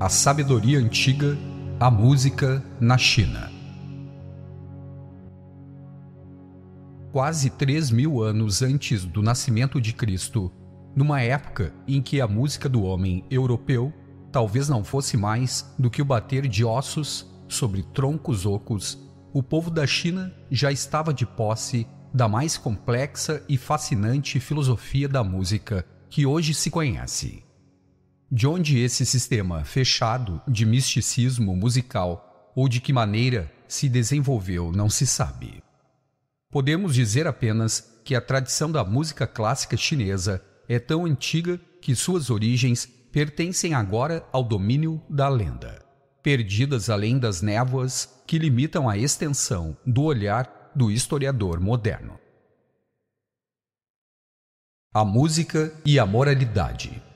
A sabedoria antiga, a música na China. Quase 3 mil anos antes do nascimento de Cristo, numa época em que a música do homem europeu talvez não fosse mais do que o bater de ossos sobre troncos ocos, o povo da China já estava de posse da mais complexa e fascinante filosofia da música que hoje se conhece. De onde esse sistema fechado de misticismo musical ou de que maneira se desenvolveu não se sabe. Podemos dizer apenas que a tradição da música clássica chinesa é tão antiga que suas origens pertencem agora ao domínio da lenda, perdidas além das névoas que limitam a extensão do olhar do historiador moderno. A música e a moralidade.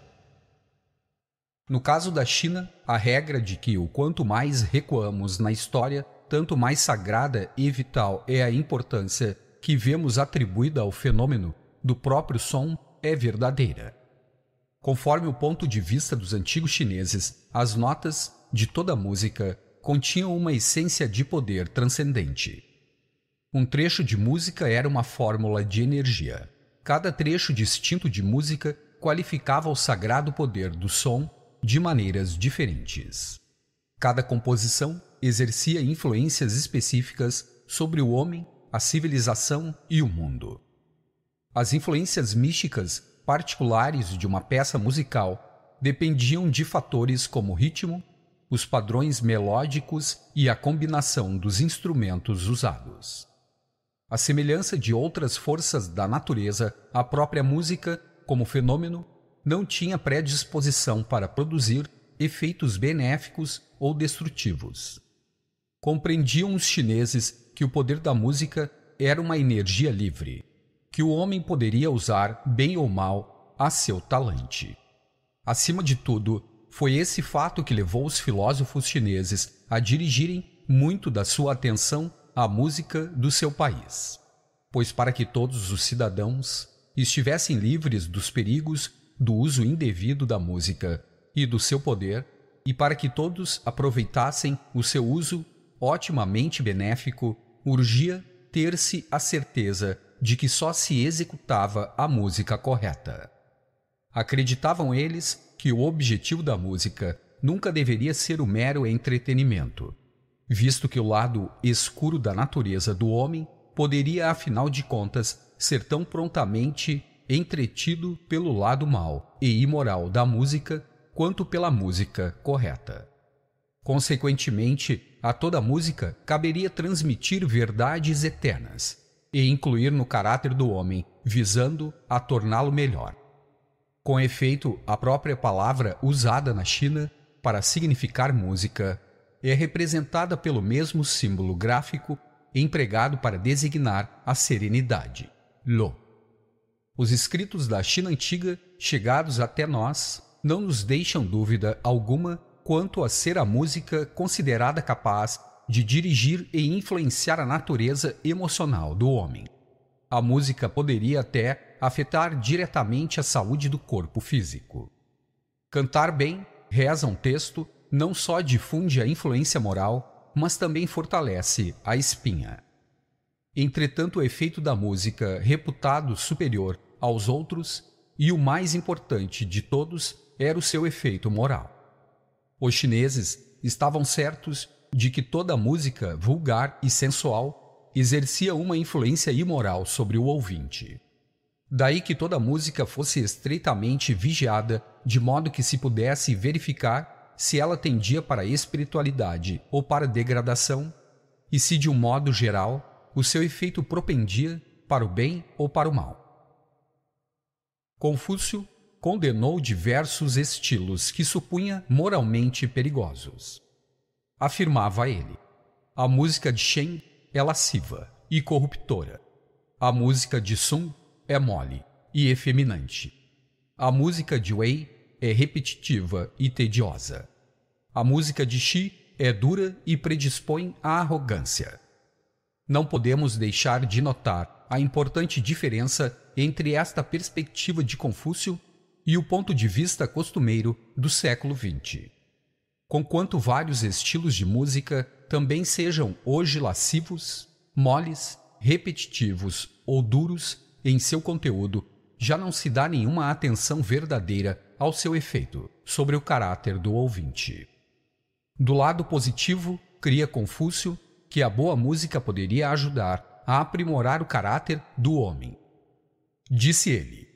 No caso da China, a regra de que o quanto mais recuamos na história, tanto mais sagrada e vital é a importância que vemos atribuída ao fenômeno do próprio som é verdadeira. Conforme o ponto de vista dos antigos chineses, as notas de toda música continham uma essência de poder transcendente. Um trecho de música era uma fórmula de energia. Cada trecho distinto de música qualificava o sagrado poder do som de maneiras diferentes. Cada composição exercia influências específicas sobre o homem, a civilização e o mundo. As influências místicas particulares de uma peça musical dependiam de fatores como o ritmo, os padrões melódicos e a combinação dos instrumentos usados. A semelhança de outras forças da natureza, a própria música, como fenômeno, não tinha predisposição para produzir efeitos benéficos ou destrutivos. Compreendiam os chineses que o poder da música era uma energia livre, que o homem poderia usar, bem ou mal, a seu talante. Acima de tudo, foi esse fato que levou os filósofos chineses a dirigirem muito da sua atenção à música do seu país. Pois, para que todos os cidadãos estivessem livres dos perigos do uso indevido da música e do seu poder, e para que todos aproveitassem o seu uso otimamente benéfico, urgia ter-se a certeza de que só se executava a música correta. Acreditavam eles que o objetivo da música nunca deveria ser o mero entretenimento, visto que o lado escuro da natureza do homem poderia, afinal de contas, ser tão prontamente entretido pelo lado mal e imoral da música quanto pela música correta. Consequentemente, a toda música caberia transmitir verdades eternas e incluir no caráter do homem, visando a torná-lo melhor. Com efeito, a própria palavra usada na China para significar música é representada pelo mesmo símbolo gráfico empregado para designar a serenidade, Lo. Os escritos da China antiga, chegados até nós, não nos deixam dúvida alguma quanto a ser a música considerada capaz de dirigir e influenciar a natureza emocional do homem. A música poderia até afetar diretamente a saúde do corpo físico. Cantar bem, reza um texto, não só difunde a influência moral, mas também fortalece a espinha. Entretanto, o efeito da música, reputado superior aos outros, e o mais importante de todos era o seu efeito moral. Os chineses estavam certos de que toda música vulgar e sensual exercia uma influência imoral sobre o ouvinte. Daí que toda música fosse estreitamente vigiada, de modo que se pudesse verificar se ela tendia para a espiritualidade ou para degradação, e se de um modo geral o seu efeito propendia para o bem ou para o mal. Confúcio condenou diversos estilos que supunha moralmente perigosos. Afirmava ele: a música de Shen é lasciva e corruptora. A música de Sun é mole e efeminante. A música de Wei é repetitiva e tediosa. A música de Xi é dura e predispõe à arrogância não podemos deixar de notar a importante diferença entre esta perspectiva de Confúcio e o ponto de vista costumeiro do século XX. conquanto vários estilos de música também sejam hoje lascivos, moles, repetitivos ou duros em seu conteúdo, já não se dá nenhuma atenção verdadeira ao seu efeito sobre o caráter do ouvinte. Do lado positivo, cria Confúcio que a boa música poderia ajudar a aprimorar o caráter do homem. Disse ele: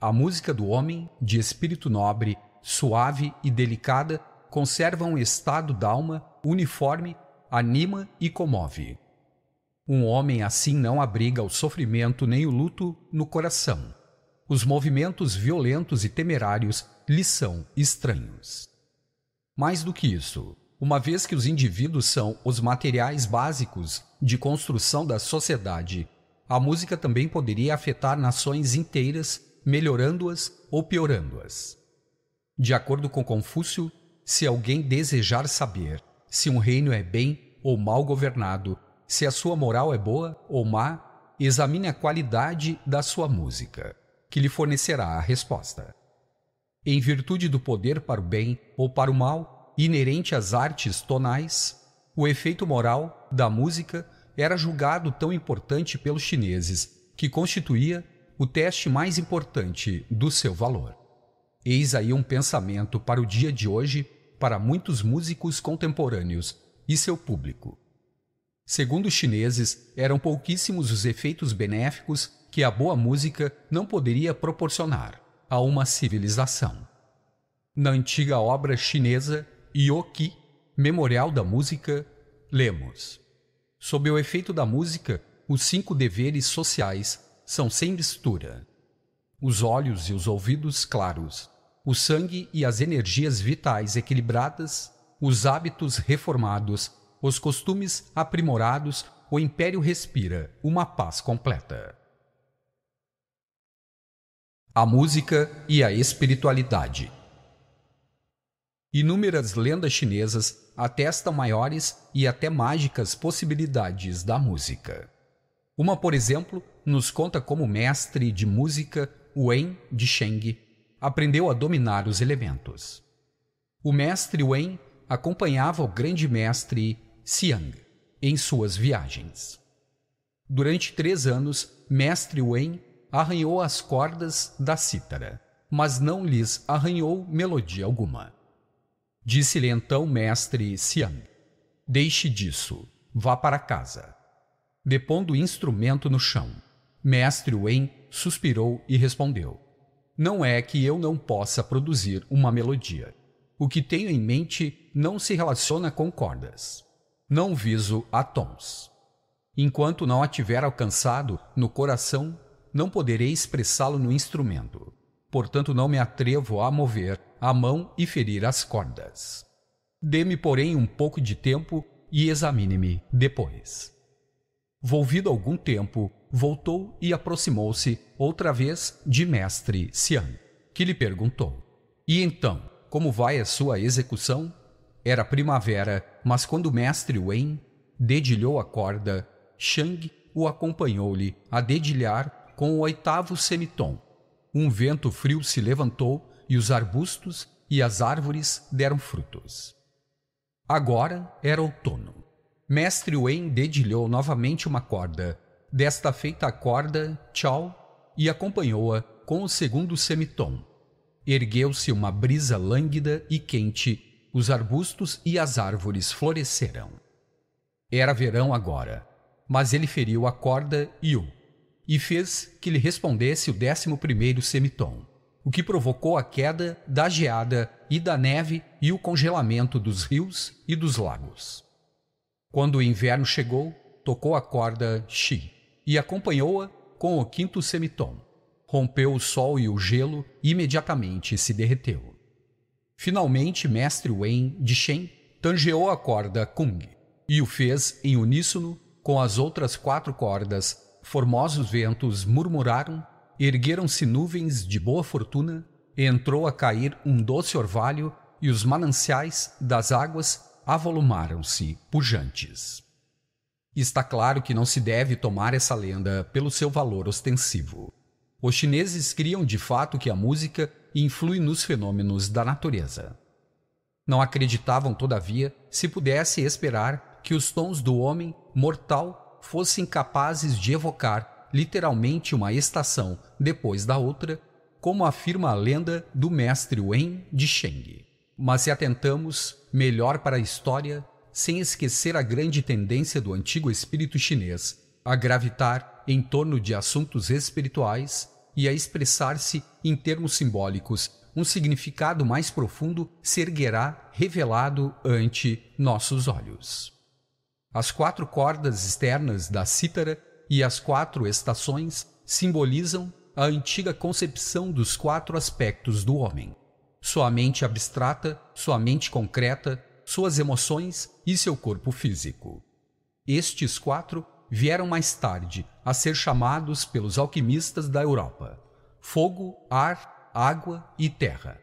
A música do homem, de espírito nobre, suave e delicada, conserva um estado d'alma uniforme, anima e comove. Um homem assim não abriga o sofrimento nem o luto no coração. Os movimentos violentos e temerários lhe são estranhos. Mais do que isso, uma vez que os indivíduos são os materiais básicos de construção da sociedade, a música também poderia afetar nações inteiras, melhorando-as ou piorando-as. De acordo com Confúcio, se alguém desejar saber se um reino é bem ou mal governado, se a sua moral é boa ou má, examine a qualidade da sua música, que lhe fornecerá a resposta. Em virtude do poder para o bem ou para o mal inerente às artes tonais, o efeito moral da música era julgado tão importante pelos chineses que constituía o teste mais importante do seu valor. Eis aí um pensamento para o dia de hoje para muitos músicos contemporâneos e seu público. Segundo os chineses, eram pouquíssimos os efeitos benéficos que a boa música não poderia proporcionar a uma civilização. Na antiga obra chinesa Yoki, Memorial da Música, lemos: Sob o efeito da música, os cinco deveres sociais são sem mistura. Os olhos e os ouvidos claros, o sangue e as energias vitais equilibradas, os hábitos reformados, os costumes aprimorados, o império respira uma paz completa. A música e a espiritualidade. Inúmeras lendas chinesas atestam maiores e até mágicas possibilidades da música. Uma, por exemplo, nos conta como mestre de música Wen de Sheng aprendeu a dominar os elementos. O mestre Wen acompanhava o grande mestre Xiang em suas viagens. Durante três anos, mestre Wen arranhou as cordas da cítara, mas não lhes arranhou melodia alguma. Disse-lhe então mestre Xiang: Deixe disso, vá para casa. Depondo o instrumento no chão, mestre Wen suspirou e respondeu: não é que eu não possa produzir uma melodia. O que tenho em mente não se relaciona com cordas. Não viso a tons. Enquanto não a tiver alcançado no coração, não poderei expressá-lo no instrumento. Portanto, não me atrevo a mover a mão e ferir as cordas. Dê-me, porém, um pouco de tempo e examine-me depois. Volvido algum tempo, voltou e aproximou-se outra vez de mestre Xian, que lhe perguntou: E então, como vai a sua execução? Era primavera, mas quando mestre Wen dedilhou a corda, Shang o acompanhou-lhe a dedilhar com o oitavo semitom. Um vento frio se levantou e os arbustos e as árvores deram frutos. Agora era outono. Mestre Wen dedilhou novamente uma corda Desta feita a corda, tchau, e acompanhou-a com o segundo semitom. Ergueu-se uma brisa lânguida e quente, os arbustos e as árvores floresceram. Era verão agora, mas ele feriu a corda Yu e fez que lhe respondesse o décimo primeiro semitom, o que provocou a queda da geada e da neve e o congelamento dos rios e dos lagos. Quando o inverno chegou, tocou a corda Xi e acompanhou-a com o quinto semitom. Rompeu o sol e o gelo e imediatamente se derreteu. Finalmente, mestre Wen de Shen tangeou a corda Kung e o fez em uníssono com as outras quatro cordas. Formosos ventos murmuraram, ergueram-se nuvens de boa fortuna, entrou a cair um doce orvalho e os mananciais das águas avolumaram-se pujantes. Está claro que não se deve tomar essa lenda pelo seu valor ostensivo. Os chineses criam de fato que a música influi nos fenômenos da natureza. Não acreditavam, todavia, se pudesse esperar que os tons do homem mortal fossem capazes de evocar literalmente uma estação depois da outra, como afirma a lenda do mestre Wen de Sheng. Mas se atentamos melhor para a história, sem esquecer a grande tendência do antigo espírito chinês a gravitar em torno de assuntos espirituais e a expressar-se em termos simbólicos, um significado mais profundo se erguerá revelado ante nossos olhos. As quatro cordas externas da cítara e as quatro estações simbolizam a antiga concepção dos quatro aspectos do homem: sua mente abstrata, sua mente concreta, suas emoções e seu corpo físico. Estes quatro vieram mais tarde a ser chamados pelos alquimistas da Europa: fogo, ar, água e terra.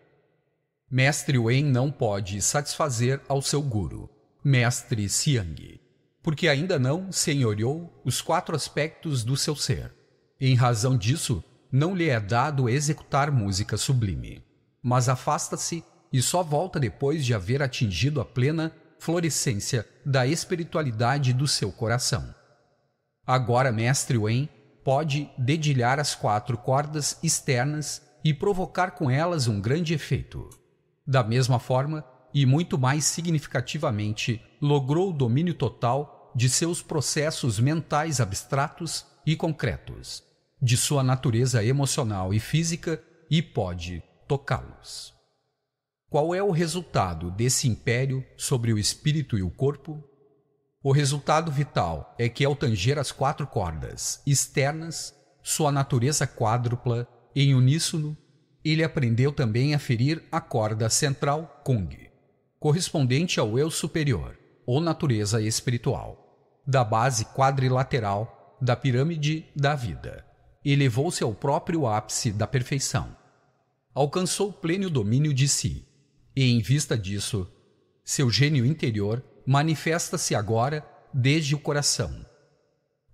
Mestre Wen não pode satisfazer ao seu guru, Mestre Xiang, porque ainda não senhoreou os quatro aspectos do seu ser. Em razão disso, não lhe é dado executar música sublime, mas afasta-se e só volta depois de haver atingido a plena florescência da espiritualidade do seu coração. Agora, mestre Wen pode dedilhar as quatro cordas externas e provocar com elas um grande efeito. Da mesma forma, e muito mais significativamente, logrou o domínio total de seus processos mentais abstratos e concretos, de sua natureza emocional e física e pode tocá-los. Qual é o resultado desse império sobre o espírito e o corpo? O resultado vital é que, ao tanger as quatro cordas externas, sua natureza quádrupla, em uníssono, ele aprendeu também a ferir a corda central Kung, correspondente ao eu superior, ou natureza espiritual, da base quadrilateral da pirâmide da vida. Elevou-se ao próprio ápice da perfeição. Alcançou pleno domínio de si, e em vista disso, seu gênio interior manifesta-se agora desde o coração.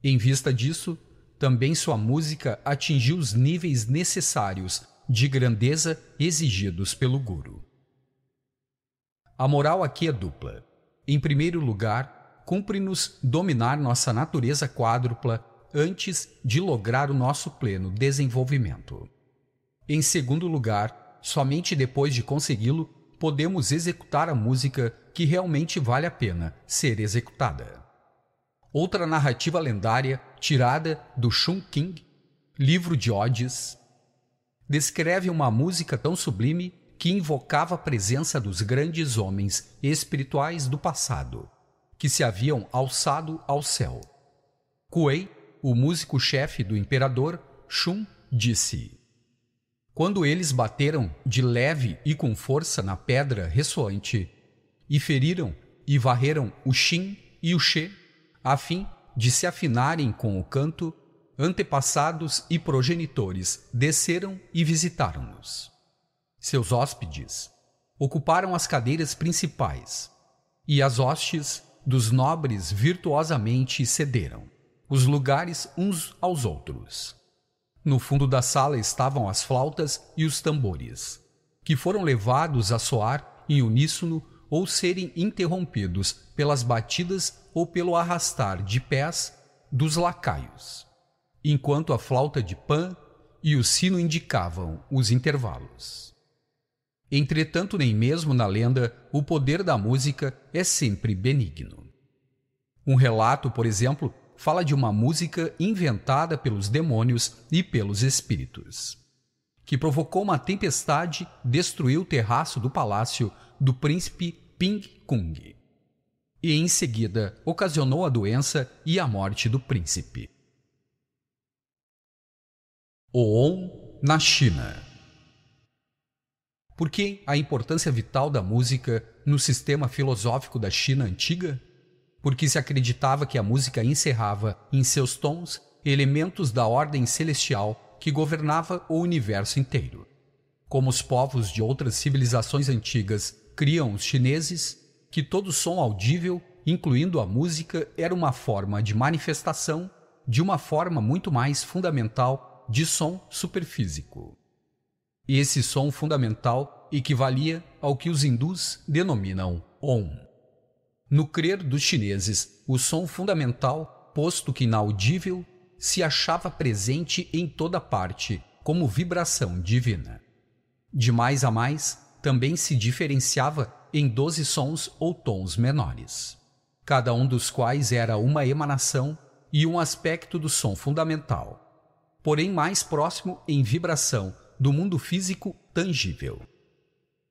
Em vista disso, também sua música atingiu os níveis necessários de grandeza exigidos pelo Guru. A moral aqui é dupla. Em primeiro lugar, cumpre-nos dominar nossa natureza quádrupla antes de lograr o nosso pleno desenvolvimento. Em segundo lugar, somente depois de consegui-lo, podemos executar a música que realmente vale a pena ser executada. Outra narrativa lendária, tirada do Shun King, livro de Odes, descreve uma música tão sublime que invocava a presença dos grandes homens espirituais do passado, que se haviam alçado ao céu. Kuei, o músico-chefe do imperador, Shun, disse: quando eles bateram de leve e com força na pedra ressoante, e feriram e varreram o Shin e o She, a fim de se afinarem com o canto, antepassados e progenitores desceram e visitaram-nos. Seus hóspedes ocuparam as cadeiras principais, e as hostes dos nobres virtuosamente cederam os lugares uns aos outros. No fundo da sala estavam as flautas e os tambores, que foram levados a soar em uníssono ou serem interrompidos pelas batidas ou pelo arrastar de pés dos lacaios, enquanto a flauta de pan e o sino indicavam os intervalos. Entretanto, nem mesmo na lenda o poder da música é sempre benigno. Um relato, por exemplo, fala de uma música inventada pelos demônios e pelos espíritos, que provocou uma tempestade, destruiu o terraço do palácio do príncipe Ping Kung e em seguida ocasionou a doença e a morte do príncipe. Oon na China. Por que a importância vital da música no sistema filosófico da China antiga? porque se acreditava que a música encerrava em seus tons elementos da ordem celestial que governava o universo inteiro. Como os povos de outras civilizações antigas criam os chineses, que todo som audível, incluindo a música, era uma forma de manifestação de uma forma muito mais fundamental de som superfísico. Esse som fundamental equivalia ao que os hindus denominam Om. No crer dos chineses, o som fundamental, posto que inaudível, se achava presente em toda parte, como vibração divina. De mais a mais, também se diferenciava em doze sons ou tons menores, cada um dos quais era uma emanação e um aspecto do som fundamental, porém mais próximo em vibração do mundo físico tangível.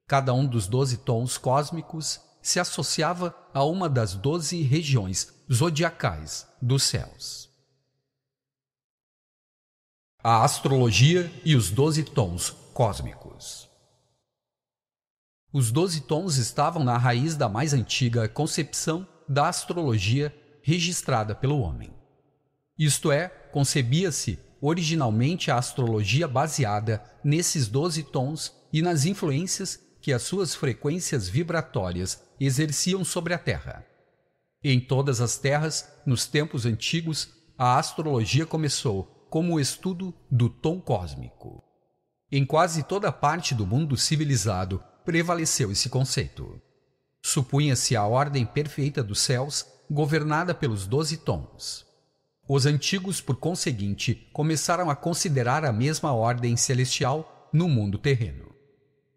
Cada um dos doze tons cósmicos se associava a uma das doze regiões zodiacais dos céus. A astrologia e os doze tons cósmicos. Os doze tons estavam na raiz da mais antiga concepção da astrologia registrada pelo homem. Isto é, concebia-se originalmente a astrologia baseada nesses doze tons e nas influências que as suas frequências vibratórias exerciam sobre a Terra. Em todas as terras, nos tempos antigos, a astrologia começou como o estudo do tom cósmico. Em quase toda parte do mundo civilizado prevaleceu esse conceito. Supunha-se a ordem perfeita dos céus, governada pelos doze tons. Os antigos, por conseguinte, começaram a considerar a mesma ordem celestial no mundo terreno.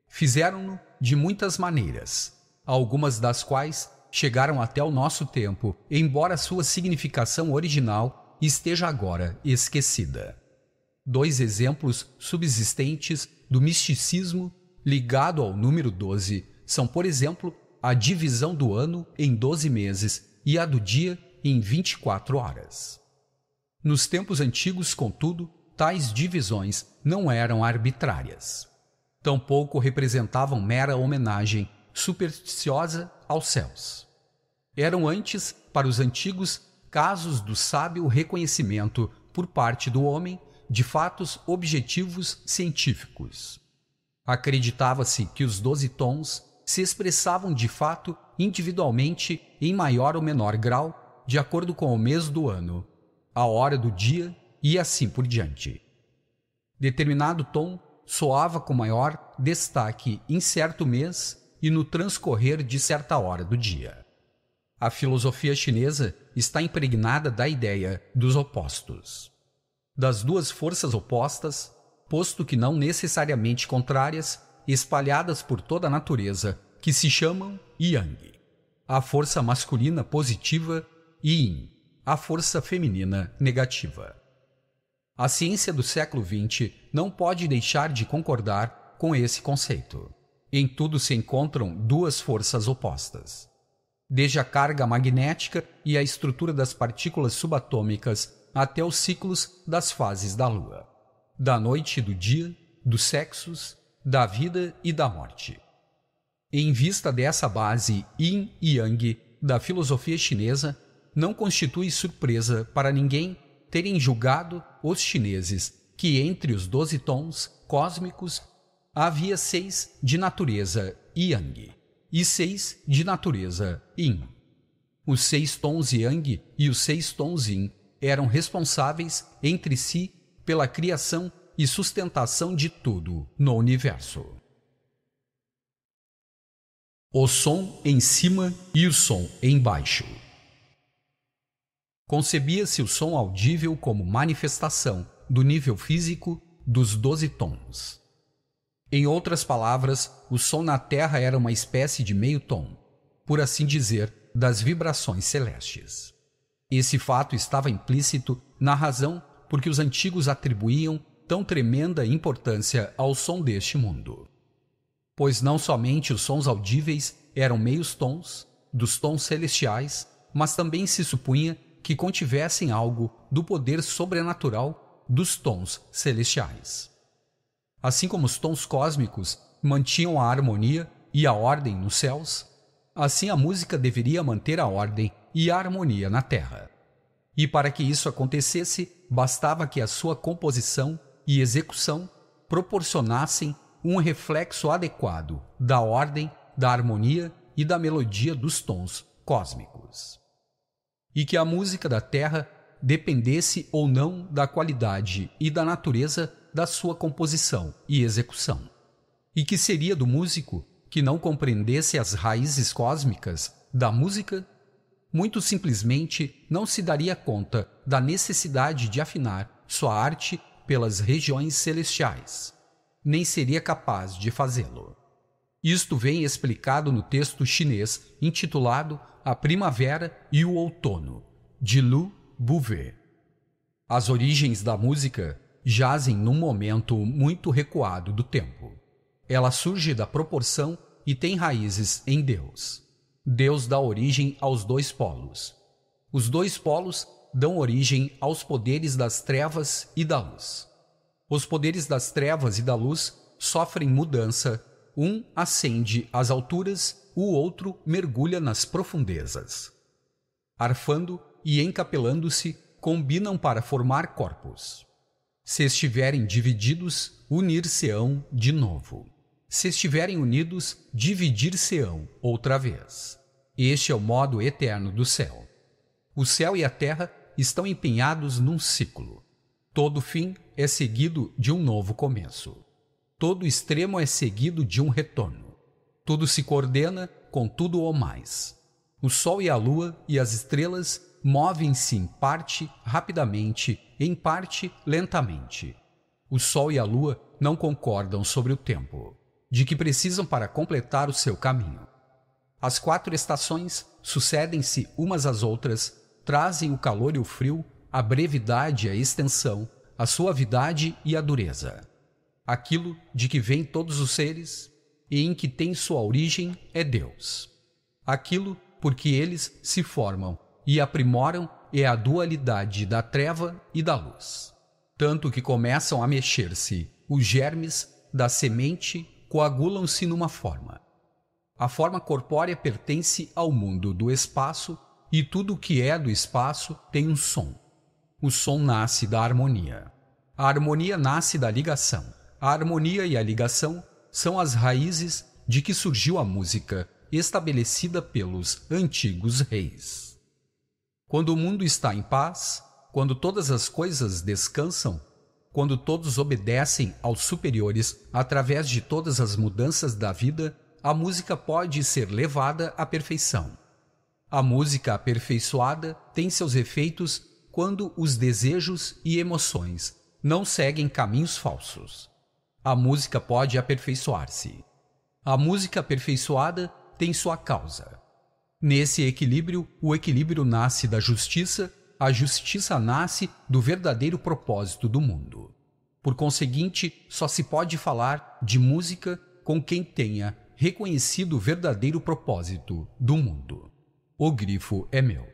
Fizeram-no de muitas maneiras, algumas das quais chegaram até o nosso tempo, embora sua significação original esteja agora esquecida. Dois exemplos subsistentes do misticismo ligado ao número 12 são, por exemplo, a divisão do ano em 12 meses e a do dia em 24 horas. Nos tempos antigos, contudo, tais divisões não eram arbitrárias tampouco representavam mera homenagem supersticiosa aos céus. Eram antes, para os antigos, casos do sábio reconhecimento por parte do homem de fatos objetivos científicos. Acreditava-se que os doze tons se expressavam de fato individualmente em maior ou menor grau, de acordo com o mês do ano, a hora do dia e assim por diante. Determinado tom soava com maior destaque em certo mês e no transcorrer de certa hora do dia. A filosofia chinesa está impregnada da ideia dos opostos. Das duas forças opostas, posto que não necessariamente contrárias, espalhadas por toda a natureza, que se chamam Yang. A força masculina positiva e Yin, a força feminina negativa. A ciência do século XX não pode deixar de concordar com esse conceito. Em tudo se encontram duas forças opostas. Desde a carga magnética e a estrutura das partículas subatômicas até os ciclos das fases da Lua, da noite e do dia, dos sexos, da vida e da morte. Em vista dessa base yin e yang da filosofia chinesa, não constitui surpresa para ninguém terem julgado os chineses que entre os doze tons cósmicos havia seis de natureza Yang e seis de natureza Yin. Os seis tons Yang e os seis tons Yin eram responsáveis entre si pela criação e sustentação de tudo no universo. O som em cima e o som embaixo. Concebia-se o som audível como manifestação do nível físico dos doze tons. Em outras palavras, o som na Terra era uma espécie de meio tom, por assim dizer, das vibrações celestes. Esse fato estava implícito na razão por que os antigos atribuíam tão tremenda importância ao som deste mundo. Pois não somente os sons audíveis eram meios tons, dos tons celestiais, mas também se supunha que contivessem algo do poder sobrenatural dos tons celestiais. Assim como os tons cósmicos mantinham a harmonia e a ordem nos céus, assim a música deveria manter a ordem e a harmonia na terra. E para que isso acontecesse, bastava que a sua composição e execução proporcionassem um reflexo adequado da ordem, da harmonia e da melodia dos tons cósmicos e que a música da terra dependesse ou não da qualidade e da natureza da sua composição e execução. E que seria do músico que não compreendesse as raízes cósmicas da música? Muito simplesmente não se daria conta da necessidade de afinar sua arte pelas regiões celestiais, nem seria capaz de fazê-lo. Isto vem explicado no texto chinês intitulado A Primavera e o Outono, de Lu Bouvet. As origens da música jazem num momento muito recuado do tempo. Ela surge da proporção e tem raízes em Deus. Deus dá origem aos dois polos. Os dois polos dão origem aos poderes das trevas e da luz. Os poderes das trevas e da luz sofrem mudança, um ascende às alturas, o outro mergulha nas profundezas. Arfando e encapelando-se, combinam para formar corpos. Se estiverem divididos, unir-se-ão de novo. Se estiverem unidos, dividir-se-ão outra vez. Este é o modo eterno do céu. O céu e a terra estão empenhados num ciclo. Todo fim é seguido de um novo começo. Todo extremo é seguido de um retorno. Tudo se coordena com tudo ou mais. O sol e a lua e as estrelas movem-se em parte rapidamente, em parte lentamente. O sol e a lua não concordam sobre o tempo, de que precisam para completar o seu caminho. As quatro estações sucedem-se umas às outras, trazem o calor e o frio, a brevidade e a extensão, a suavidade e a dureza. Aquilo de que vêm todos os seres e em que tem sua origem é Deus. Aquilo por que eles se formam e aprimoram é a dualidade da treva e da luz. Tanto que começam a mexer-se os germes da semente coagulam-se numa forma. A forma corpórea pertence ao mundo do espaço e tudo o que é do espaço tem um som. O som nasce da harmonia. A harmonia nasce da ligação. A harmonia e a ligação são as raízes de que surgiu a música, estabelecida pelos antigos reis. Quando o mundo está em paz, quando todas as coisas descansam, quando todos obedecem aos superiores através de todas as mudanças da vida, a música pode ser levada à perfeição. A música aperfeiçoada tem seus efeitos quando os desejos e emoções não seguem caminhos falsos. A música pode aperfeiçoar-se. A música aperfeiçoada tem sua causa. Nesse equilíbrio, o equilíbrio nasce da justiça, a justiça nasce do verdadeiro propósito do mundo. Por conseguinte, só se pode falar de música com quem tenha reconhecido o verdadeiro propósito do mundo. O grifo é meu.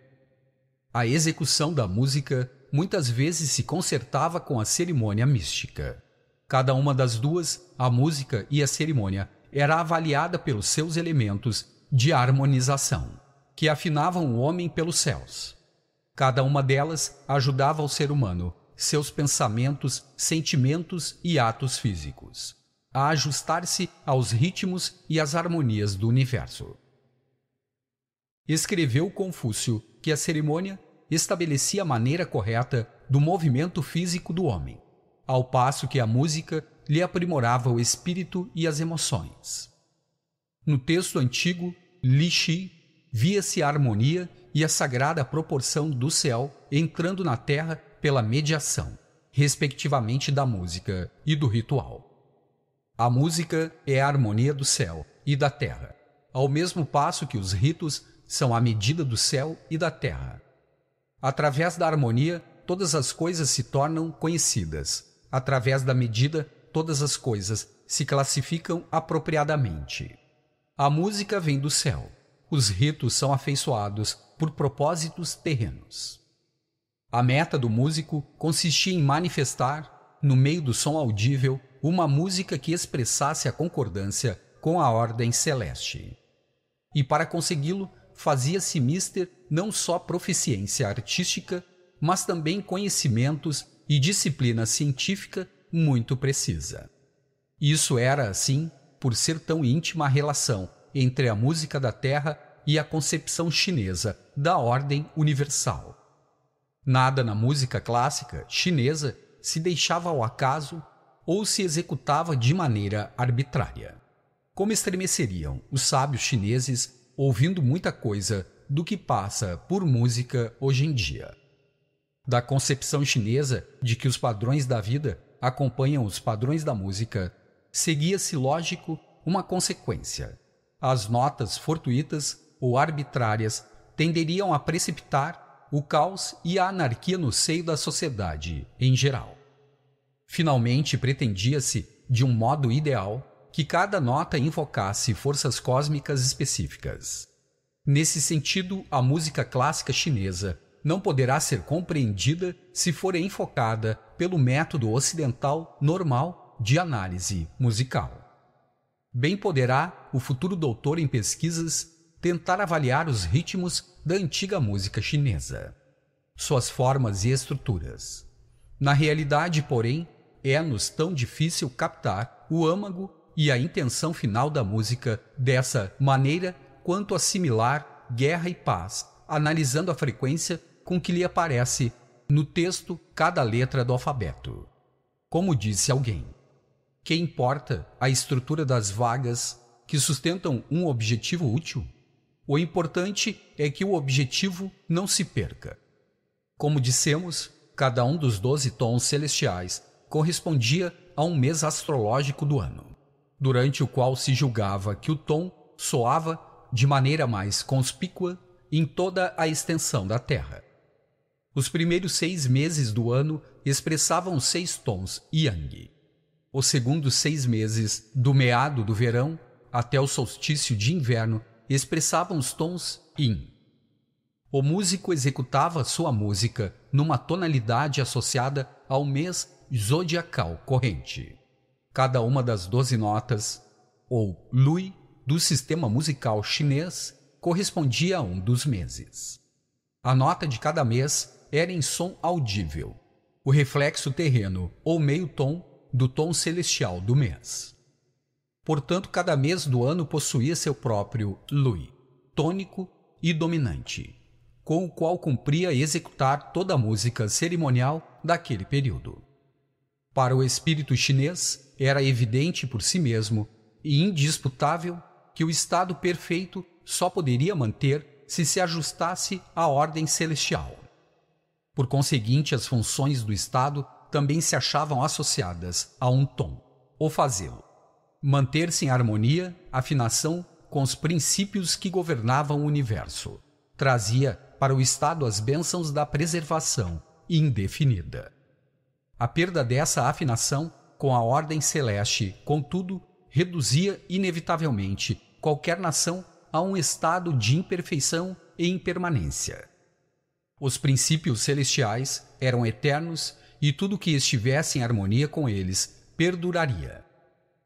A execução da música muitas vezes se concertava com a cerimônia mística. Cada uma das duas, a música e a cerimônia, era avaliada pelos seus elementos de harmonização, que afinavam o homem pelos céus. Cada uma delas ajudava o ser humano, seus pensamentos, sentimentos e atos físicos, a ajustar-se aos ritmos e às harmonias do universo. Escreveu Confúcio que a cerimônia estabelecia a maneira correta do movimento físico do homem, ao passo que a música lhe aprimorava o espírito e as emoções. No texto antigo, Li Shi, via-se a harmonia e a sagrada proporção do céu entrando na terra pela mediação, respectivamente da música e do ritual. A música é a harmonia do céu e da terra, ao mesmo passo que os ritos são a medida do céu e da terra. Através da harmonia, todas as coisas se tornam conhecidas. Através da medida, todas as coisas se classificam apropriadamente. A música vem do céu. Os ritos são afeiçoados por propósitos terrenos. A meta do músico consistia em manifestar, no meio do som audível, uma música que expressasse a concordância com a ordem celeste. E para consegui-lo, fazia-se mister não só proficiência artística, mas também conhecimentos e disciplina científica muito precisa. Isso era, assim, por ser tão íntima a relação entre a música da terra e a concepção chinesa da ordem universal. Nada na música clássica chinesa se deixava ao acaso, ou se executava de maneira arbitrária. Como estremeceriam os sábios chineses ouvindo muita coisa do que passa por música hoje em dia. Da concepção chinesa de que os padrões da vida acompanham os padrões da música, seguia-se lógico uma consequência. As notas fortuitas ou arbitrárias tenderiam a precipitar o caos e a anarquia no seio da sociedade em geral. Finalmente, pretendia-se, de um modo ideal, que cada nota invocasse forças cósmicas específicas. Nesse sentido, a música clássica chinesa não poderá ser compreendida se for enfocada pelo método ocidental normal de análise musical. Bem poderá o futuro doutor em pesquisas tentar avaliar os ritmos da antiga música chinesa, suas formas e estruturas. Na realidade, porém, é-nos tão difícil captar o âmago e a intenção final da música dessa maneira quanto assimilar guerra e paz, analisando a frequência com que lhe aparece no texto cada letra do alfabeto. Como disse alguém, que importa a estrutura das vagas que sustentam um objetivo útil? O importante é que o objetivo não se perca. Como dissemos, cada um dos doze tons celestiais correspondia a um mês astrológico do ano, durante o qual se julgava que o tom soava de maneira mais conspícua em toda a extensão da Terra. Os primeiros seis meses do ano expressavam seis tons yang. Os segundos seis meses, do meado do verão até o solstício de inverno, expressavam os tons yin. O músico executava sua música numa tonalidade associada ao mês zodiacal corrente. Cada uma das doze notas, ou lui, do sistema musical chinês correspondia a um dos meses. A nota de cada mês era em som audível, o reflexo terreno ou meio tom do tom celestial do mês. Portanto, cada mês do ano possuía seu próprio lui, tônico e dominante, com o qual cumpria executar toda a música cerimonial daquele período. Para o espírito chinês, era evidente por si mesmo e indisputável que o estado perfeito só poderia manter se se ajustasse à ordem celestial. Por conseguinte, as funções do Estado também se achavam associadas a um tom, ou fazê-lo. Manter-se em harmonia, afinação com os princípios que governavam o universo. Trazia para o Estado as bênçãos da preservação indefinida. A perda dessa afinação com a ordem celeste, contudo, reduzia inevitavelmente qualquer nação a um estado de imperfeição e impermanência. Os princípios celestiais eram eternos e tudo que estivesse em harmonia com eles perduraria.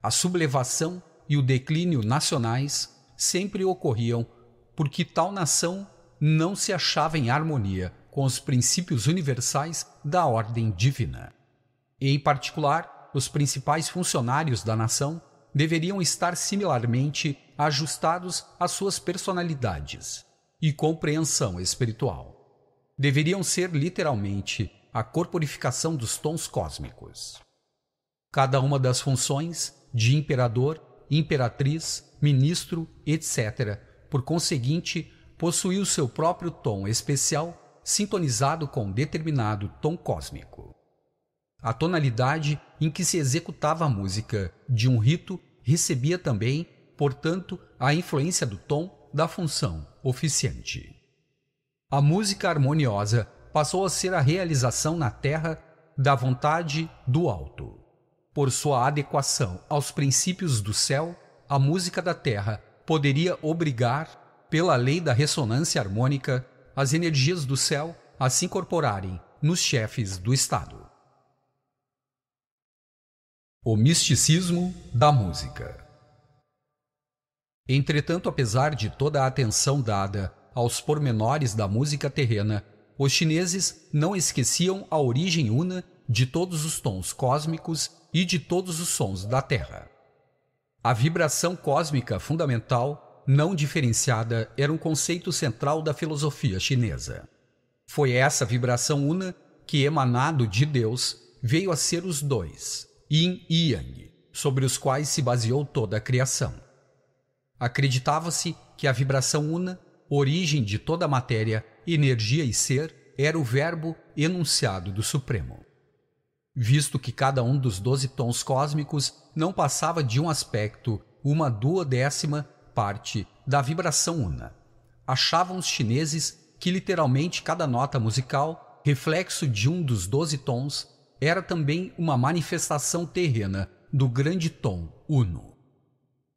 A sublevação e o declínio nacionais sempre ocorriam porque tal nação não se achava em harmonia com os princípios universais da ordem divina. Em particular, os principais funcionários da nação deveriam estar similarmente ajustados às suas personalidades e compreensão espiritual deveriam ser literalmente a corporificação dos tons cósmicos. Cada uma das funções de imperador, imperatriz, ministro, etc., por conseguinte, possuía o seu próprio tom especial sintonizado com determinado tom cósmico. A tonalidade em que se executava a música de um rito recebia também, portanto, a influência do tom da função oficiante. A música harmoniosa passou a ser a realização na terra da vontade do alto. Por sua adequação aos princípios do céu, a música da terra poderia obrigar, pela lei da ressonância harmônica, as energias do céu a se incorporarem nos chefes do Estado. O misticismo da música. Entretanto, apesar de toda a atenção dada aos pormenores da música terrena, os chineses não esqueciam a origem una de todos os tons cósmicos e de todos os sons da Terra. A vibração cósmica fundamental, não diferenciada, era um conceito central da filosofia chinesa. Foi essa vibração una que, emanado de Deus, veio a ser os dois, yin e yang, sobre os quais se baseou toda a criação. Acreditava-se que a vibração una, origem de toda matéria, energia e ser, era o verbo enunciado do Supremo. Visto que cada um dos doze tons cósmicos não passava de um aspecto, uma duodécima parte da vibração una, achavam os chineses que literalmente cada nota musical, reflexo de um dos doze tons, era também uma manifestação terrena do grande tom uno.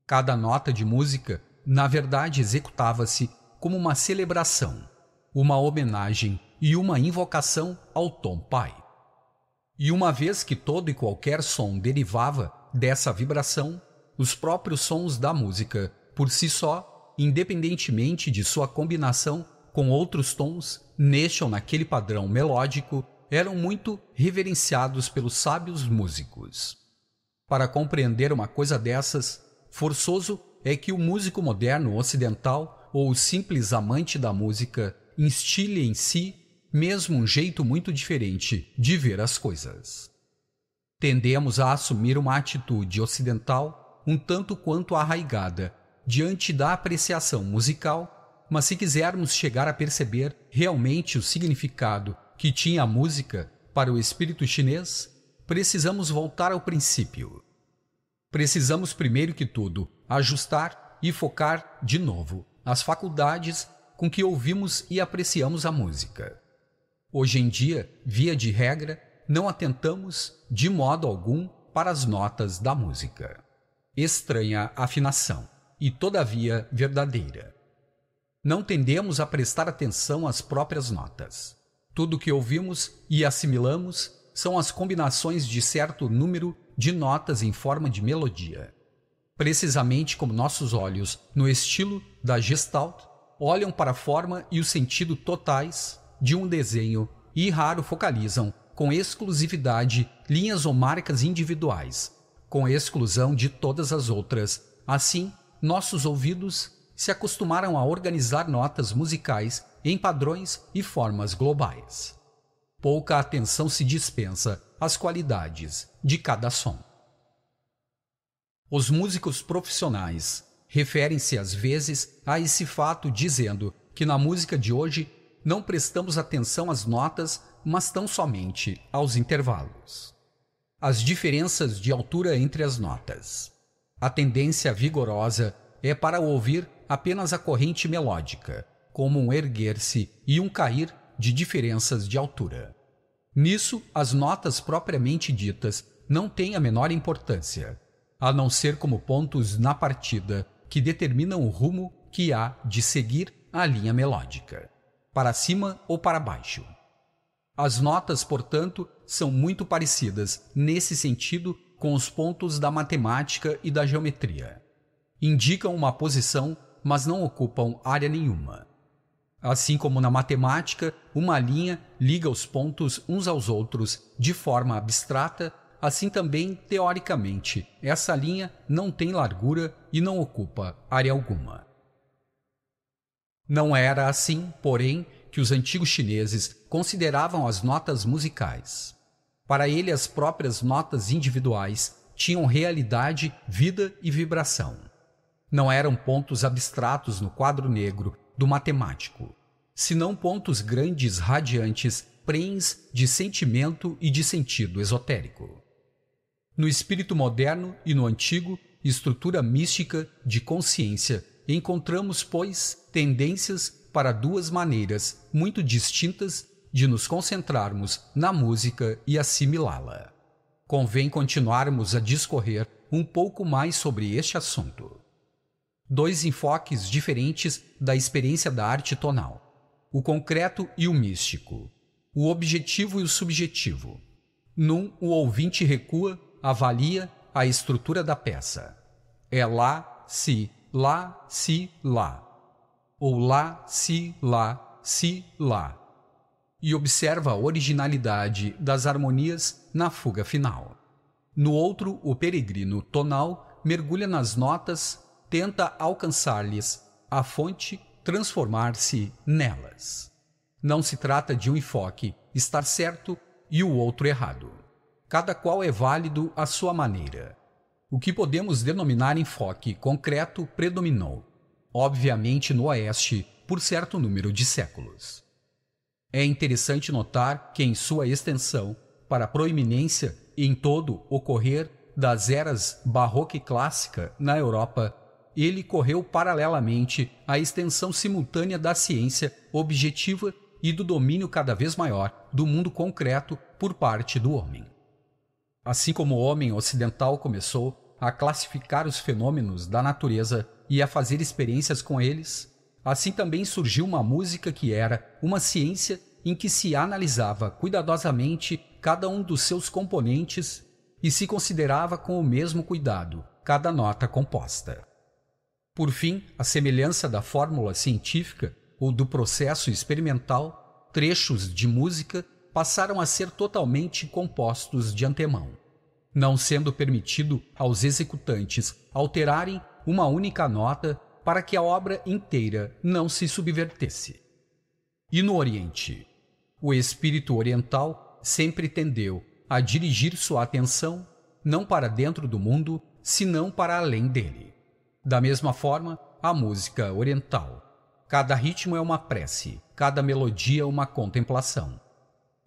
Cada nota de música, na verdade, executava-se como uma celebração, uma homenagem e uma invocação ao tom pai. E uma vez que todo e qualquer som derivava dessa vibração, os próprios sons da música, por si só, independentemente de sua combinação com outros tons, neste ou naquele padrão melódico, eram muito reverenciados pelos sábios músicos. Para compreender uma coisa dessas, forçoso é que o músico moderno ocidental ou simples amante da música instile em si mesmo um jeito muito diferente de ver as coisas. Tendemos a assumir uma atitude ocidental um tanto quanto arraigada diante da apreciação musical, mas se quisermos chegar a perceber realmente o significado que tinha a música para o espírito chinês, precisamos voltar ao princípio. Precisamos, primeiro que tudo, ajustar e focar de novo as faculdades com que ouvimos e apreciamos a música. Hoje em dia, via de regra, não atentamos de modo algum para as notas da música. Estranha afinação e, todavia, verdadeira. Não tendemos a prestar atenção às próprias notas. Tudo que ouvimos e assimilamos são as combinações de certo número de notas em forma de melodia. Precisamente como nossos olhos, no estilo da Gestalt, olham para a forma e o sentido totais de um desenho e raro focalizam, com exclusividade, linhas ou marcas individuais, com exclusão de todas as outras. Assim, nossos ouvidos se acostumaram a organizar notas musicais em padrões e formas globais. Pouca atenção se dispensa às qualidades de cada som. Os músicos profissionais referem-se às vezes a esse fato dizendo que na música de hoje não prestamos atenção às notas, mas tão somente aos intervalos. As diferenças de altura entre as notas. A tendência vigorosa é para ouvir apenas a corrente melódica, como um erguer-se e um cair de diferenças de altura. Nisso, as notas propriamente ditas não têm a menor importância, a não ser como pontos na partida que determinam o rumo que há de seguir a linha melódica para cima ou para baixo. As notas, portanto, são muito parecidas nesse sentido com os pontos da matemática e da geometria. Indicam uma posição, mas não ocupam área nenhuma. Assim como na matemática, uma linha liga os pontos uns aos outros de forma abstrata, assim também, teoricamente, essa linha não tem largura e não ocupa área alguma. Não era assim, porém, que os antigos chineses consideravam as notas musicais. Para ele, as próprias notas individuais tinham realidade, vida e vibração. Não eram pontos abstratos no quadro negro do matemático, senão pontos grandes, radiantes, prens de sentimento e de sentido esotérico. No espírito moderno e no antigo, estrutura mística de consciência encontramos, pois, tendências para duas maneiras muito distintas de nos concentrarmos na música e assimilá-la. Convém continuarmos a discorrer um pouco mais sobre este assunto. Dois enfoques diferentes da experiência da arte tonal: o concreto e o místico, o objetivo e o subjetivo. Num, o ouvinte recua, avalia a estrutura da peça. É lá, si, lá, si, lá. Ou lá, si, lá, si, lá. E observa a originalidade das harmonias na fuga final. No outro, o peregrino tonal mergulha nas notas, tenta alcançar-lhes a fonte, transformar-se nelas. Não se trata de um enfoque estar certo e o outro errado. Cada qual é válido à sua maneira. O que podemos denominar enfoque concreto predominou, obviamente no Oeste, por certo número de séculos. É interessante notar que, em sua extensão, para a proeminência em todo ocorrer das eras barroca e clássica na Europa, ele correu paralelamente à extensão simultânea da ciência objetiva e do domínio cada vez maior do mundo concreto por parte do homem. Assim como o homem ocidental começou a classificar os fenômenos da natureza e a fazer experiências com eles, assim também surgiu uma música que era uma ciência em que se analisava cuidadosamente cada um dos seus componentes e se considerava com o mesmo cuidado cada nota composta. Por fim, a semelhança da fórmula científica ou do processo experimental, trechos de música passaram a ser totalmente compostos de antemão, não sendo permitido aos executantes alterarem uma única nota para que a obra inteira não se subvertesse. E no Oriente? O espírito oriental sempre tendeu a dirigir sua atenção não para dentro do mundo, senão para além dele. Da mesma forma, a música oriental. Cada ritmo é uma prece, cada melodia uma contemplação.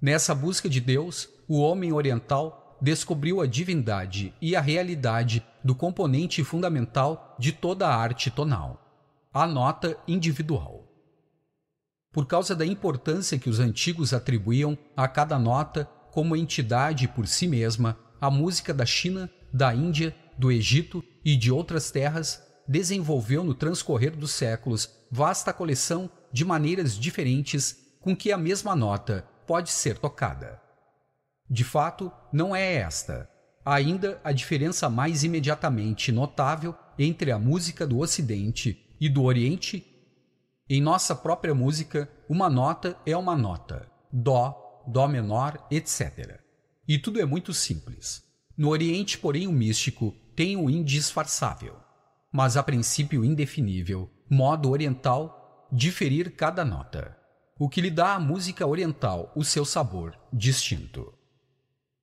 Nessa busca de Deus, o homem oriental descobriu a divindade e a realidade do componente fundamental de toda a arte tonal, a nota individual. Por causa da importância que os antigos atribuíam a cada nota como entidade por si mesma, a música da China, da Índia, do Egito e de outras terras desenvolveu no transcorrer dos séculos vasta coleção de maneiras diferentes com que a mesma nota pode ser tocada. De fato, não é esta. Ainda a diferença mais imediatamente notável entre a música do Ocidente e do Oriente. Em nossa própria música, uma nota é uma nota, dó, dó menor, etc. E tudo é muito simples. No Oriente, porém, o místico tem o indisfarçável, mas a princípio indefinível, modo oriental, diferir cada nota, o que lhe dá à música oriental o seu sabor distinto.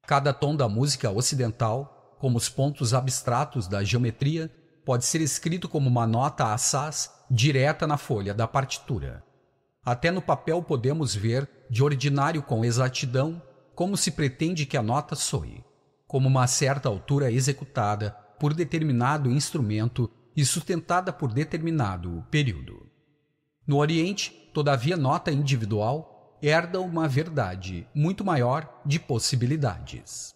Cada tom da música ocidental, como os pontos abstratos da geometria, pode ser escrito como uma nota assaz direta na folha da partitura. Até no papel podemos ver, de ordinário com exatidão, como se pretende que a nota soe, como uma certa altura executada por determinado instrumento e sustentada por determinado período. No Oriente, todavia, nota individual herda uma verdade muito maior de possibilidades.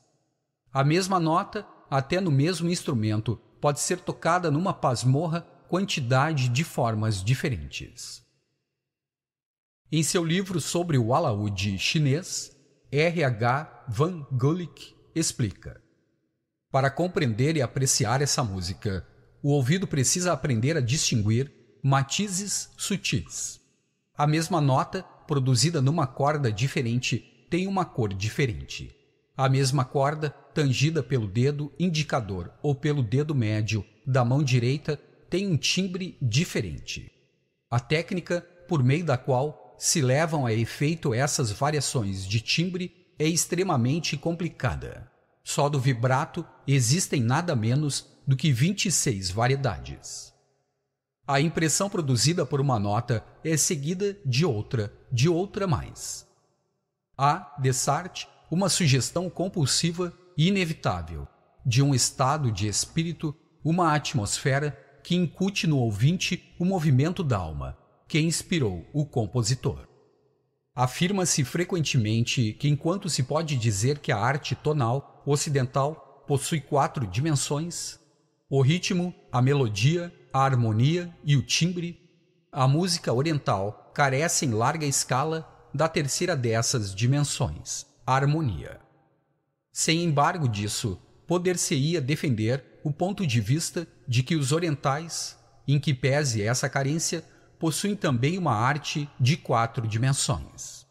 A mesma nota, até no mesmo instrumento, pode ser tocada numa pasmorra quantidade de formas diferentes. Em seu livro sobre o alaúde chinês, R. H. Van Gulik explica: Para compreender e apreciar essa música, o ouvido precisa aprender a distinguir matizes sutis. A mesma nota, produzida numa corda diferente, tem uma cor diferente. A mesma corda, tangida pelo dedo indicador ou pelo dedo médio da mão direita, tem um timbre diferente. A técnica por meio da qual se levam a efeito essas variações de timbre é extremamente complicada. Só do vibrato existem nada menos do que 26 variedades. A impressão produzida por uma nota é seguida de outra, de outra mais. Há, de Sartre, uma sugestão compulsiva e inevitável de um estado de espírito, uma atmosfera que incute no ouvinte o movimento da alma, que inspirou o compositor. Afirma-se frequentemente que, enquanto se pode dizer que a arte tonal ocidental possui quatro dimensões o ritmo, a melodia, a harmonia e o timbre a música oriental carece em larga escala da terceira dessas dimensões, a harmonia. Sem embargo disso, poder-se-ia defender o ponto de vista de que os orientais, em que pese essa carência, possuem também uma arte de quatro dimensões.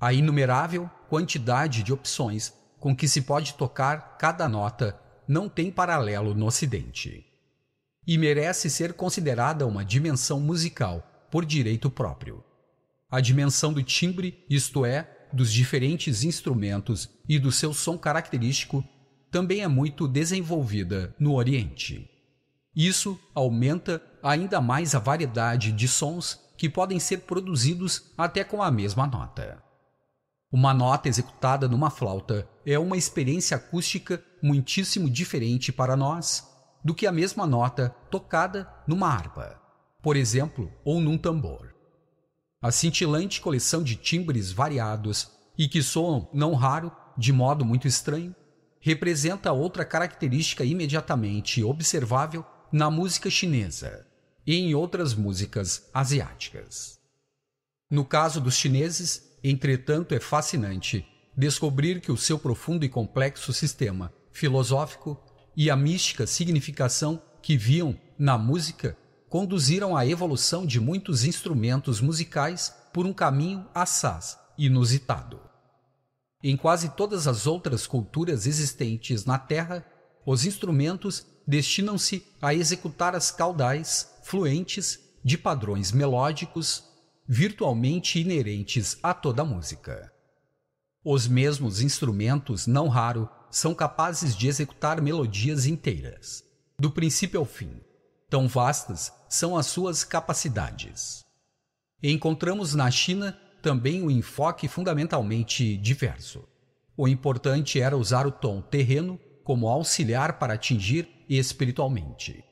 A inumerável quantidade de opções com que se pode tocar cada nota não tem paralelo no Ocidente. E merece ser considerada uma dimensão musical por direito próprio. A dimensão do timbre, isto é, dos diferentes instrumentos e do seu som característico também é muito desenvolvida no Oriente. Isso aumenta ainda mais a variedade de sons que podem ser produzidos até com a mesma nota. Uma nota executada numa flauta é uma experiência acústica muitíssimo diferente para nós do que a mesma nota tocada numa harpa, por exemplo, ou num tambor. A cintilante coleção de timbres variados e que soam, não raro, de modo muito estranho, representa outra característica imediatamente observável na música chinesa e em outras músicas asiáticas. No caso dos chineses, Entretanto, é fascinante descobrir que o seu profundo e complexo sistema filosófico e a mística significação que viam na música conduziram à evolução de muitos instrumentos musicais por um caminho assaz, inusitado. Em quase todas as outras culturas existentes na Terra, os instrumentos destinam-se a executar as caudais fluentes de padrões melódicos virtualmente inerentes a toda música. Os mesmos instrumentos, não raro, são capazes de executar melodias inteiras, do princípio ao fim. Tão vastas são as suas capacidades. encontramos na China também um enfoque fundamentalmente diverso. O importante era usar o tom terreno como auxiliar para atingir espiritualmente,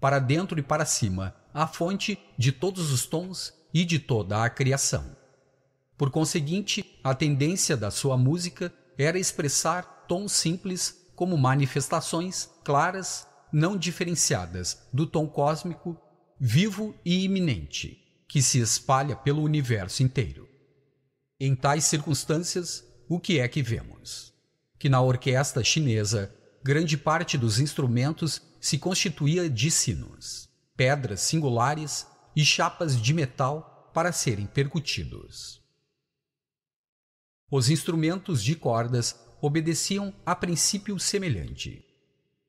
para dentro e para cima, a fonte de todos os tons e de toda a criação. Por conseguinte, a tendência da sua música era expressar tons simples como manifestações claras, não diferenciadas do tom cósmico, vivo e iminente, que se espalha pelo universo inteiro. Em tais circunstâncias, o que é que vemos? Que na orquestra chinesa, grande parte dos instrumentos se constituía de sinos, pedras singulares e chapas de metal para serem percutidos. Os instrumentos de cordas obedeciam a princípio semelhante.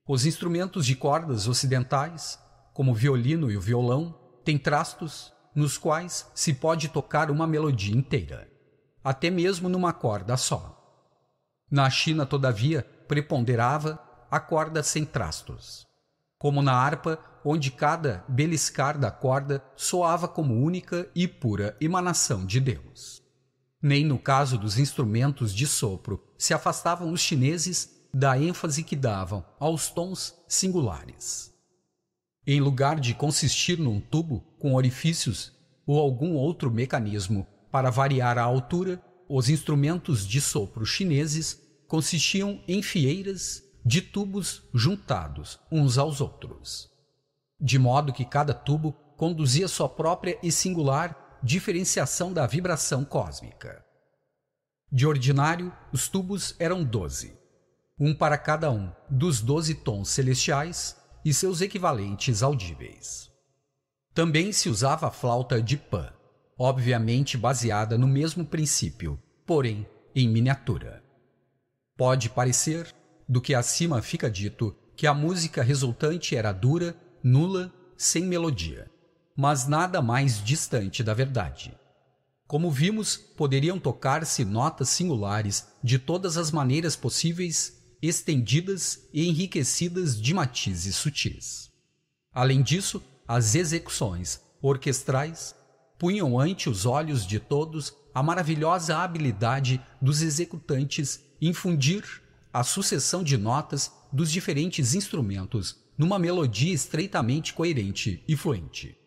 Os instrumentos de cordas ocidentais, como o violino e o violão, têm trastos nos quais se pode tocar uma melodia inteira, até mesmo numa corda só. Na China, todavia, preponderava a corda sem trastos. Como na harpa, onde cada beliscar da corda soava como única e pura emanação de Deus. Nem no caso dos instrumentos de sopro se afastavam os chineses da ênfase que davam aos tons singulares. Em lugar de consistir num tubo com orifícios ou algum outro mecanismo para variar a altura, os instrumentos de sopro chineses consistiam em fieiras de tubos juntados uns aos outros de modo que cada tubo conduzia sua própria e singular diferenciação da vibração cósmica. De ordinário, os tubos eram doze, um para cada um dos doze tons celestiais e seus equivalentes audíveis. Também se usava a flauta de Pan, obviamente baseada no mesmo princípio, porém em miniatura. Pode parecer, do que acima fica dito, que a música resultante era dura nula, sem melodia, mas nada mais distante da verdade. Como vimos, poderiam tocar-se notas singulares de todas as maneiras possíveis, estendidas e enriquecidas de matizes sutis. Além disso, as execuções orquestrais punham ante os olhos de todos a maravilhosa habilidade dos executantes em fundir a sucessão de notas dos diferentes instrumentos numa melodia estreitamente coerente e fluente.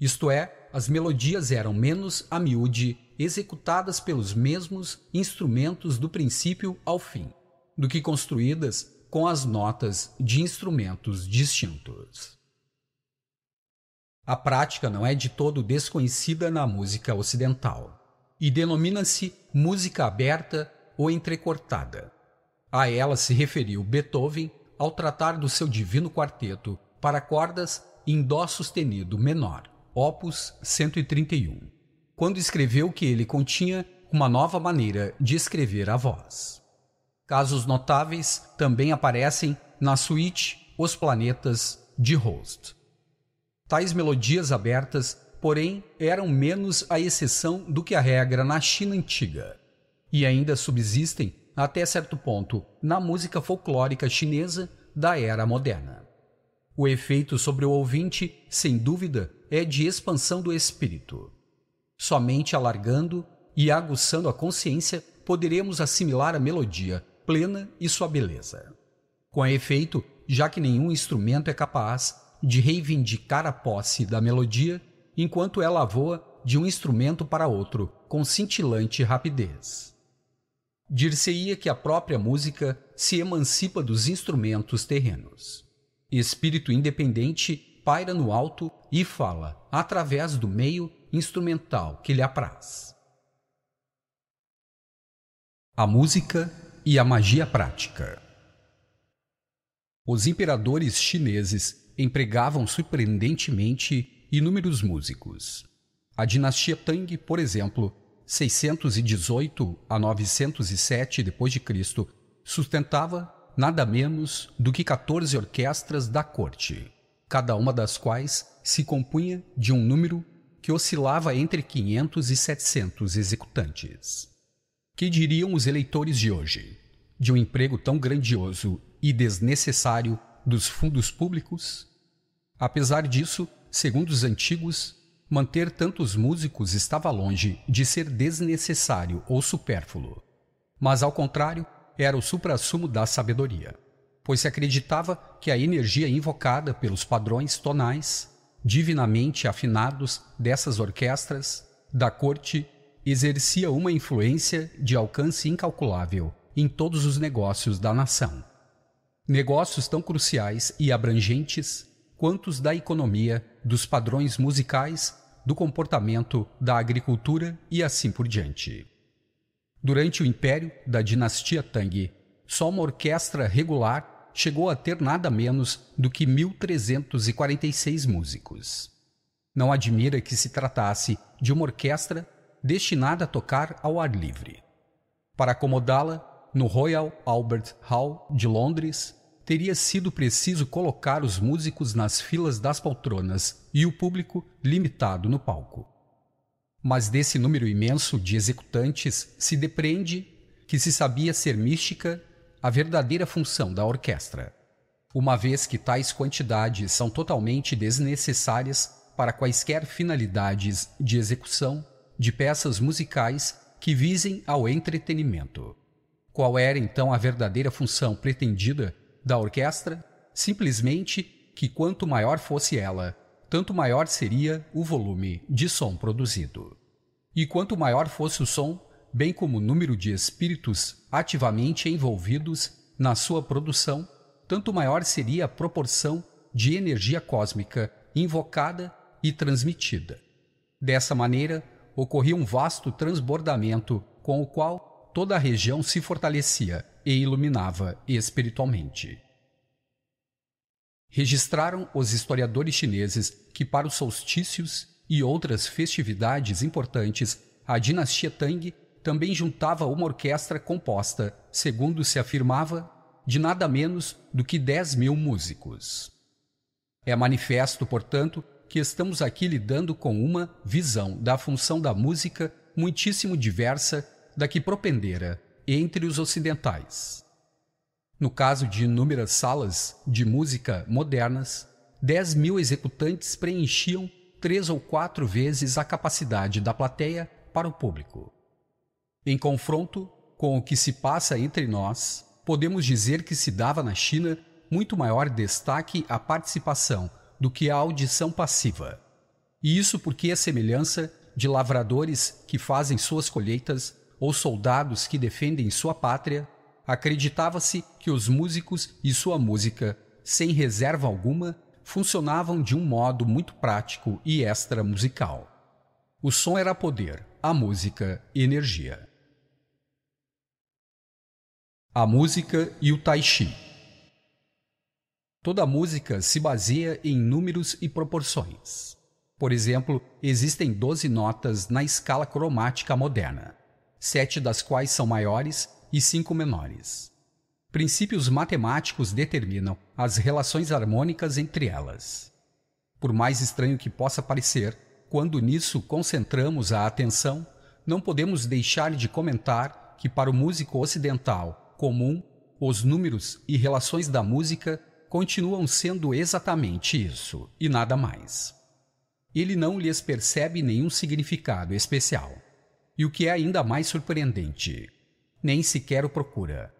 Isto é, as melodias eram menos a miúde executadas pelos mesmos instrumentos do princípio ao fim, do que construídas com as notas de instrumentos distintos. A prática não é de todo desconhecida na música ocidental e denomina-se música aberta ou entrecortada. A ela se referiu Beethoven ao tratar do seu divino quarteto para cordas em dó sustenido menor, opus 131, quando escreveu que ele continha uma nova maneira de escrever a voz. Casos notáveis também aparecem na suíte Os Planetas de Holst. Tais melodias abertas, porém, eram menos a exceção do que a regra na China antiga. e ainda subsistem, até certo ponto, na música folclórica chinesa da era moderna. O efeito sobre o ouvinte, sem dúvida, é de expansão do espírito. Somente alargando e aguçando a consciência poderemos assimilar a melodia plena e sua beleza. Com efeito, já que nenhum instrumento é capaz de reivindicar a posse da melodia enquanto ela voa de um instrumento para outro com cintilante rapidez. Dir-se-ia que a própria música se emancipa dos instrumentos terrenos. Espírito independente paira no alto e fala através do meio instrumental que lhe apraz. A música e a magia prática. Os imperadores chineses empregavam surpreendentemente inúmeros músicos. A dinastia Tang, por exemplo, 618 a 907 d.C., sustentava nada menos do que 14 orquestras da corte, cada uma das quais se compunha de um número que oscilava entre 500 e 700 executantes. Que diriam os eleitores de hoje de um emprego tão grandioso e desnecessário dos fundos públicos? Apesar disso, segundo os antigos, manter tantos músicos estava longe de ser desnecessário ou supérfluo, mas ao contrário, era o suprassumo da sabedoria, pois se acreditava que a energia invocada pelos padrões tonais, divinamente afinados dessas orquestras da corte, exercia uma influência de alcance incalculável em todos os negócios da nação. Negócios tão cruciais e abrangentes quanto os da economia, dos padrões musicais, do comportamento, da agricultura e assim por diante. Durante o império da dinastia Tang, só uma orquestra regular chegou a ter nada menos do que 1.346 músicos. Não admira que se tratasse de uma orquestra destinada a tocar ao ar livre. Para acomodá-la, no Royal Albert Hall de Londres, teria sido preciso colocar os músicos nas filas das poltronas e o público limitado no palco. Mas desse número imenso de executantes se depreende que se sabia ser mística a verdadeira função da orquestra, uma vez que tais quantidades são totalmente desnecessárias para quaisquer finalidades de execução de peças musicais que visem ao entretenimento. Qual era então a verdadeira função pretendida da orquestra? Simplesmente que quanto maior fosse ela, tanto maior seria o volume de som produzido. E quanto maior fosse o som, bem como o número de espíritos ativamente envolvidos na sua produção, tanto maior seria a proporção de energia cósmica invocada e transmitida. Dessa maneira, ocorria um vasto transbordamento com o qual toda a região se fortalecia e iluminava espiritualmente. Registraram os historiadores chineses que, para os solstícios e outras festividades importantes, a dinastia Tang também juntava uma orquestra composta, segundo se afirmava, de nada menos do que 10 mil músicos. É manifesto, portanto, que estamos aqui lidando com uma visão da função da música muitíssimo diversa da que propendera entre os ocidentais. No caso de inúmeras salas de música modernas, 10 mil executantes preenchiam três ou quatro vezes a capacidade da plateia para o público. Em confronto com o que se passa entre nós, podemos dizer que se dava na China muito maior destaque à participação do que a audição passiva. E isso porque a semelhança de lavradores que fazem suas colheitas ou soldados que defendem sua pátria, acreditava-se que os músicos e sua música, sem reserva alguma, funcionavam de um modo muito prático e extra musical. O som era poder, a música energia. A música e o tai chi. Toda música se baseia em números e proporções. Por exemplo, existem 12 notas na escala cromática moderna, sete das quais são maiores e cinco menores. Princípios matemáticos determinam as relações harmônicas entre elas. Por mais estranho que possa parecer, quando nisso concentramos a atenção, não podemos deixar de comentar que para o músico ocidental comum, os números e relações da música continuam sendo exatamente isso e nada mais. Ele não lhes percebe nenhum significado especial. E o que é ainda mais surpreendente, nem sequer o procura,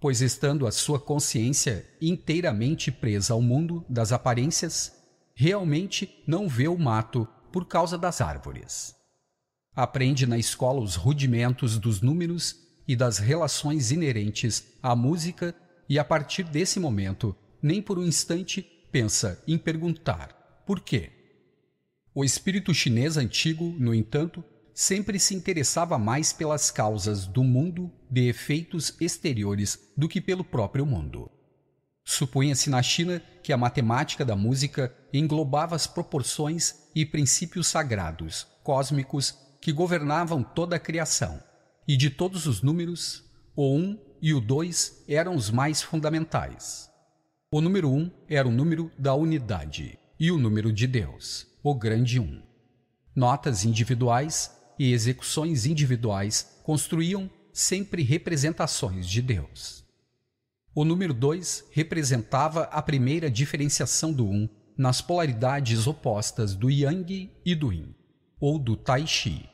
pois estando a sua consciência inteiramente presa ao mundo das aparências, realmente não vê o mato por causa das árvores. Aprende na escola os rudimentos dos números e das relações inerentes à música e a partir desse momento, nem por um instante pensa em perguntar por quê. O espírito chinês antigo, no entanto, sempre se interessava mais pelas causas do mundo de efeitos exteriores do que pelo próprio mundo. Supunha-se na China que a matemática da música englobava as proporções e princípios sagrados, cósmicos, que governavam toda a criação, e de todos os números, o 1 um e o 2 eram os mais fundamentais. O número 1 um era o número da unidade e o número de Deus, o grande 1. Um. Notas individuais e execuções individuais construíam sempre representações de Deus. O número 2 representava a primeira diferenciação do 1 um nas polaridades opostas do Yang e do Yin, ou do Tai Chi.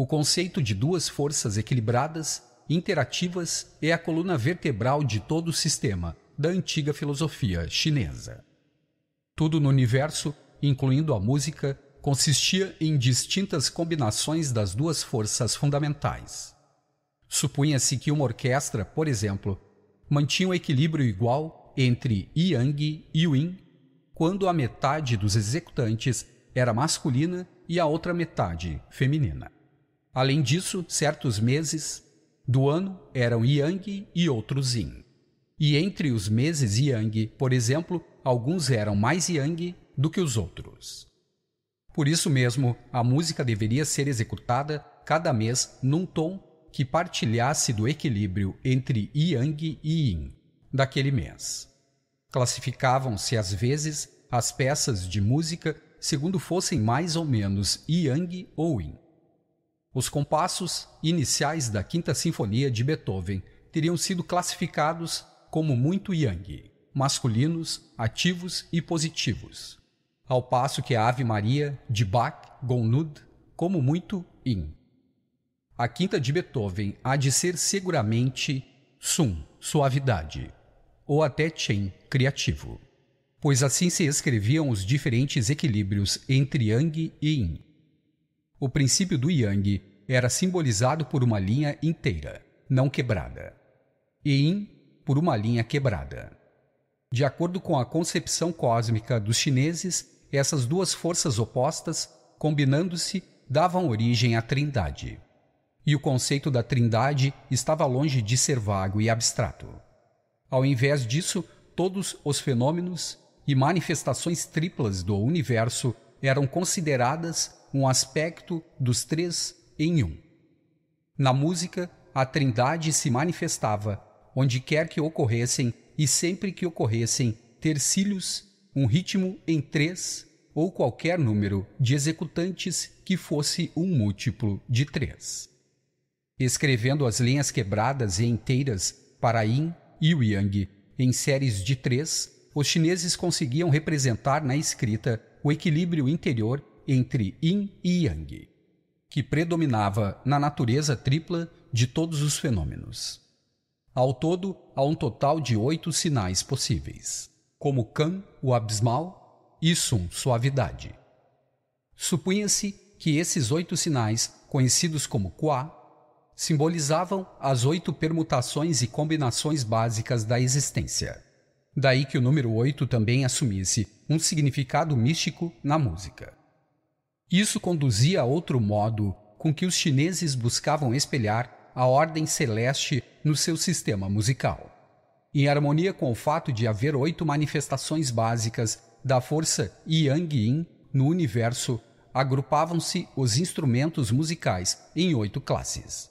O conceito de duas forças equilibradas, interativas, é a coluna vertebral de todo o sistema da antiga filosofia chinesa. Tudo no universo, incluindo a música, consistia em distintas combinações das duas forças fundamentais. Supunha-se que uma orquestra, por exemplo, mantinha um equilíbrio igual entre Yang e Yin, quando a metade dos executantes era masculina e a outra metade feminina. Além disso, certos meses do ano eram Yang e outros Yin. E entre os meses Yang, por exemplo, alguns eram mais Yang do que os outros. Por isso mesmo, a música deveria ser executada cada mês num tom que partilhasse do equilíbrio entre Yang e Yin daquele mês. Classificavam-se às vezes as peças de música segundo fossem mais ou menos Yang ou Yin. Os compassos iniciais da Quinta Sinfonia de Beethoven teriam sido classificados como muito Yang, masculinos, ativos e positivos ao passo que a Ave Maria de Bach, Gounod, como muito in. A quinta de Beethoven há de ser seguramente sum, suavidade, ou até chen, criativo, pois assim se escreviam os diferentes equilíbrios entre yang e yin. O princípio do yang era simbolizado por uma linha inteira, não quebrada, e yin por uma linha quebrada. De acordo com a concepção cósmica dos chineses, essas duas forças opostas, combinando-se, davam origem à Trindade. E o conceito da Trindade estava longe de ser vago e abstrato. Ao invés disso, todos os fenômenos e manifestações triplas do universo eram consideradas um aspecto dos três em um. Na música, a Trindade se manifestava onde quer que ocorressem e sempre que ocorressem tercílios um ritmo em três ou qualquer número de executantes que fosse um múltiplo de três. Escrevendo as linhas quebradas e inteiras para Yin e Yang em séries de três, os chineses conseguiam representar na escrita o equilíbrio interior entre Yin e Yang, que predominava na natureza tripla de todos os fenômenos. Ao todo, há um total de oito sinais possíveis como Kan, o abismal, e Sun, suavidade. Supunha-se que esses oito sinais, conhecidos como Qua, simbolizavam as oito permutações e combinações básicas da existência. Daí que o número oito também assumisse um significado místico na música. Isso conduzia a outro modo com que os chineses buscavam espelhar a ordem celeste no seu sistema musical. Em harmonia com o fato de haver oito manifestações básicas da força Yang Yin no universo, agrupavam-se os instrumentos musicais em oito classes.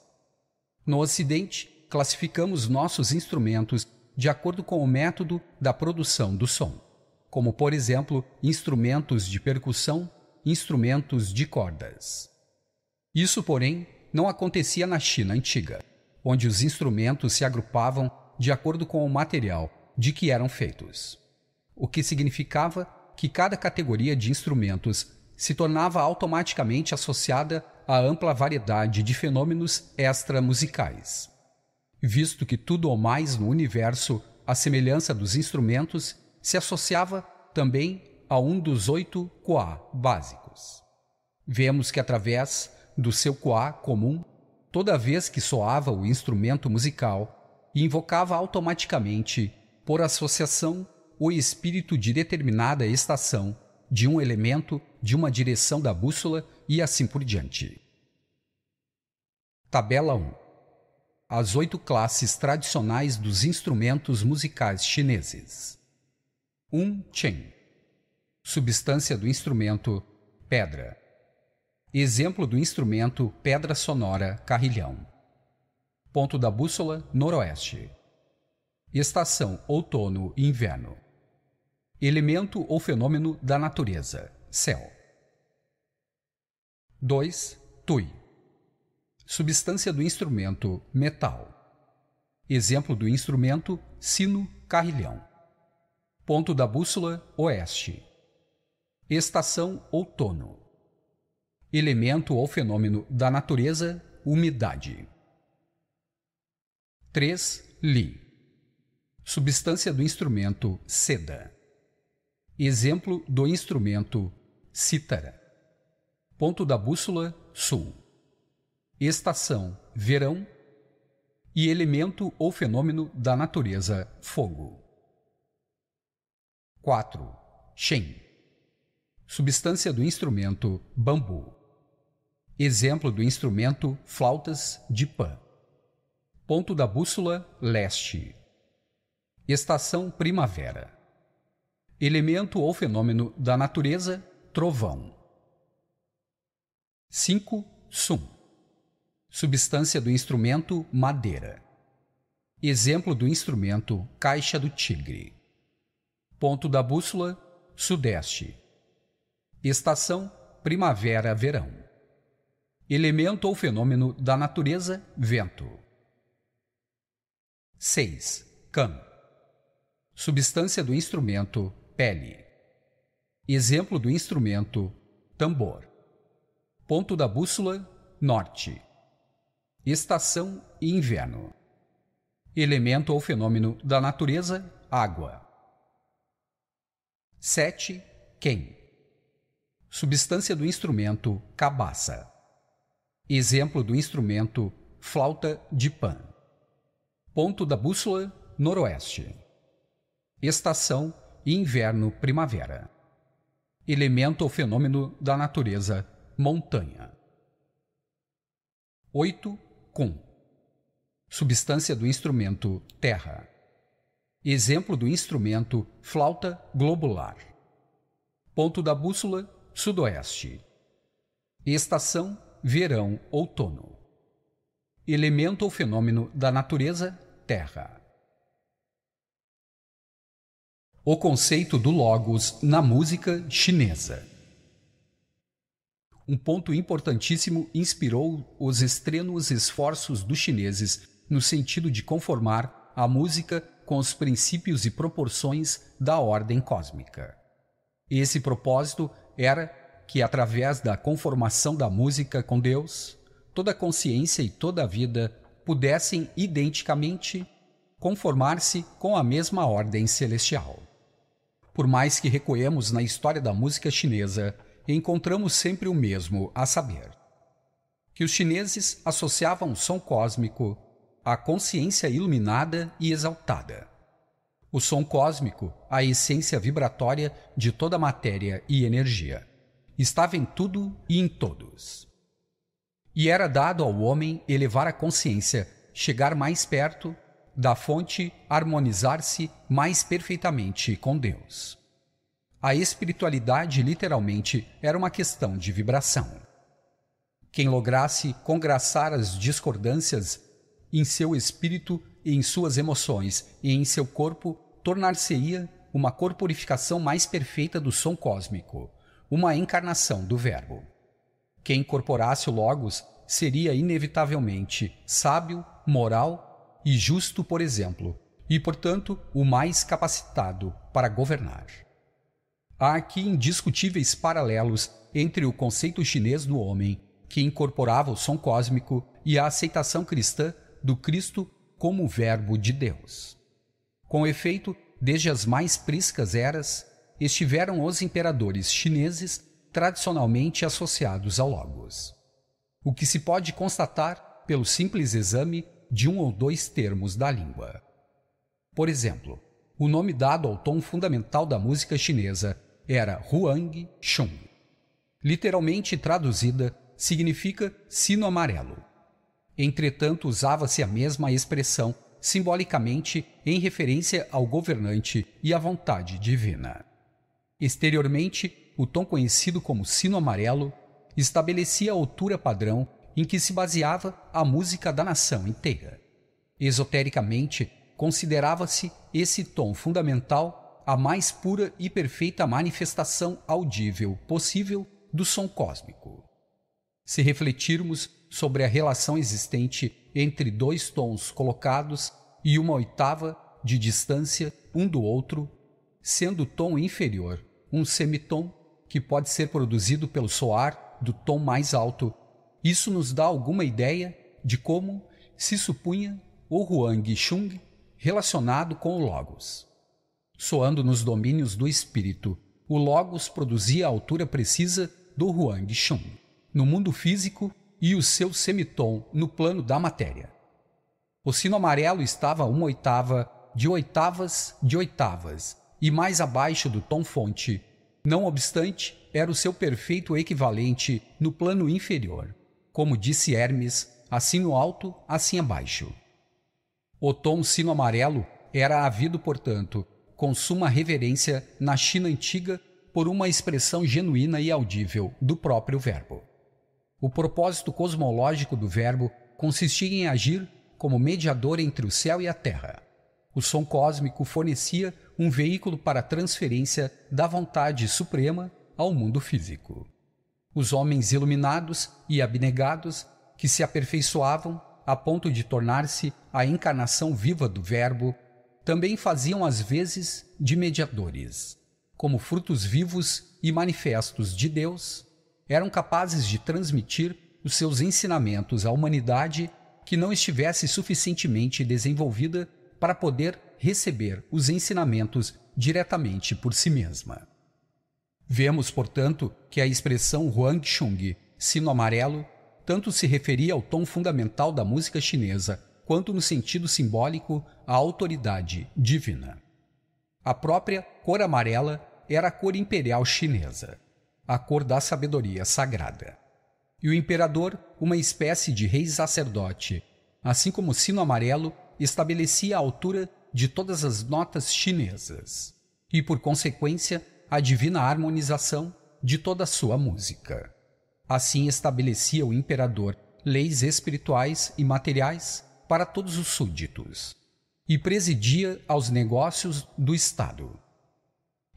No Ocidente, classificamos nossos instrumentos de acordo com o método da produção do som, como, por exemplo, instrumentos de percussão, instrumentos de cordas. Isso, porém, não acontecia na China antiga onde os instrumentos se agrupavam de acordo com o material de que eram feitos, o que significava que cada categoria de instrumentos se tornava automaticamente associada à ampla variedade de fenômenos extramusicais, visto que tudo ou mais no universo, à semelhança dos instrumentos, se associava também a um dos oito Kwa básicos. Vemos que através do seu Kwa comum, toda vez que soava o instrumento musical, invocava automaticamente, por associação, o espírito de determinada estação, de um elemento, de uma direção da bússola e assim por diante. Tabela 1 As oito classes tradicionais dos instrumentos musicais chineses. 1. Chen Substância do instrumento: pedra. Exemplo do instrumento: pedra sonora, carrilhão. Ponto da bússola: noroeste. Estação: outono e inverno. Elemento ou fenômeno da natureza: céu. 2. Tui. Substância do instrumento: metal. Exemplo do instrumento: sino, carrilhão. Ponto da bússola: oeste. Estação outono. Elemento ou fenômeno da natureza, umidade. 3. Li. Substância do instrumento, seda. Exemplo do instrumento, cítara. Ponto da bússola, sul. Estação, verão. E elemento ou fenômeno da natureza, fogo. 4. Shen substância do instrumento bambu. Exemplo do instrumento flautas de pã. Ponto da bússola leste. Estação primavera. Elemento ou fenômeno da natureza trovão. 5. Sum. Substância do instrumento madeira. Exemplo do instrumento caixa do tigre. Ponto da bússola sudeste Estação primavera-verão. Elemento ou fenômeno da natureza: vento. 6. Can. Substância do instrumento: pele. Exemplo do instrumento: tambor. Ponto da bússola: norte. Estação e inverno. Elemento ou fenômeno da natureza: água. 7. Quem Substância do instrumento cabaça. Exemplo do instrumento flauta de pan. Ponto da bússola noroeste. Estação inverno-primavera. Elemento ou fenômeno da natureza montanha. 8. Com. Substância do instrumento terra. Exemplo do instrumento flauta globular. Ponto da bússola Sudoeste. Estação: verão, outono. Elemento ou fenômeno da natureza: terra. O conceito do Logos na música chinesa. Um ponto importantíssimo inspirou os extrênuos esforços dos chineses no sentido de conformar a música com os princípios e proporções da ordem cósmica. Esse propósito era que, através da conformação da música com Deus, toda a consciência e toda a vida pudessem identicamente conformar-se com a mesma ordem celestial. Por mais que recuemos na história da música chinesa, encontramos sempre o mesmo, a saber, que os chineses associavam o som cósmico à consciência iluminada e exaltada. O som cósmico, a essência vibratória de toda matéria e energia estava em tudo e em todos. E era dado ao homem elevar a consciência, chegar mais perto da fonte, harmonizar-se mais perfeitamente com Deus. A espiritualidade, literalmente, era uma questão de vibração. Quem lograsse congraçar as discordâncias em seu espírito em suas emoções e em seu corpo, tornar-se-ia uma corporificação mais perfeita do som cósmico, uma encarnação do Verbo. Quem incorporasse o Logos seria inevitavelmente sábio, moral e justo, por exemplo, e, portanto, o mais capacitado para governar. Há aqui indiscutíveis paralelos entre o conceito chinês do homem, que incorporava o som cósmico, e a aceitação cristã do Cristo como Verbo de Deus. Com efeito, desde as mais priscas eras, estiveram os imperadores chineses tradicionalmente associados ao Logos. O que se pode constatar pelo simples exame de um ou dois termos da língua. Por exemplo, o nome dado ao tom fundamental da música chinesa era Huang Shung. Literalmente traduzida, significa sino amarelo. Entretanto, usava-se a mesma expressão simbolicamente em referência ao governante e à vontade divina. Exteriormente, o tom conhecido como sino amarelo estabelecia a altura padrão em que se baseava a música da nação inteira. Esotericamente, considerava-se esse tom fundamental a mais pura e perfeita manifestação audível possível do som cósmico. Se refletirmos sobre a relação existente entre dois tons colocados e uma oitava de distância um do outro, sendo o tom inferior um semitom que pode ser produzido pelo soar do tom mais alto. Isso nos dá alguma ideia de como se supunha o Huang Shung relacionado com o Logos. Soando nos domínios do espírito, o Logos produzia a altura precisa do Huang Shun, no mundo físico e o seu semitom no plano da matéria. O sino amarelo estava uma oitava de oitavas de oitavas e mais abaixo do tom fonte. Não obstante, era o seu perfeito equivalente no plano inferior. Como disse Hermes, assim no alto, assim abaixo. O tom sino amarelo era havido, portanto, com suma reverência na China antiga por uma expressão genuína e audível do próprio Verbo. O propósito cosmológico do Verbo consistia em agir como mediador entre o céu e a terra. O som cósmico fornecia um veículo para a transferência da vontade suprema ao mundo físico. Os homens iluminados e abnegados que se aperfeiçoavam a ponto de tornar-se a encarnação viva do Verbo, também faziam às vezes de mediadores. Como frutos vivos e manifestos de Deus, eram capazes de transmitir os seus ensinamentos à humanidade que não estivesse suficientemente desenvolvida para poder receber os ensinamentos diretamente por si mesma. Vemos, portanto, que a expressão Huang Shung, sino amarelo, tanto se referia ao tom fundamental da música chinesa, quanto no sentido simbólico à autoridade divina. A própria cor amarela era a cor imperial chinesa, a cor da sabedoria sagrada. E o imperador, uma espécie de rei sacerdote, assim como o sino amarelo, estabelecia a altura de todas as notas chinesas e, por consequência, a divina harmonização de toda a sua música. Assim estabelecia o imperador leis espirituais e materiais para todos os súditos e presidia aos negócios do Estado.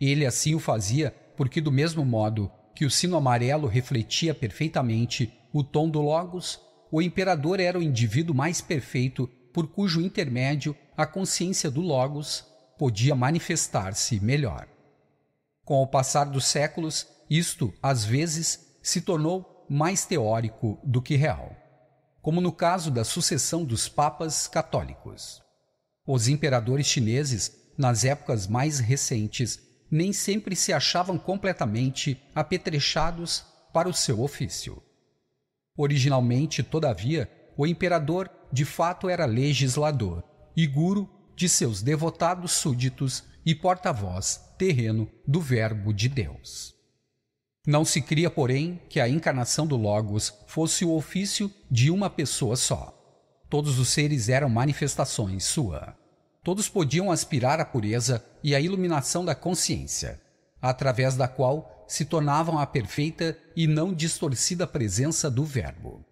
Ele assim o fazia porque, do mesmo modo que o sino amarelo refletia perfeitamente o tom do Logos, o imperador era o indivíduo mais perfeito por cujo intermédio a consciência do Logos podia manifestar-se melhor. Com o passar dos séculos, isto, às vezes, se tornou mais teórico do que real, como no caso da sucessão dos papas católicos. Os imperadores chineses, nas épocas mais recentes, nem sempre se achavam completamente apetrechados para o seu ofício. Originalmente, todavia, o imperador de fato era legislador e guru de seus devotados súditos e porta-voz terreno do Verbo de Deus. Não se cria, porém, que a encarnação do Logos fosse o ofício de uma pessoa só. Todos os seres eram manifestações sua. Todos podiam aspirar à pureza e à iluminação da consciência, através da qual se tornavam a perfeita e não distorcida presença do Verbo.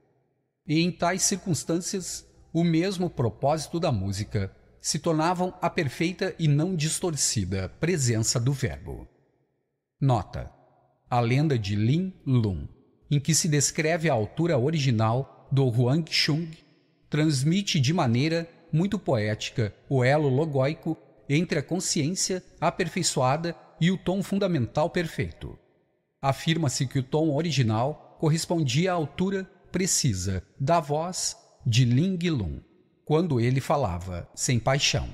E em tais circunstâncias, o mesmo propósito da música se tornavam a perfeita e não distorcida presença do Verbo. Nota: a lenda de Lin Lun, em que se descreve a altura original do Huang Shung, transmite de maneira muito poética o elo logóico entre a consciência aperfeiçoada e o tom fundamental perfeito. Afirma-se que o tom original correspondia à altura precisa da voz de Ling Lung, quando ele falava sem paixão.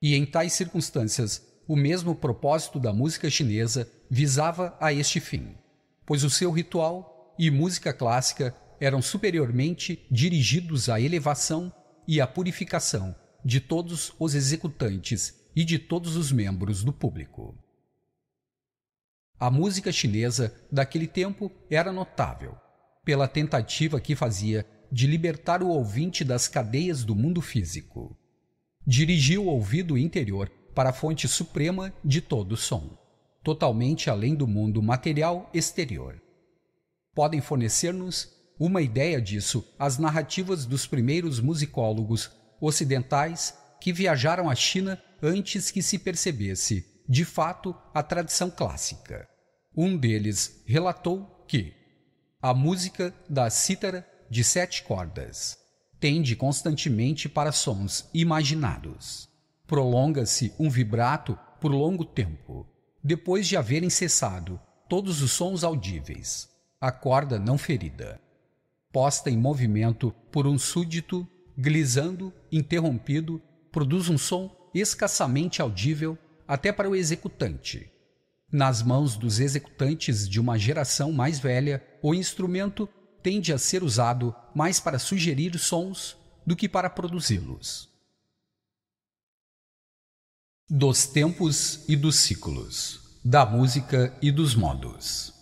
E em tais circunstâncias, o mesmo propósito da música chinesa visava a este fim, pois o seu ritual e música clássica eram superiormente dirigidos à elevação e à purificação de todos os executantes e de todos os membros do público. A música chinesa daquele tempo era notável pela tentativa que fazia de libertar o ouvinte das cadeias do mundo físico. Dirigiu o ouvido interior para a fonte suprema de todo som, totalmente além do mundo material exterior. Podem fornecer-nos uma ideia disso as narrativas dos primeiros musicólogos ocidentais que viajaram à China antes que se percebesse, de fato, a tradição clássica. Um deles relatou que a música da cítara de sete cordas tende constantemente para sons imaginados. Prolonga-se um vibrato por longo tempo, depois de haverem cessado todos os sons audíveis. A corda não ferida, posta em movimento por um súdito, glisando, interrompido, produz um som escassamente audível até para o executante, nas mãos dos executantes de uma geração mais velha, o instrumento tende a ser usado mais para sugerir sons do que para produzi-los. Dos tempos e dos ciclos, da música e dos modos.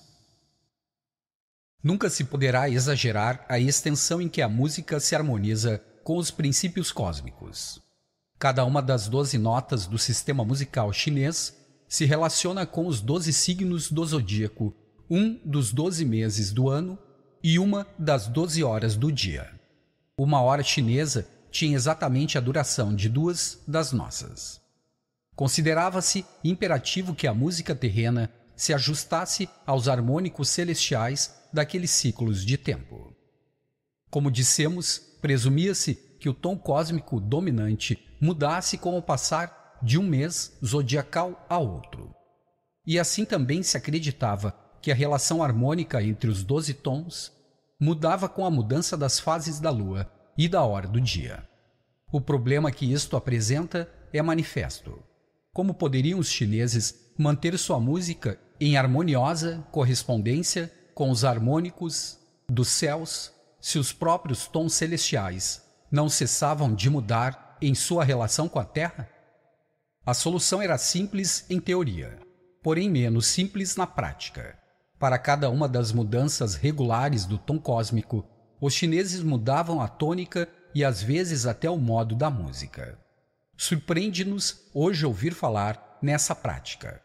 Nunca se poderá exagerar a extensão em que a música se harmoniza com os princípios cósmicos. Cada uma das doze notas do sistema musical chinês se relaciona com os doze signos do zodíaco, um dos doze meses do ano e uma das doze horas do dia. Uma hora chinesa tinha exatamente a duração de duas das nossas. Considerava-se imperativo que a música terrena se ajustasse aos harmônicos celestiais daqueles ciclos de tempo. Como dissemos, presumia-se que o tom cósmico dominante mudasse com o passar de um mês zodiacal a outro. E assim também se acreditava que a relação harmônica entre os doze tons mudava com a mudança das fases da lua e da hora do dia. O problema que isto apresenta é manifesto. Como poderiam os chineses manter sua música em harmoniosa correspondência com os harmônicos dos céus se os próprios tons celestiais não cessavam de mudar em sua relação com a Terra? A solução era simples em teoria, porém menos simples na prática. Para cada uma das mudanças regulares do tom cósmico, os chineses mudavam a tônica e às vezes até o modo da música. Surpreende-nos hoje ouvir falar nessa prática.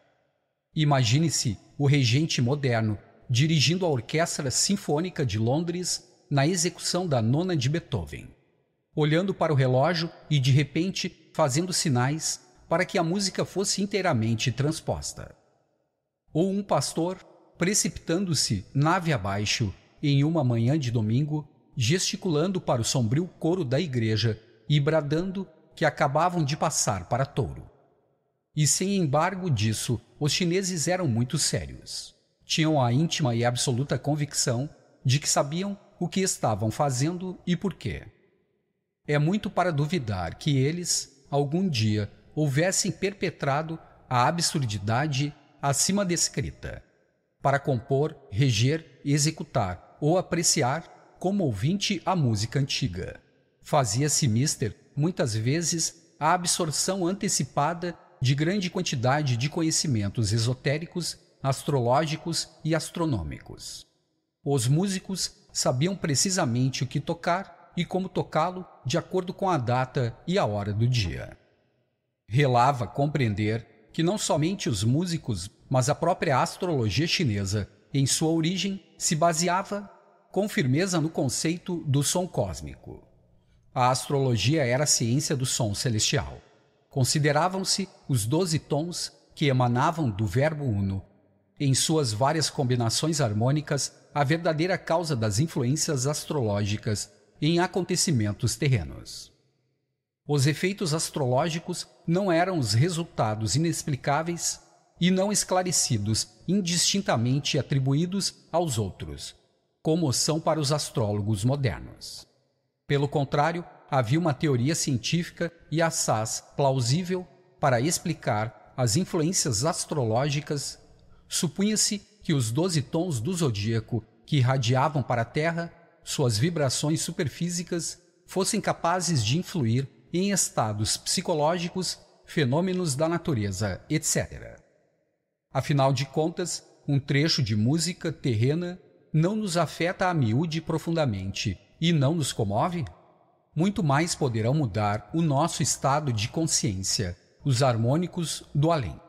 Imagine-se o regente moderno dirigindo a Orquestra Sinfônica de Londres na execução da nona de Beethoven, olhando para o relógio e de repente fazendo sinais para que a música fosse inteiramente transposta. Ou um pastor precipitando-se nave abaixo em uma manhã de domingo, gesticulando para o sombrio coro da igreja e bradando que acabavam de passar para touro. E sem embargo disso, os chineses eram muito sérios. Tinham a íntima e absoluta convicção de que sabiam o que estavam fazendo e por quê. É muito para duvidar que eles, algum dia, houvessem perpetrado a absurdidade acima descrita, para compor, reger, executar ou apreciar como ouvinte a música antiga. Fazia-se mister, muitas vezes, a absorção antecipada de grande quantidade de conhecimentos esotéricos, astrológicos e astronômicos. Os músicos sabiam precisamente o que tocar e como tocá-lo de acordo com a data e a hora do dia. Relava compreender que não somente os músicos, mas a própria astrologia chinesa, em sua origem, se baseava com firmeza no conceito do som cósmico. A astrologia era a ciência do som celestial. Consideravam-se os doze tons que emanavam do Verbo Uno, em suas várias combinações harmônicas a verdadeira causa das influências astrológicas em acontecimentos terrenos. Os efeitos astrológicos não eram os resultados inexplicáveis e não esclarecidos indistintamente atribuídos aos outros, como são para os astrólogos modernos. Pelo contrário, havia uma teoria científica e assaz plausível para explicar as influências astrológicas. Supunha-se que os doze tons do zodíaco que irradiavam para a Terra, suas vibrações superfísicas, fossem capazes de influir em estados psicológicos, fenômenos da natureza, etc. Afinal de contas, um trecho de música terrena não nos afeta a miúde profundamente e não nos comove? Muito mais poderão mudar o nosso estado de consciência, os harmônicos do além.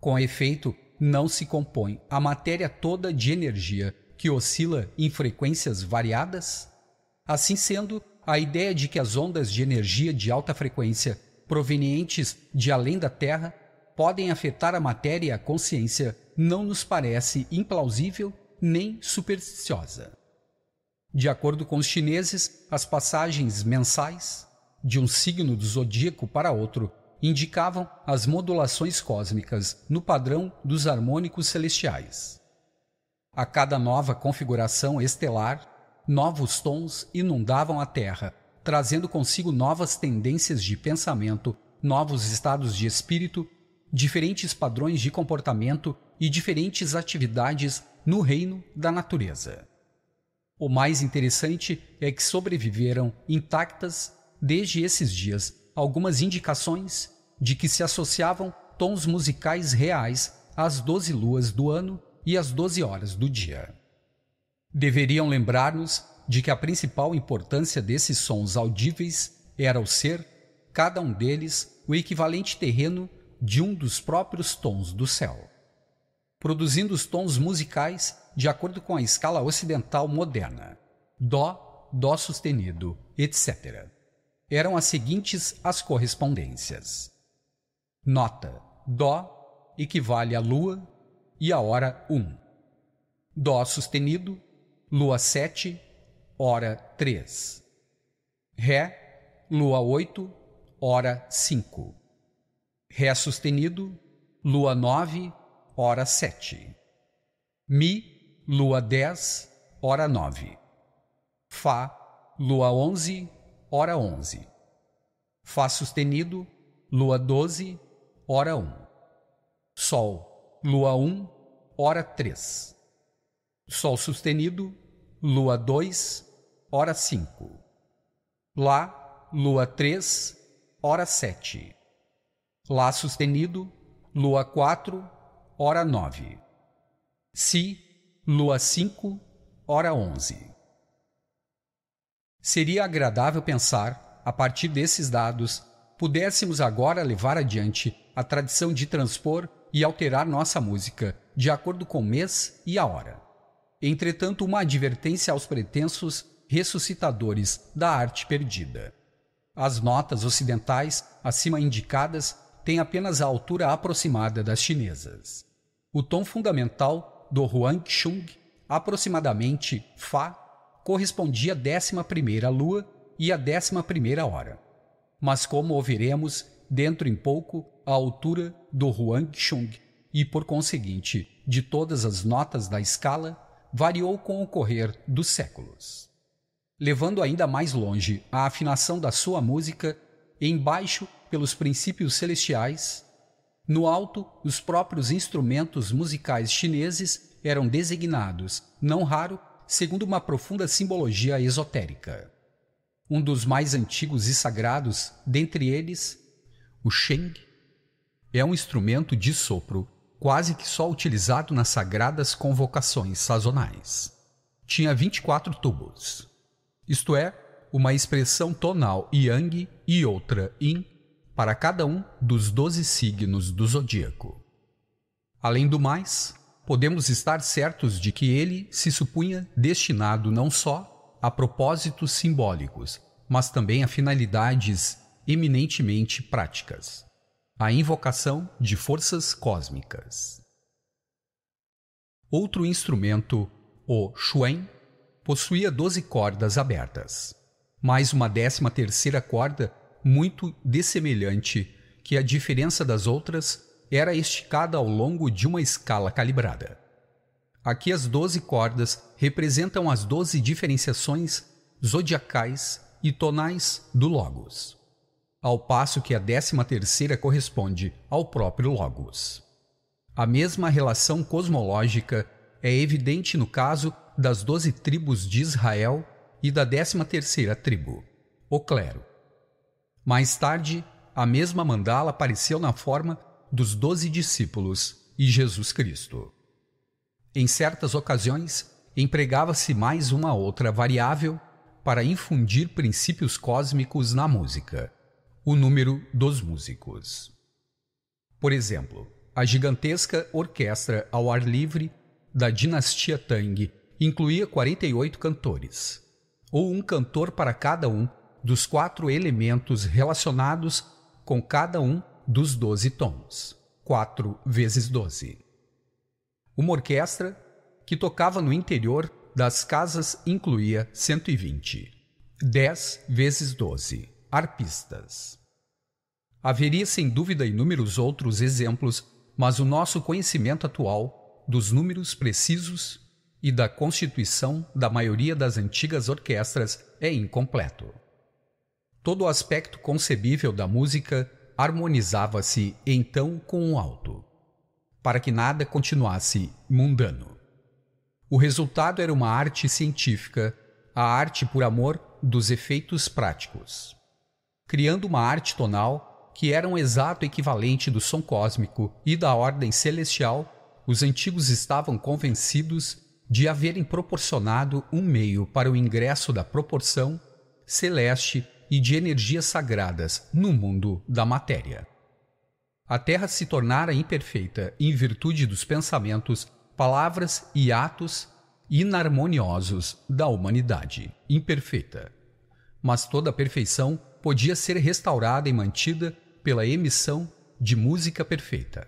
Com efeito, não se compõe a matéria toda de energia que oscila em frequências variadas? Assim sendo, a ideia de que as ondas de energia de alta frequência provenientes de além da Terra podem afetar a matéria e a consciência não nos parece implausível nem supersticiosa. De acordo com os chineses, as passagens mensais de um signo do zodíaco para outro indicavam as modulações cósmicas no padrão dos harmônicos celestiais. A cada nova configuração estelar, novos tons inundavam a Terra, trazendo consigo novas tendências de pensamento, novos estados de espírito, diferentes padrões de comportamento e diferentes atividades no reino da natureza. O mais interessante é que sobreviveram intactas, desde esses dias, algumas indicações de que se associavam tons musicais reais às doze luas do ano e às doze horas do dia. Deveriam lembrar-nos de que a principal importância desses sons audíveis era o ser, cada um deles, o equivalente terreno de um dos próprios tons do céu, produzindo os tons musicais de acordo com a escala ocidental moderna: Dó, Dó sustenido, etc. Eram as seguintes as correspondências. Nota: Dó equivale à lua e a hora 1. Dó sustenido, lua 7, hora 3. Ré, lua 8, hora 5. Ré sustenido, lua 9, hora 7. Mi, lua 10, hora 9. Fá, lua 11, hora 11. Fá sustenido, lua 12, hora 1. Sol, lua 1, hora 3. Sol sustenido, lua 2, hora 5. Lá, lua 3, hora 7. Lá sustenido, lua 4, hora 9. Si, lua 5, hora 11. Seria agradável pensar, a partir desses dados, pudéssemos agora levar adiante a tradição de transpor e alterar nossa música de acordo com o mês e a hora. Entretanto, uma advertência aos pretensos ressuscitadores da arte perdida. As notas ocidentais, acima indicadas, têm apenas a altura aproximada das chinesas. O tom fundamental do Huangshung, aproximadamente Fá, correspondia à décima primeira lua e à décima primeira hora. Mas como ouviremos dentro em pouco, a altura do Huangshung e, por conseguinte, de todas as notas da escala, variou com o correr dos séculos. Levando ainda mais longe a afinação da sua música, embaixo, pelos princípios celestiais, no alto, os próprios instrumentos musicais chineses eram designados, não raro, segundo uma profunda simbologia esotérica. Um dos mais antigos e sagrados, dentre eles, o Sheng, é um instrumento de sopro quase que só utilizado nas sagradas convocações sazonais. Tinha 24 tubos, isto é, uma expressão tonal yang e outra yin para cada um dos doze signos do zodíaco. Além do mais, podemos estar certos de que ele se supunha destinado não só a propósitos simbólicos, mas também a finalidades eminentemente práticas a invocação de forças cósmicas. Outro instrumento o Shuen, possuía 12 cordas abertas, mais uma décima terceira corda muito dessemelhante, que a diferença das outras era esticada ao longo de uma escala calibrada. Aqui as 12 cordas representam as 12 diferenciações zodiacais e tonais do Logos, ao passo que a décima terceira corresponde ao próprio Logos. A mesma relação cosmológica é evidente no caso das doze tribos de Israel e da décima terceira tribo, o clero. Mais tarde, a mesma mandala apareceu na forma dos doze discípulos e Jesus Cristo. Em certas ocasiões, empregava-se mais uma outra variável para infundir princípios cósmicos na música, o número dos músicos. Por exemplo, a gigantesca orquestra ao ar livre da dinastia Tang incluía 48 cantores, ou um cantor para cada um dos quatro elementos relacionados com cada um dos doze tons, 4 vezes 12. Uma orquestra que tocava no interior das casas incluía 120, 10 vezes 12 arpistas. Haveria sem dúvida inúmeros outros exemplos mas o nosso conhecimento atual dos números precisos e da constituição da maioria das antigas orquestras é incompleto. Todo o aspecto concebível da música harmonizava-se então com o alto, para que nada continuasse mundano. O resultado era uma arte científica, a arte por amor dos efeitos práticos, criando uma arte tonal que era um exato equivalente do som cósmico e da ordem celestial, os antigos estavam convencidos de haverem proporcionado um meio para o ingresso da proporção celeste e de energias sagradas no mundo da matéria. A Terra se tornara imperfeita em virtude dos pensamentos, palavras e atos inarmoniosos da humanidade imperfeita. Mas toda a perfeição podia ser restaurada e mantida pela emissão de música perfeita.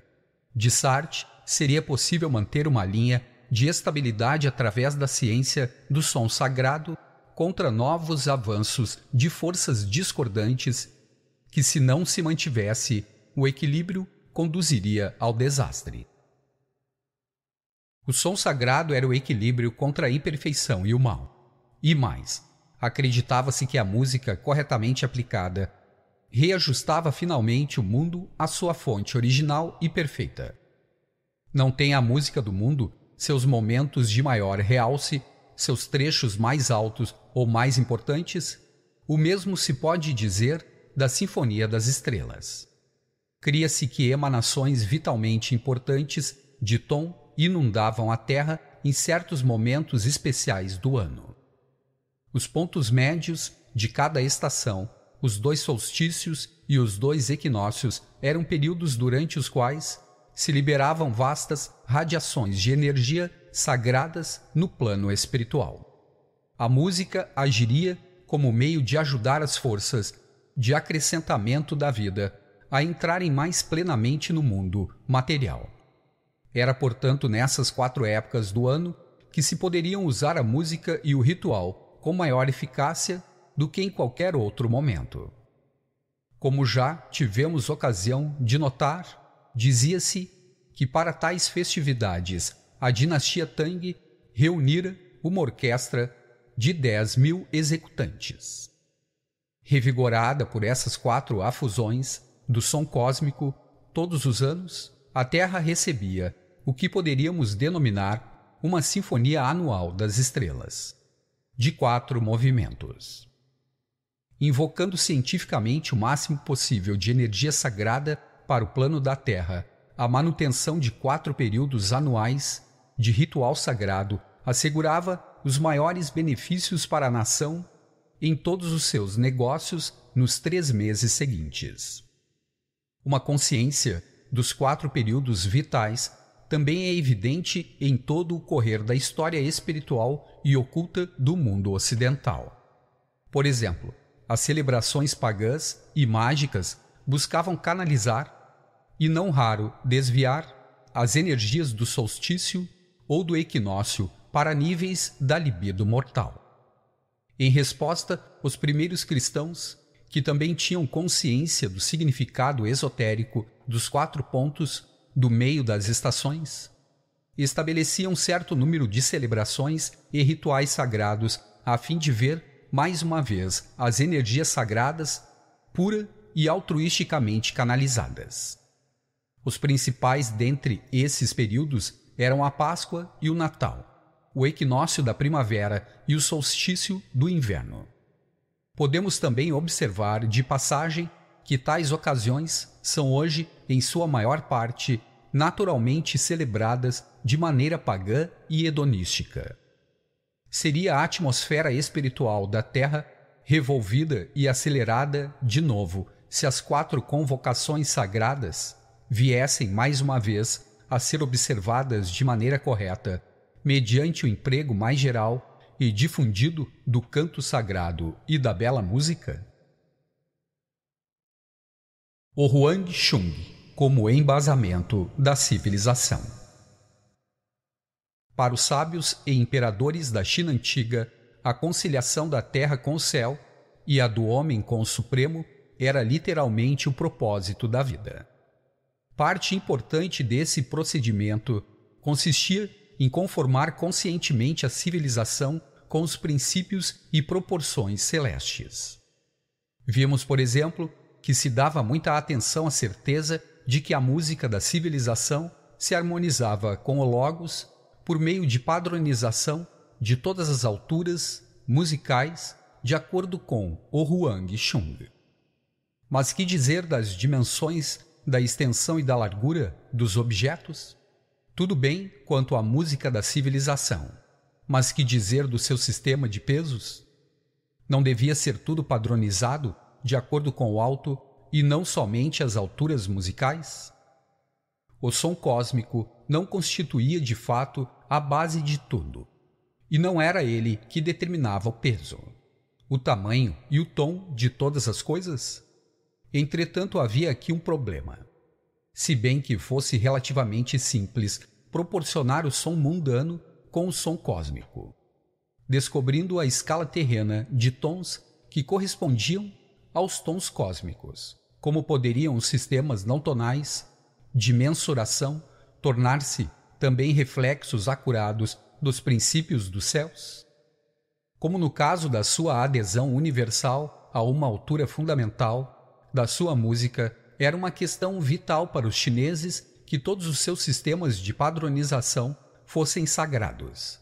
De Sartre, seria possível manter uma linha de estabilidade através da ciência do som sagrado contra novos avanços de forças discordantes que, se não se mantivesse, o equilíbrio conduziria ao desastre. O som sagrado era o equilíbrio contra a imperfeição e o mal. E mais, acreditava-se que a música corretamente aplicada reajustava finalmente o mundo à sua fonte original e perfeita. Não tem a música do mundo seus momentos de maior realce, seus trechos mais altos ou mais importantes? O mesmo se pode dizer da Sinfonia das Estrelas. Cria-se que emanações vitalmente importantes de tom inundavam a Terra em certos momentos especiais do ano. Os pontos médios de cada estação os dois solstícios e os dois equinócios eram períodos durante os quais se liberavam vastas radiações de energia sagradas no plano espiritual. A música agiria como meio de ajudar as forças de acrescentamento da vida a entrarem mais plenamente no mundo material. Era, portanto, nessas quatro épocas do ano que se poderiam usar a música e o ritual com maior eficácia do que em qualquer outro momento. Como já tivemos ocasião de notar, dizia-se que para tais festividades a dinastia Tang reunira uma orquestra de 10 mil executantes. Revigorada por essas quatro afusões do som cósmico, todos os anos, a Terra recebia o que poderíamos denominar uma sinfonia anual das estrelas, de quatro movimentos invocando cientificamente o máximo possível de energia sagrada para o plano da Terra. A manutenção de quatro períodos anuais de ritual sagrado assegurava os maiores benefícios para a nação em todos os seus negócios nos três meses seguintes. Uma consciência dos quatro períodos vitais também é evidente em todo o correr da história espiritual e oculta do mundo ocidental. Por exemplo, as celebrações pagãs e mágicas buscavam canalizar, e não raro desviar, as energias do solstício ou do equinócio para níveis da libido mortal. Em resposta, os primeiros cristãos, que também tinham consciência do significado esotérico dos quatro pontos do meio das estações, estabeleciam certo número de celebrações e rituais sagrados a fim de ver, mais uma vez, as energias sagradas, pura e altruisticamente canalizadas. Os principais dentre esses períodos eram a Páscoa e o Natal, o equinócio da primavera e o solstício do inverno. Podemos também observar de passagem que tais ocasiões são hoje, em sua maior parte, naturalmente celebradas de maneira pagã e hedonística. Seria a atmosfera espiritual da Terra revolvida e acelerada de novo se as quatro convocações sagradas viessem mais uma vez a ser observadas de maneira correta, mediante o emprego mais geral e difundido do canto sagrado e da bela música? O Huang Shung como embasamento da civilização. Para os sábios e imperadores da China antiga, a conciliação da terra com o céu e a do homem com o Supremo era literalmente o propósito da vida. Parte importante desse procedimento consistia em conformar conscientemente a civilização com os princípios e proporções celestes. Vimos, por exemplo, que se dava muita atenção à certeza de que a música da civilização se harmonizava com o Logos por meio de padronização de todas as alturas musicais de acordo com o Huang Chung. Mas que dizer das dimensões, da extensão e da largura dos objetos? Tudo bem quanto à música da civilização, mas que dizer do seu sistema de pesos? Não devia ser tudo padronizado de acordo com o alto e não somente as alturas musicais? O som cósmico não constituía de fato a base de tudo, e não era ele que determinava o peso, o tamanho e o tom de todas as coisas? Entretanto, havia aqui um problema se bem que fosse relativamente simples proporcionar o som mundano com o som cósmico, descobrindo a escala terrena de tons que correspondiam aos tons cósmicos. Como poderiam os sistemas não tonais de mensuração tornar-se também reflexos acurados dos princípios dos céus? Como no caso da sua adesão universal a uma altura fundamental da sua música era uma questão vital para os chineses que todos os seus sistemas de padronização fossem sagrados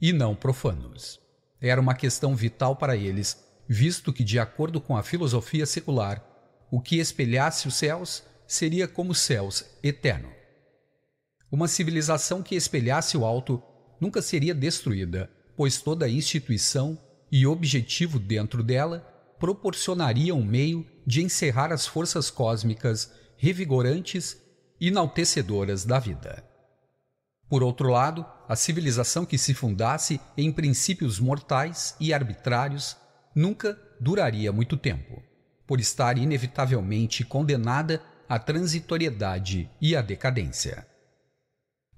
e não profanos. Era uma questão vital para eles, visto que, de acordo com a filosofia secular, o que espelhasse os céus seria como céus eterno. Uma civilização que espelhasse o alto nunca seria destruída, pois toda instituição e objetivo dentro dela proporcionaria um meio de encerrar as forças cósmicas revigorantes e enaltecedoras da vida. Por outro lado, a civilização que se fundasse em princípios mortais e arbitrários nunca duraria muito tempo, por estar inevitavelmente condenada à transitoriedade e à decadência.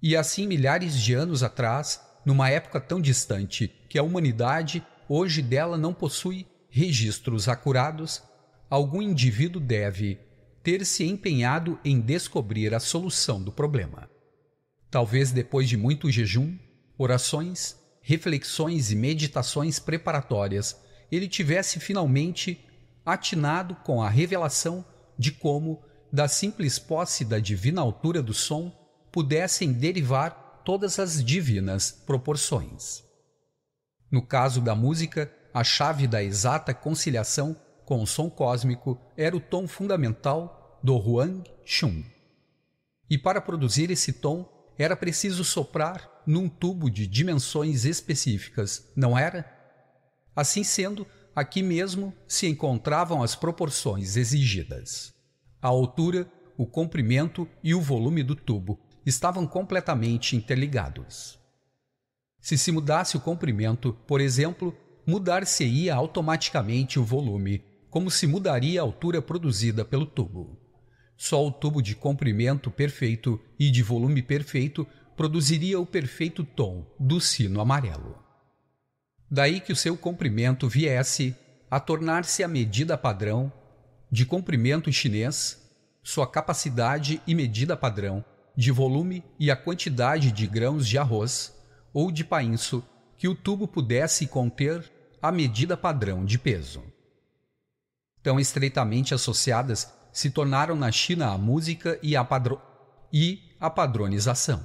E assim, milhares de anos atrás, numa época tão distante que a humanidade hoje dela não possui registros acurados, algum indivíduo deve ter se empenhado em descobrir a solução do problema. Talvez depois de muito jejum, orações, reflexões e meditações preparatórias, ele tivesse finalmente atinado com a revelação de como, da simples posse da divina altura do som, pudessem derivar todas as divinas proporções. No caso da música, a chave da exata conciliação com o som cósmico era o tom fundamental do Huang Shun. E para produzir esse tom, era preciso soprar num tubo de dimensões específicas, não era? Assim sendo, aqui mesmo se encontravam as proporções exigidas. A altura, o comprimento e o volume do tubo estavam completamente interligados. Se se mudasse o comprimento, por exemplo, mudar-se-ia automaticamente o volume, como se mudaria a altura produzida pelo tubo. Só o tubo de comprimento perfeito e de volume perfeito produziria o perfeito tom do sino amarelo. Daí que o seu comprimento viesse a tornar-se a medida padrão de comprimento chinês, sua capacidade e medida padrão de volume e a quantidade de grãos de arroz ou de painço que o tubo pudesse conter a medida padrão de peso. Tão estreitamente associadas se tornaram na China a música e a, padro... e a padronização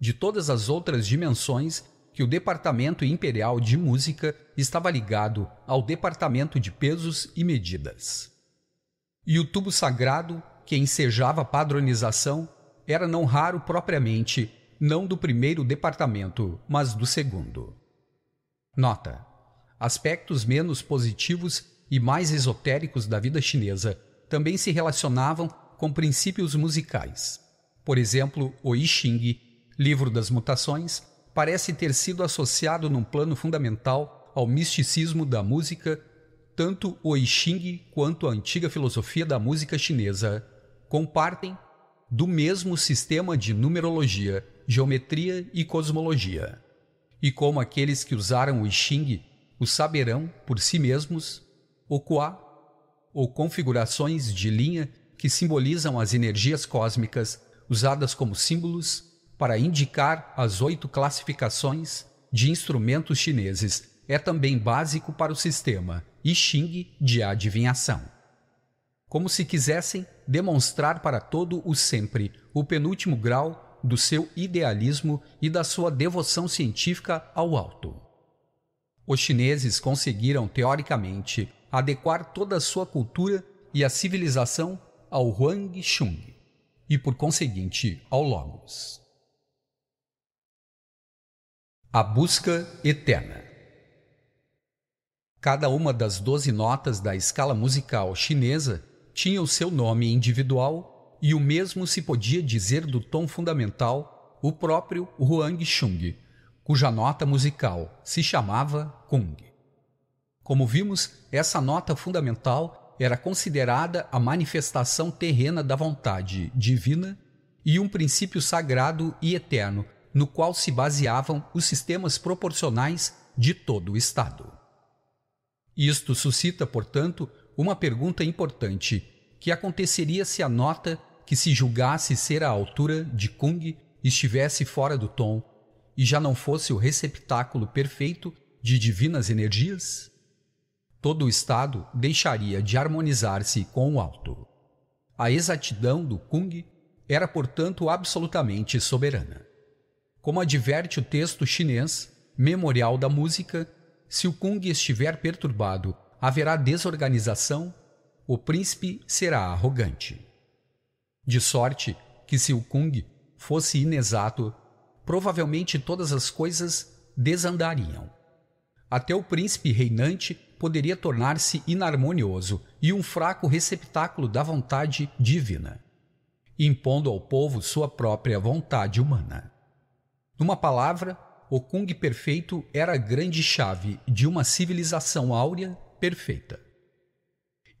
de todas as outras dimensões que o Departamento Imperial de Música estava ligado ao Departamento de Pesos e Medidas. E o tubo sagrado, que ensejava padronização, era não raro propriamente não do primeiro departamento, mas do segundo. Nota: aspectos menos positivos e mais esotéricos da vida chinesa também se relacionavam com princípios musicais. Por exemplo, o I Ching, livro das mutações, parece ter sido associado num plano fundamental ao misticismo da música, tanto o I Ching quanto a antiga filosofia da música chinesa compartem do mesmo sistema de numerologia, geometria e cosmologia. E como aqueles que usaram o I Ching o saberão por si mesmos, o Qua ou configurações de linha que simbolizam as energias cósmicas usadas como símbolos para indicar as oito classificações de instrumentos chineses é também básico para o sistema I Ching de adivinhação. Como se quisessem demonstrar para todo o sempre o penúltimo grau do seu idealismo e da sua devoção científica ao alto. Os chineses conseguiram, teoricamente, adequar toda a sua cultura e a civilização ao Huang Shung e, por conseguinte, ao Logos. A busca eterna. Cada uma das doze notas da escala musical chinesa tinha o seu nome individual e o mesmo se podia dizer do tom fundamental, o próprio Huang Shung, cuja nota musical se chamava Kung. Como vimos, essa nota fundamental era considerada a manifestação terrena da vontade divina e um princípio sagrado e eterno no qual se baseavam os sistemas proporcionais de todo o Estado. Isto suscita, portanto, uma pergunta importante: que aconteceria se a nota que se julgasse ser a altura de Kung estivesse fora do tom e já não fosse o receptáculo perfeito de divinas energias? todo o Estado deixaria de harmonizar-se com o alto. A exatidão do Kung era, portanto, absolutamente soberana. Como adverte o texto chinês, Memorial da Música, se o Kung estiver perturbado, haverá desorganização, o príncipe será arrogante. De sorte que, se o Kung fosse inexato, provavelmente todas as coisas desandariam. Até o príncipe reinante poderia tornar-se inarmonioso e um fraco receptáculo da vontade divina, impondo ao povo sua própria vontade humana. Numa palavra, o Kung perfeito era a grande chave de uma civilização áurea perfeita.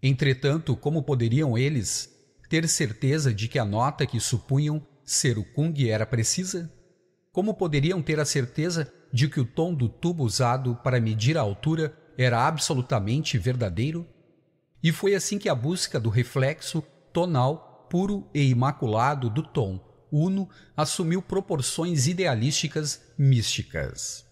Entretanto, como poderiam eles ter certeza de que a nota que supunham ser o Kung era precisa? Como poderiam ter a certeza de que o tom do tubo usado para medir a altura era absolutamente verdadeiro? E foi assim que a busca do reflexo tonal puro e imaculado do tom uno assumiu proporções idealísticas místicas.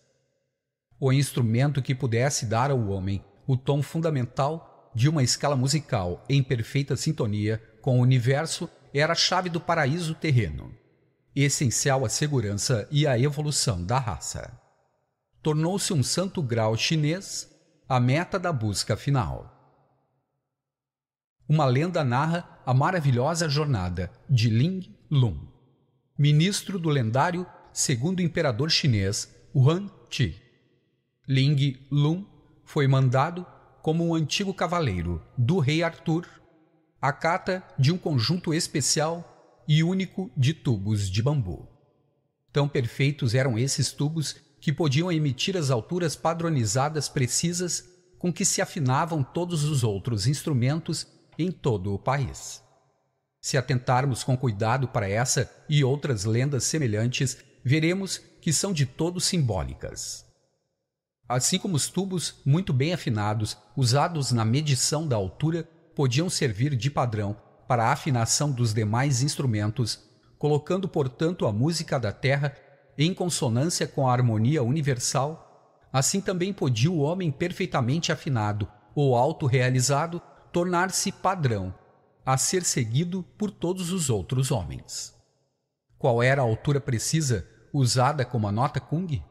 O instrumento que pudesse dar ao homem o tom fundamental de uma escala musical em perfeita sintonia com o universo era a chave do paraíso terreno, essencial à segurança e à evolução da raça. Tornou-se um santo grau chinês a meta da busca final. Uma lenda narra a maravilhosa jornada de Ling Lun, ministro do lendário segundo imperador chinês Huan Ti. Ling Lun foi mandado como um antigo cavaleiro do rei Arthur à cata de um conjunto especial e único de tubos de bambu. Tão perfeitos eram esses tubos que podiam emitir as alturas padronizadas precisas com que se afinavam todos os outros instrumentos em todo o país. Se atentarmos com cuidado para essa e outras lendas semelhantes, veremos que são de todo simbólicas. Assim como os tubos muito bem afinados, usados na medição da altura, podiam servir de padrão para a afinação dos demais instrumentos, colocando, portanto, a música da terra em consonância com a harmonia universal, assim também podia o homem perfeitamente afinado ou autorrealizado tornar-se padrão, a ser seguido por todos os outros homens. Qual era a altura precisa usada como a nota Kung?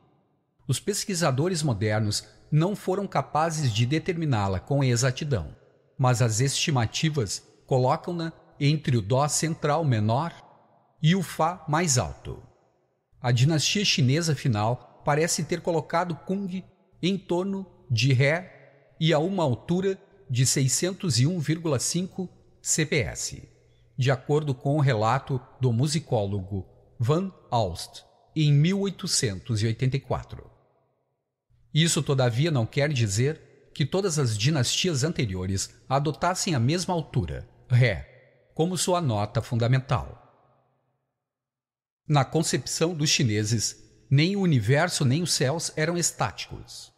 Os pesquisadores modernos não foram capazes de determiná-la com exatidão, mas as estimativas colocam-na entre o Dó central menor e o Fá mais alto. A dinastia chinesa final parece ter colocado Kung em torno de Ré e a uma altura de 601,5 CPS, de acordo com o relato do musicólogo Van Alst em 1884. Isso, todavia, não quer dizer que todas as dinastias anteriores adotassem a mesma altura, Ré, como sua nota fundamental. Na concepção dos chineses, nem o universo nem os céus eram estáticos.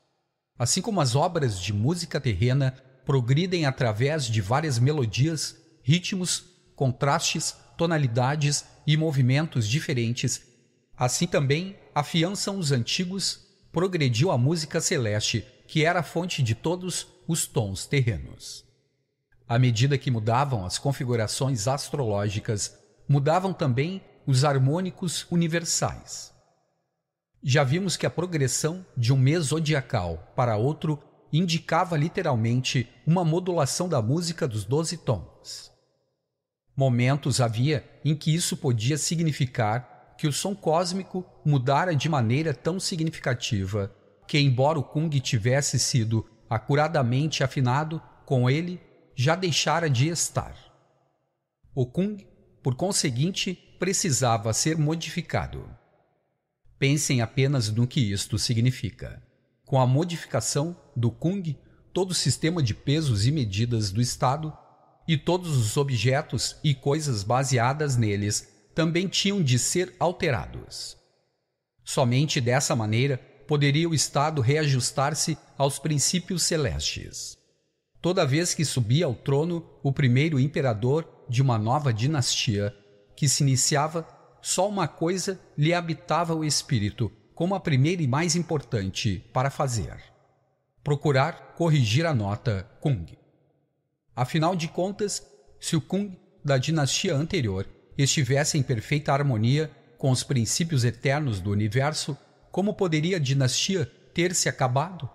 Assim como as obras de música terrena progridem através de várias melodias, ritmos, contrastes, tonalidades e movimentos diferentes, assim também afiançam os antigos progrediu a música celeste, que era a fonte de todos os tons terrenos. À medida que mudavam as configurações astrológicas, mudavam também os harmônicos universais. Já vimos que a progressão de um mês zodiacal para outro indicava literalmente uma modulação da música dos doze tons. Momentos havia em que isso podia significar que o som cósmico mudara de maneira tão significativa que, embora o Kung tivesse sido acuradamente afinado, com ele já deixara de estar. O Kung, por conseguinte, precisava ser modificado. Pensem apenas no que isto significa. Com a modificação do Kung, todo o sistema de pesos e medidas do Estado e todos os objetos e coisas baseadas neles também tinham de ser alterados. Somente dessa maneira poderia o Estado reajustar-se aos princípios celestes. Toda vez que subia ao trono o primeiro imperador de uma nova dinastia, que se iniciava, só uma coisa lhe habitava o espírito, como a primeira e mais importante para fazer: procurar corrigir a nota Kung. Afinal de contas, se o Kung da dinastia anterior estivesse em perfeita harmonia com os princípios eternos do universo, como poderia a dinastia ter se acabado?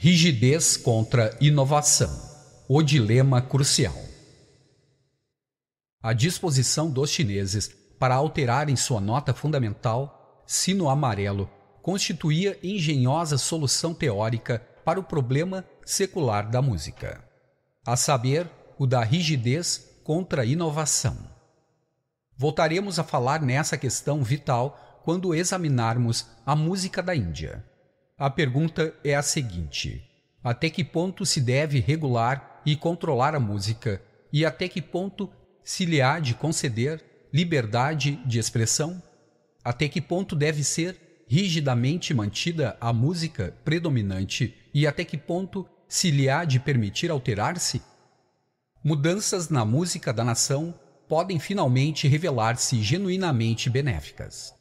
Rigidez contra inovação o dilema crucial. A disposição dos chineses para alterarem sua nota fundamental, sino amarelo, constituía engenhosa solução teórica para o problema secular da música, a saber, o da rigidez contra inovação. Voltaremos a falar nessa questão vital quando examinarmos a música da Índia. A pergunta é a seguinte: até que ponto se deve regular e controlar a música e até que ponto se lhe há de conceder liberdade de expressão? Até que ponto deve ser rigidamente mantida a música predominante e até que ponto se lhe há de permitir alterar-se? mudanças na música da nação podem finalmente revelar-se genuinamente benéficas.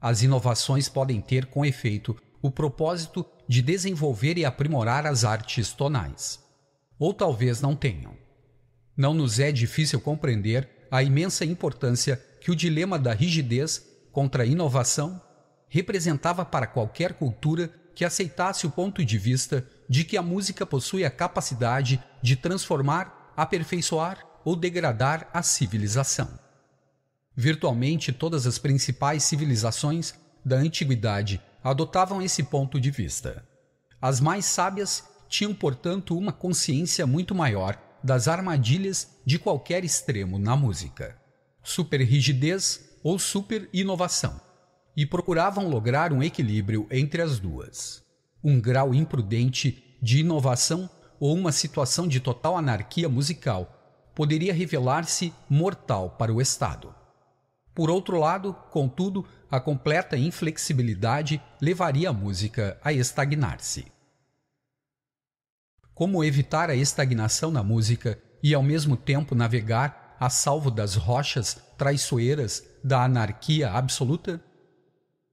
As inovações podem ter com efeito o propósito de desenvolver e aprimorar as artes tonais. Ou talvez não tenham. Não nos é difícil compreender a imensa importância que o dilema da rigidez contra a inovação representava para qualquer cultura que aceitasse o ponto de vista de que a música possui a capacidade de transformar aperfeiçoar ou degradar a civilização. Virtualmente todas as principais civilizações da antiguidade adotavam esse ponto de vista. As mais sábias tinham, portanto, uma consciência muito maior das armadilhas de qualquer extremo na música, superrigidez ou super-inovação, e procuravam lograr um equilíbrio entre as duas. Um grau imprudente de inovação ou uma situação de total anarquia musical poderia revelar-se mortal para o Estado. Por outro lado, contudo, a completa inflexibilidade levaria a música a estagnar-se. Como evitar a estagnação na música e ao mesmo tempo navegar a salvo das rochas traiçoeiras da anarquia absoluta?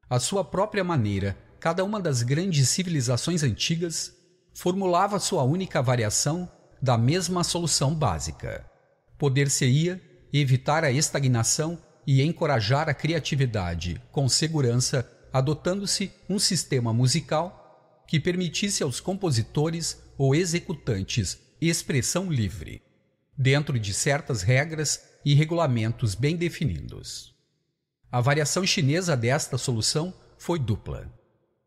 À sua própria maneira, cada uma das grandes civilizações antigas formulava sua única variação da mesma solução básica. Poder-se-ia evitar a estagnação e encorajar a criatividade com segurança, adotando-se um sistema musical que permitisse aos compositores ou executantes expressão livre, dentro de certas regras e regulamentos bem definidos. A variação chinesa desta solução foi dupla.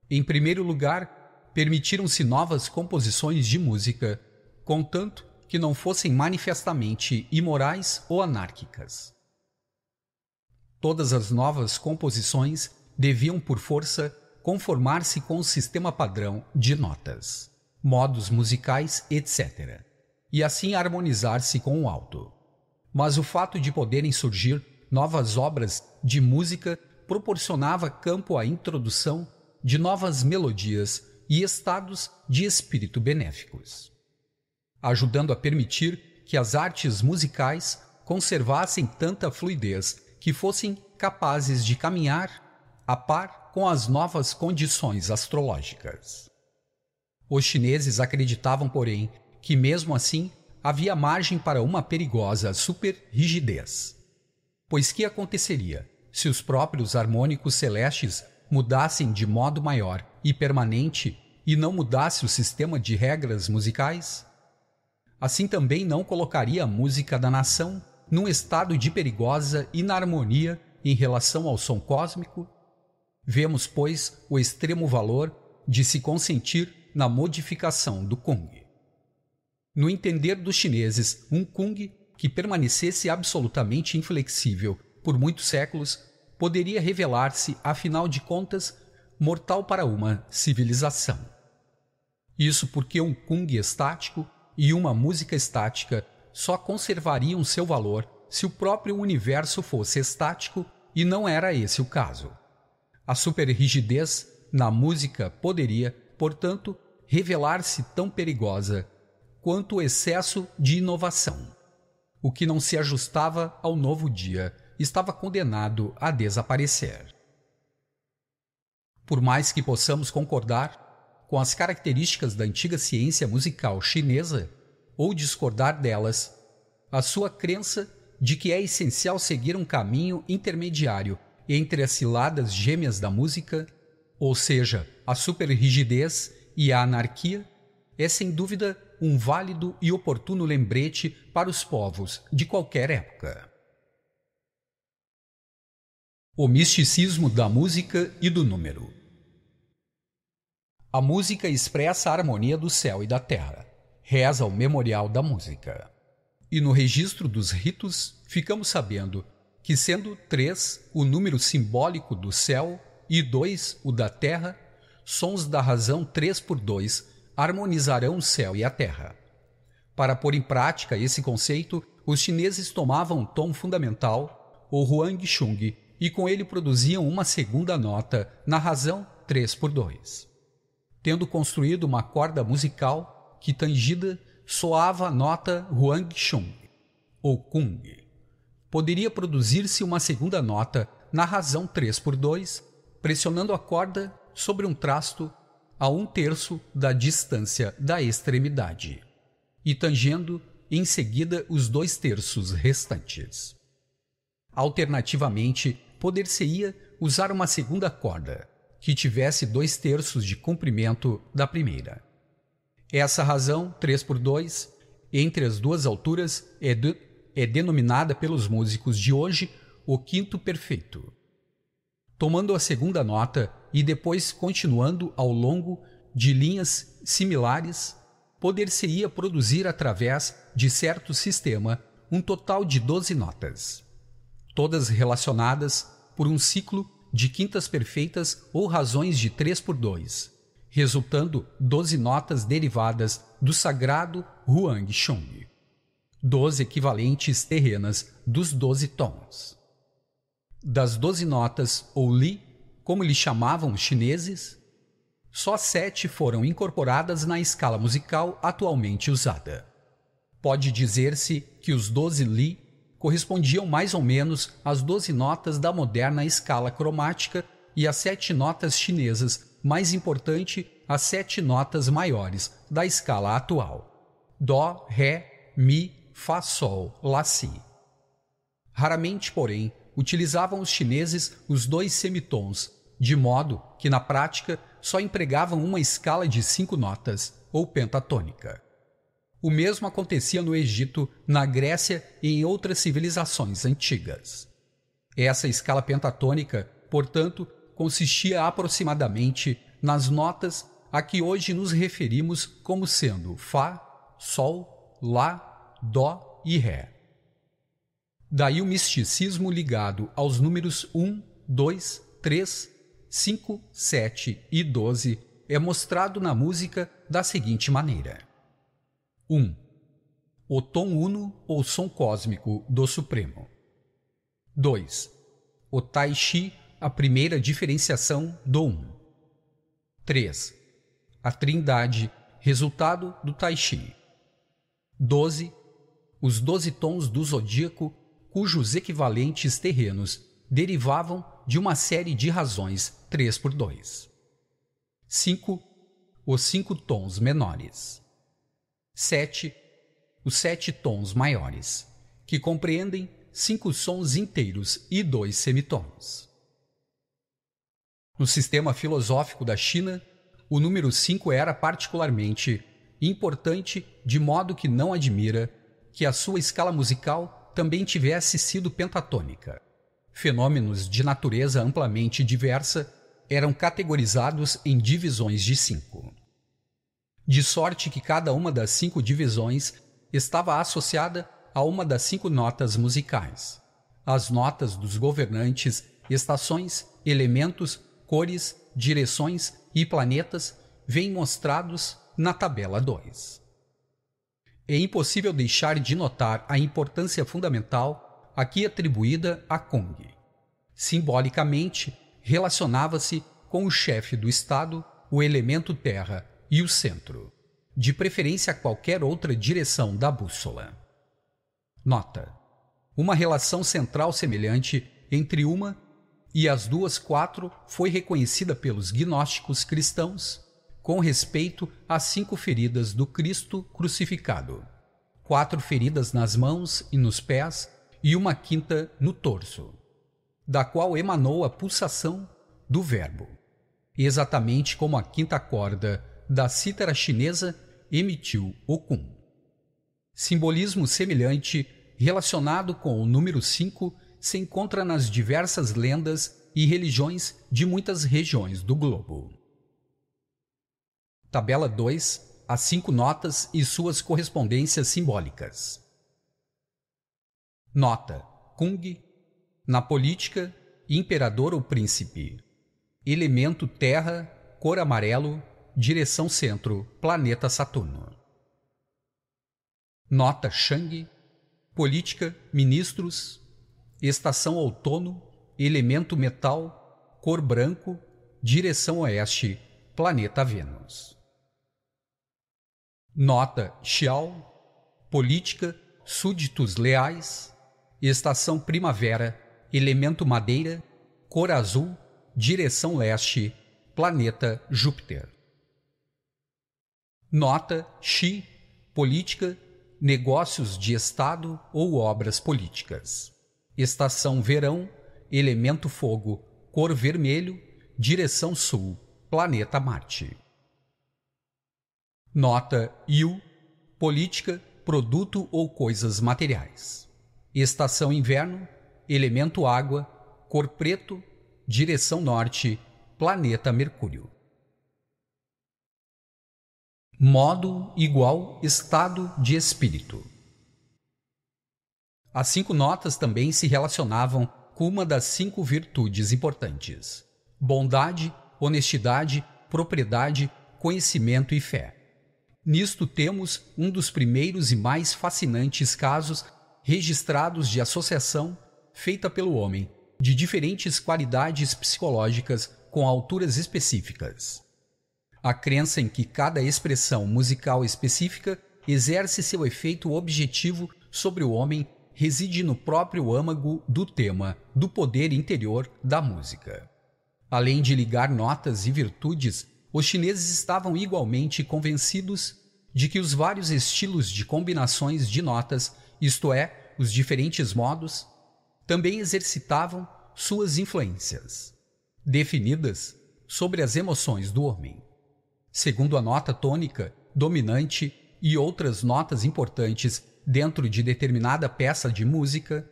Em primeiro lugar, permitiram-se novas composições de música, contanto que não fossem manifestamente imorais ou anárquicas. Todas as novas composições deviam, por força, conformar-se com o sistema padrão de notas, modos musicais, etc., e assim harmonizar-se com o alto. Mas o fato de poderem surgir novas obras de música proporcionava campo à introdução de novas melodias e estados de espírito benéficos, ajudando a permitir que as artes musicais conservassem tanta fluidez que fossem capazes de caminhar a par com as novas condições astrológicas. Os chineses acreditavam, porém, que mesmo assim havia margem para uma perigosa superrigidez. Pois que aconteceria se os próprios harmônicos celestes mudassem de modo maior e permanente e não mudasse o sistema de regras musicais? Assim também não colocaria a música da nação num estado de perigosa inarmonia em relação ao som cósmico? Vemos, pois, o extremo valor de se consentir na modificação do Kung. No entender dos chineses, um Kung que permanecesse absolutamente inflexível por muitos séculos poderia revelar-se, afinal de contas, mortal para uma civilização. Isso porque um Kung estático e uma música estática só conservariam seu valor se o próprio universo fosse estático e não era esse o caso. A superrigidez na música poderia, portanto, revelar-se tão perigosa quanto o excesso de inovação. O que não se ajustava ao novo dia estava condenado a desaparecer. Por mais que possamos concordar com as características da antiga ciência musical chinesa, ou discordar delas, a sua crença de que é essencial seguir um caminho intermediário entre as ciladas gêmeas da música, ou seja, a superrigidez e a anarquia, é sem dúvida um válido e oportuno lembrete para os povos de qualquer época. O misticismo da música e do número. A música expressa a harmonia do céu e da terra reza o memorial da música. E no registro dos ritos, ficamos sabendo que, sendo três o número simbólico do céu e dois o da terra, sons da razão três por dois harmonizarão o céu e a terra. Para pôr em prática esse conceito, os chineses tomavam um tom fundamental, o Huang Chung, e com ele produziam uma segunda nota na razão 3 por 2. Tendo construído uma corda musical, que tangida soava a nota Huang Chung, ou Kung. Poderia produzir-se uma segunda nota na razão 3 por 2, pressionando a corda sobre um trasto a um terço da distância da extremidade, e tangendo em seguida os dois terços restantes. Alternativamente, poder-se-ia usar uma segunda corda, que tivesse dois terços de comprimento da primeira. Essa razão, 3 por 2, entre as duas alturas, é, de, é denominada pelos músicos de hoje o quinto perfeito. Tomando a segunda nota e depois continuando ao longo de linhas similares, poder-se-ia produzir através de certo sistema um total de 12 notas, todas relacionadas por um ciclo de quintas perfeitas ou razões de 3 por 2 resultando doze notas derivadas do sagrado Huang Chung, doze equivalentes terrenas dos doze tons. Das doze notas, ou li, como lhe chamavam os chineses, só sete foram incorporadas na escala musical atualmente usada. Pode dizer-se que os doze li correspondiam mais ou menos às doze notas da moderna escala cromática e às sete notas chinesas, mais importante, as sete notas maiores da escala atual: Dó, Ré, Mi, Fá, Sol, Lá, Si. Raramente, porém, utilizavam os chineses os dois semitons, de modo que na prática só empregavam uma escala de cinco notas, ou pentatônica. O mesmo acontecia no Egito, na Grécia e em outras civilizações antigas. Essa escala pentatônica, portanto, consistia aproximadamente nas notas a que hoje nos referimos como sendo Fá, Sol, Lá, Dó e Ré. Daí o misticismo ligado aos números 1, 2, 3, 5, 7 e 12 é mostrado na música da seguinte maneira: 1. O tom uno ou som cósmico do Supremo. 2. O Tai Chi, a primeira diferenciação do Um. 3. A Trindade, resultado do Tai Chi. 12. Os doze tons do zodíaco, cujos equivalentes terrenos derivavam de uma série de razões 3 por 2. 5. Os cinco tons menores. 7. Os sete tons maiores, que compreendem cinco sons inteiros e dois semitons. No sistema filosófico da China, o número 5 era particularmente importante, de modo que não admira que a sua escala musical também tivesse sido pentatônica fenômenos de natureza amplamente diversa eram categorizados em divisões de cinco. De sorte que cada uma das cinco divisões estava associada a uma das cinco notas musicais. As notas dos governantes, estações, elementos, cores, direções e planetas vêm mostrados na tabela 2. É impossível deixar de notar a importância fundamental aqui atribuída a Kong. Simbolicamente, relacionava-se com o chefe do Estado, o elemento terra e o centro, de preferência a qualquer outra direção da bússola. Nota: uma relação central semelhante entre uma e as duas quatro foi reconhecida pelos gnósticos cristãos com respeito às cinco feridas do Cristo crucificado. Quatro feridas nas mãos e nos pés e uma quinta no torso, da qual emanou a pulsação do verbo, exatamente como a quinta corda da cítara chinesa emitiu o cum. Simbolismo semelhante relacionado com o número 5 se encontra nas diversas lendas e religiões de muitas regiões do globo. Tabela 2. As cinco notas e suas correspondências simbólicas. Nota: Kung, na política, imperador ou príncipe. Elemento terra, cor amarelo, direção centro, planeta Saturno. Nota Shang, política, ministros, estação outono, elemento metal, cor branco, direção oeste, planeta Vênus. Nota Xiao, política, súditos leais, estação primavera, elemento madeira, cor azul, direção leste, planeta Júpiter. Nota Xi, política, negócios de Estado ou obras políticas. Estação verão, elemento fogo, cor vermelho, direção sul, planeta Marte. Nota Yu, política, produto ou coisas materiais. Estação inverno, elemento água, cor preto, direção norte, planeta Mercúrio. Modo igual estado de espírito. As cinco notas também se relacionavam com uma das cinco virtudes importantes: bondade, honestidade, propriedade, conhecimento e fé. Nisto temos um dos primeiros e mais fascinantes casos registrados de associação feita pelo homem de diferentes qualidades psicológicas com alturas específicas. A crença em que cada expressão musical específica exerce seu efeito objetivo sobre o homem reside no próprio âmago do tema do poder interior da música. Além de ligar notas e virtudes, os chineses estavam igualmente convencidos de que os vários estilos de combinações de notas, isto é, os diferentes modos, também exercitavam suas influências, definidas sobre as emoções do homem. Segundo a nota tônica, dominante e outras notas importantes dentro de determinada peça de música,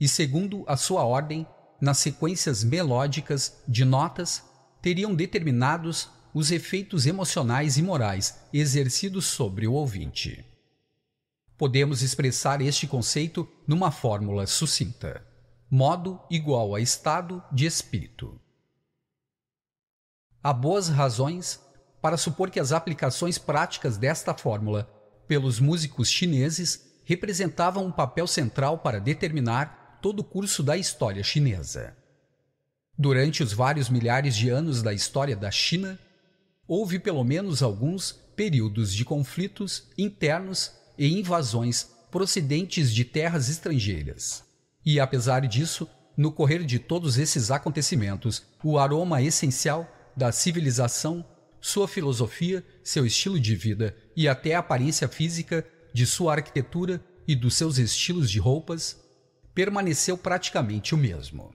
e segundo a sua ordem, nas sequências melódicas de notas, teriam determinados os efeitos emocionais e morais exercidos sobre o ouvinte. Podemos expressar este conceito numa fórmula sucinta: modo igual a estado de espírito. Há boas razões para supor que as aplicações práticas desta fórmula pelos músicos chineses representavam um papel central para determinar todo o curso da história chinesa. Durante os vários milhares de anos da história da China, houve pelo menos alguns períodos de conflitos internos e invasões procedentes de terras estrangeiras. E apesar disso, no correr de todos esses acontecimentos, o aroma essencial da civilização, sua filosofia, seu estilo de vida e até a aparência física de sua arquitetura e dos seus estilos de roupas permaneceu praticamente o mesmo.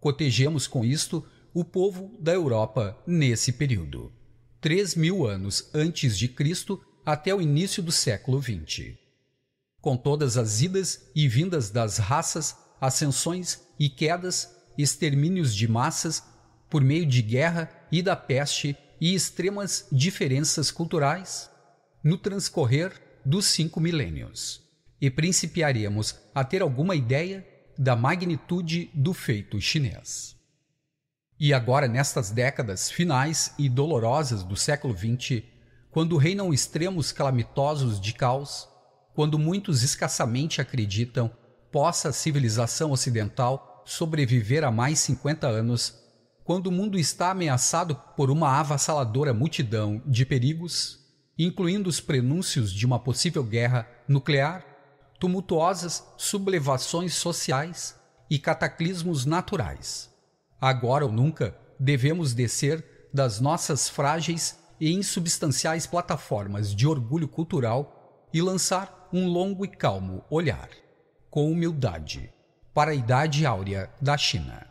Cotejemos com isto o povo da Europa nesse período, três mil anos antes de Cristo até o início do século XX. Com todas as idas e vindas das raças, ascensões e quedas, extermínios de massas por meio de guerra e da peste e extremas diferenças culturais, no transcorrer dos cinco milênios, e principiaremos a ter alguma ideia da magnitude do feito chinês. E agora, nestas décadas finais e dolorosas do século XX, quando reinam extremos calamitosos de caos, quando muitos escassamente acreditam possa a civilização ocidental sobreviver a mais 50 anos, quando o mundo está ameaçado por uma avassaladora multidão de perigos, incluindo os prenúncios de uma possível guerra nuclear, tumultuosas sublevações sociais e cataclismos naturais Agora ou nunca devemos descer das nossas frágeis e insubstanciais plataformas de orgulho cultural e lançar um longo e calmo olhar, com humildade, para a idade áurea da China.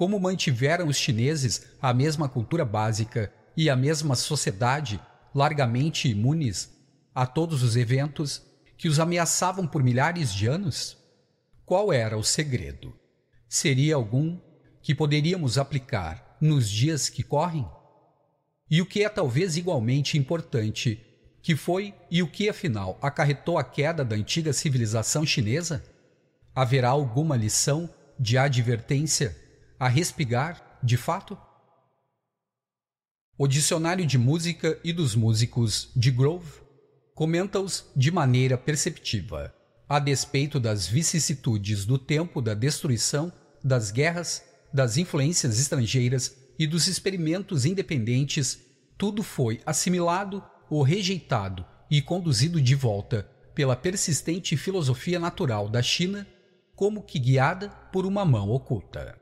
Como mantiveram os chineses a mesma cultura básica e a mesma sociedade largamente imunes a todos os eventos que os ameaçavam por milhares de anos? Qual era o segredo? Seria algum que poderíamos aplicar nos dias que correm? E o que é talvez igualmente importante, que foi e o que afinal acarretou a queda da antiga civilização chinesa? Haverá alguma lição de advertência a respigar, de fato? O Dicionário de Música e dos Músicos de Grove comenta-os de maneira perceptiva, a despeito das vicissitudes do tempo da destruição, das guerras das influências estrangeiras e dos experimentos independentes, tudo foi assimilado ou rejeitado e conduzido de volta pela persistente filosofia natural da China, como que guiada por uma mão oculta.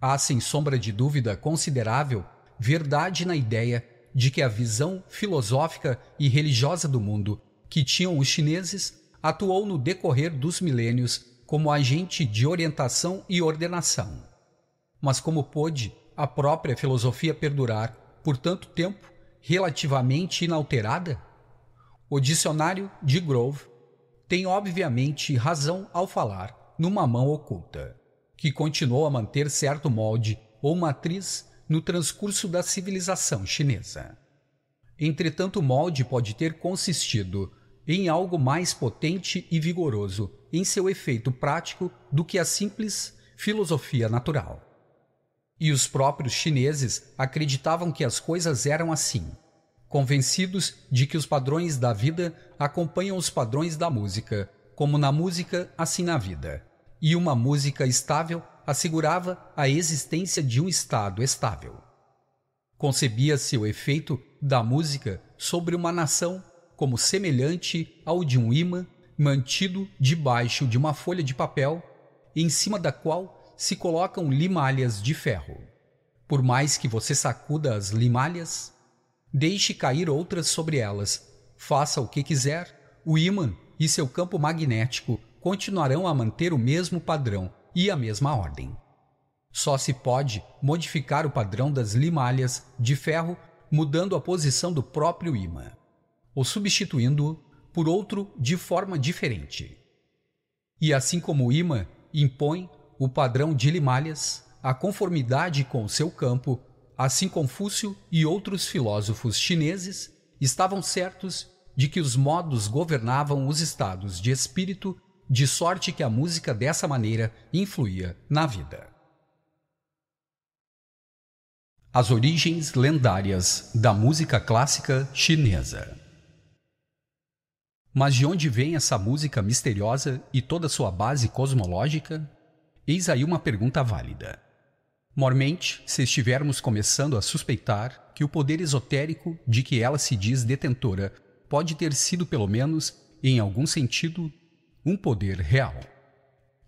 Há, sem sombra de dúvida considerável, verdade na ideia de que a visão filosófica e religiosa do mundo que tinham os chineses atuou no decorrer dos milênios como agente de orientação e ordenação. Mas como pôde a própria filosofia perdurar por tanto tempo relativamente inalterada? O dicionário de Grove tem obviamente razão ao falar numa mão oculta, que continuou a manter certo molde ou matriz no transcurso da civilização chinesa. Entretanto, o molde pode ter consistido em algo mais potente e vigoroso em seu efeito prático do que a simples filosofia natural. E os próprios chineses acreditavam que as coisas eram assim, convencidos de que os padrões da vida acompanham os padrões da música, como na música, assim na vida, e uma música estável assegurava a existência de um estado estável. Concebia-se o efeito da música sobre uma nação como semelhante ao de um imã mantido debaixo de uma folha de papel, em cima da qual se colocam limalhas de ferro. Por mais que você sacuda as limalhas, deixe cair outras sobre elas. Faça o que quiser, o ímã e seu campo magnético continuarão a manter o mesmo padrão e a mesma ordem. Só se pode modificar o padrão das limalhas de ferro mudando a posição do próprio ímã, ou substituindo-o por outro de forma diferente. E assim como o ímã impõe o padrão de limalhas, a conformidade com o seu campo, assim Confúcio e outros filósofos chineses estavam certos de que os modos governavam os estados de espírito, de sorte que a música dessa maneira influía na vida. As origens lendárias da música clássica chinesa. Mas de onde vem essa música misteriosa e toda sua base cosmológica? Eis aí uma pergunta válida. Mormente, se estivermos começando a suspeitar que o poder esotérico de que ela se diz detentora pode ter sido, pelo menos, em algum sentido, um poder real.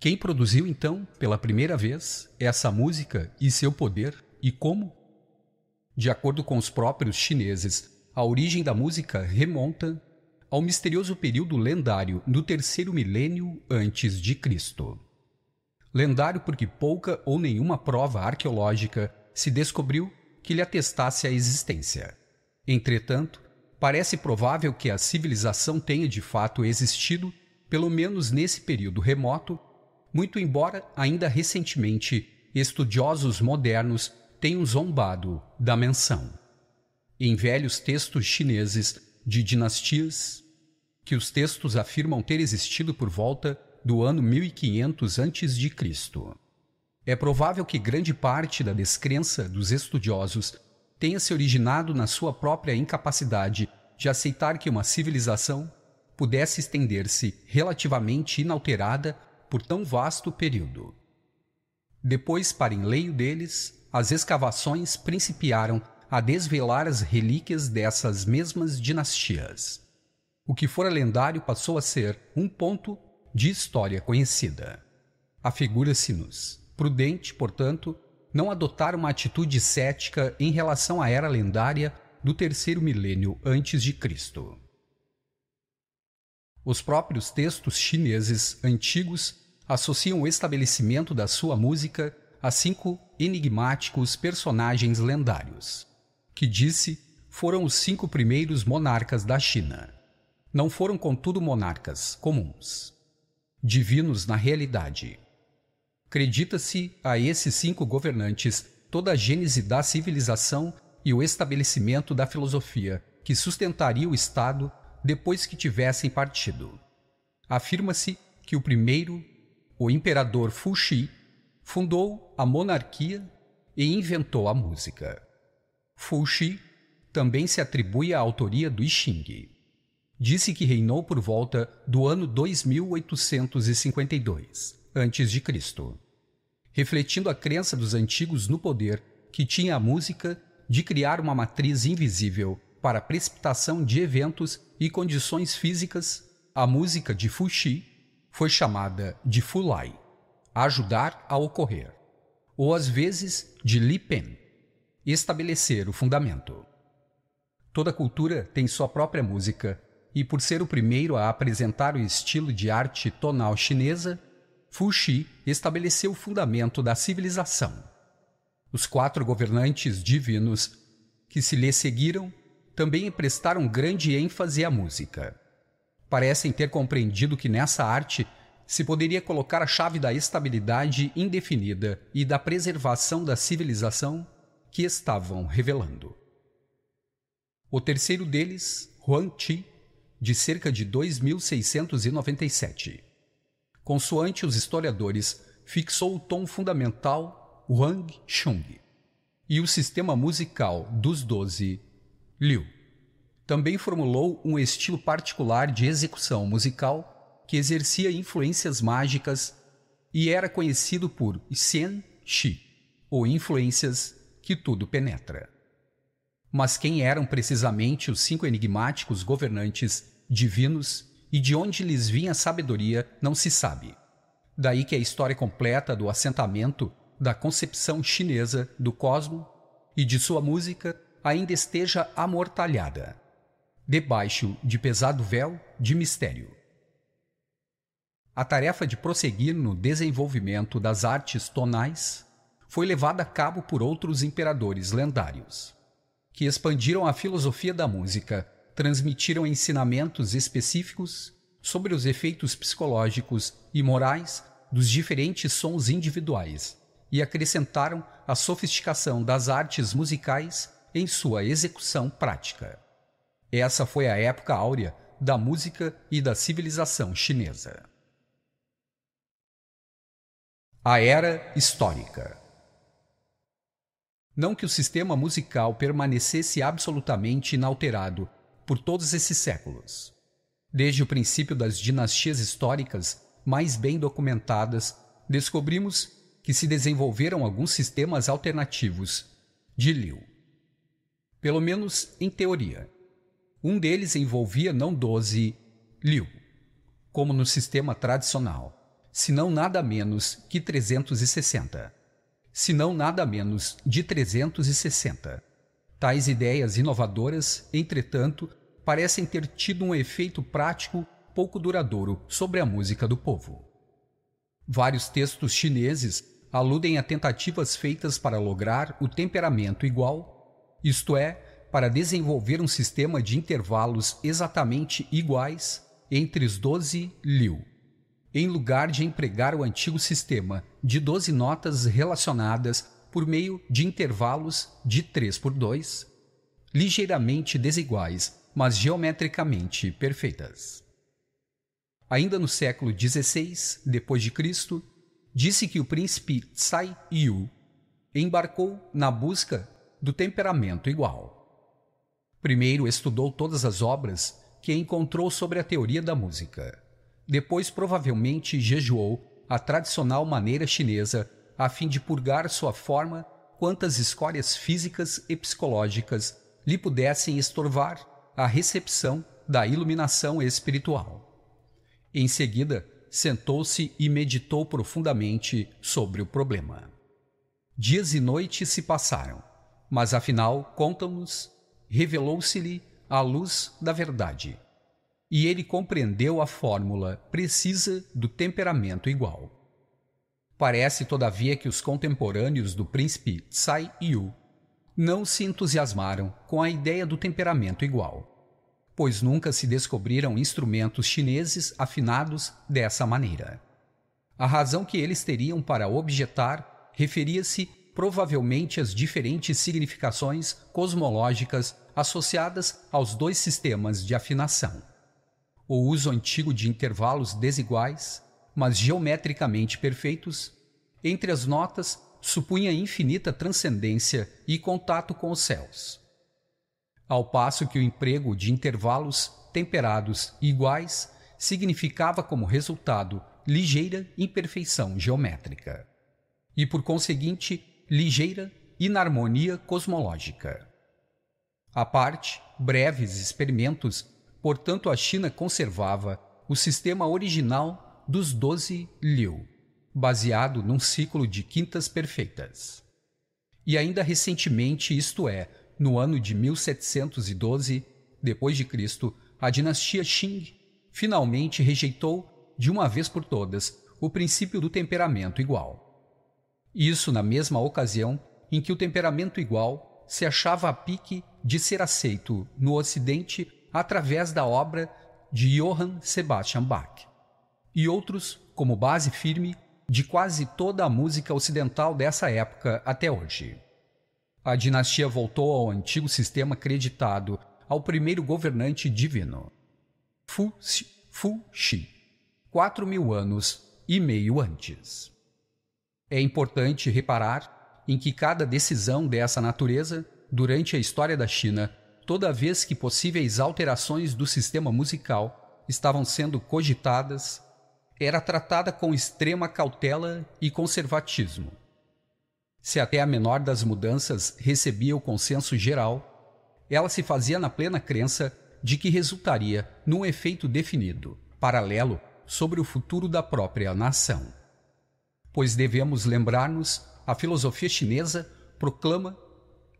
Quem produziu, então, pela primeira vez, essa música e seu poder e como? De acordo com os próprios chineses, a origem da música remonta ao misterioso período lendário do terceiro milênio antes de Cristo. Lendário porque pouca ou nenhuma prova arqueológica se descobriu que lhe atestasse a existência. Entretanto, parece provável que a civilização tenha de fato existido, pelo menos nesse período remoto, muito embora ainda recentemente estudiosos modernos tenham zombado da menção. Em velhos textos chineses de dinastias que os textos afirmam ter existido por volta do ano 1500 a.C. É provável que grande parte da descrença dos estudiosos tenha se originado na sua própria incapacidade de aceitar que uma civilização pudesse estender-se relativamente inalterada por tão vasto período. Depois, para enleio deles, as escavações principiaram a desvelar as relíquias dessas mesmas dinastias. O que fora lendário passou a ser um ponto de história conhecida. Afigura-se-nos prudente, portanto, não adotar uma atitude cética em relação à era lendária do terceiro milênio antes de Cristo. Os próprios textos chineses antigos associam o estabelecimento da sua música a cinco enigmáticos personagens lendários que disse foram os cinco primeiros monarcas da China. Não foram, contudo, monarcas comuns. Divinos na realidade. Acredita-se a esses cinco governantes toda a gênese da civilização e o estabelecimento da filosofia que sustentaria o Estado depois que tivessem partido. Afirma-se que o primeiro, o imperador Fuxi, fundou a monarquia e inventou a música. Fuxi também se atribui a autoria do I. Disse que reinou por volta do ano 2852 a.C., refletindo a crença dos antigos no poder que tinha a música de criar uma matriz invisível para precipitação de eventos e condições físicas, a música de Fuxi foi chamada de Fulai, ajudar a ocorrer, ou às vezes de Li Pen, estabelecer o fundamento. Toda cultura tem sua própria música, e por ser o primeiro a apresentar o estilo de arte tonal chinesa, Fuxi estabeleceu o fundamento da civilização. Os quatro governantes divinos que se lhe seguiram também prestaram grande ênfase à música. Parecem ter compreendido que nessa arte se poderia colocar a chave da estabilidade indefinida e da preservação da civilização que estavam revelando. O terceiro deles, Huang Chi, de cerca de 2697. Consoante os historiadores, fixou o tom fundamental Wang Chung e o sistema musical dos doze Liu. Também formulou um estilo particular de execução musical que exercia influências mágicas e era conhecido por Xian Shi, ou influências que tudo penetra. Mas quem eram precisamente os cinco enigmáticos governantes divinos e de onde lhes vinha a sabedoria não se sabe. Daí que a história completa do assentamento da concepção chinesa do cosmo e de sua música ainda esteja amortalhada, debaixo de pesado véu de mistério. A tarefa de prosseguir no desenvolvimento das artes tonais foi levada a cabo por outros imperadores lendários, que expandiram a filosofia da música, transmitiram ensinamentos específicos sobre os efeitos psicológicos e morais dos diferentes sons individuais e acrescentaram a sofisticação das artes musicais em sua execução prática. Essa foi a época áurea da música e da civilização chinesa. A Era Histórica Não que o sistema musical permanecesse absolutamente inalterado por todos esses séculos. Desde o princípio das dinastias históricas mais bem documentadas, descobrimos que se desenvolveram alguns sistemas alternativos de Liu. Pelo menos em teoria. Um deles envolvia não 12 Liu, como no sistema tradicional, senão nada menos que 360. Se não nada menos de 360. Tais ideias inovadoras, entretanto, parecem ter tido um efeito prático pouco duradouro sobre a música do povo. Vários textos chineses aludem a tentativas feitas para lograr o temperamento igual, isto é, para desenvolver um sistema de intervalos exatamente iguais entre os 12 liu, em lugar de empregar o antigo sistema de 12 notas relacionadas por meio de intervalos de 3 por 2, ligeiramente desiguais, mas geometricamente perfeitas. Ainda no século XVI depois de Cristo, disse que o príncipe Tsai Yu embarcou na busca do temperamento igual. Primeiro estudou todas as obras que encontrou sobre a teoria da música. Depois provavelmente jejuou a tradicional maneira chinesa a fim de purgar sua forma quantas escórias físicas e psicológicas lhe pudessem estorvar a recepção da iluminação espiritual. Em seguida, sentou-se e meditou profundamente sobre o problema. Dias e noites se passaram, mas afinal, contam-nos, revelou-se-lhe a luz da verdade. E ele compreendeu a fórmula precisa do temperamento igual. Parece, todavia, que os contemporâneos do príncipe Tsai Yu não se entusiasmaram com a ideia do temperamento igual pois nunca se descobriram instrumentos chineses afinados dessa maneira. A razão que eles teriam para objetar referia-se provavelmente às diferentes significações cosmológicas associadas aos dois sistemas de afinação. O uso antigo de intervalos desiguais, mas geometricamente perfeitos, entre as notas supunha infinita transcendência e contato com os céus ao passo que o emprego de intervalos temperados iguais significava como resultado ligeira imperfeição geométrica e, por conseguinte, ligeira inarmonia cosmológica. A parte, breves experimentos, portanto, a China conservava o sistema original dos doze Liu, baseado num ciclo de quintas perfeitas. E ainda recentemente, isto é, no ano de 1712 depois de Cristo, a dinastia Qing finalmente rejeitou de uma vez por todas o princípio do temperamento igual. Isso na mesma ocasião em que o temperamento igual se achava a pique de ser aceito no Ocidente através da obra de Johann Sebastian Bach e outros como base firme de quase toda a música ocidental dessa época até hoje a dinastia voltou ao antigo sistema acreditado ao primeiro governante divino, Fu, Fu quatro mil anos e meio antes. É importante reparar em que cada decisão dessa natureza, durante a história da China, toda vez que possíveis alterações do sistema musical estavam sendo cogitadas, era tratada com extrema cautela e conservatismo. Se até a menor das mudanças recebia o consenso geral, ela se fazia na plena crença de que resultaria num efeito definido, paralelo, sobre o futuro da própria nação. Pois devemos lembrar-nos, a filosofia chinesa proclama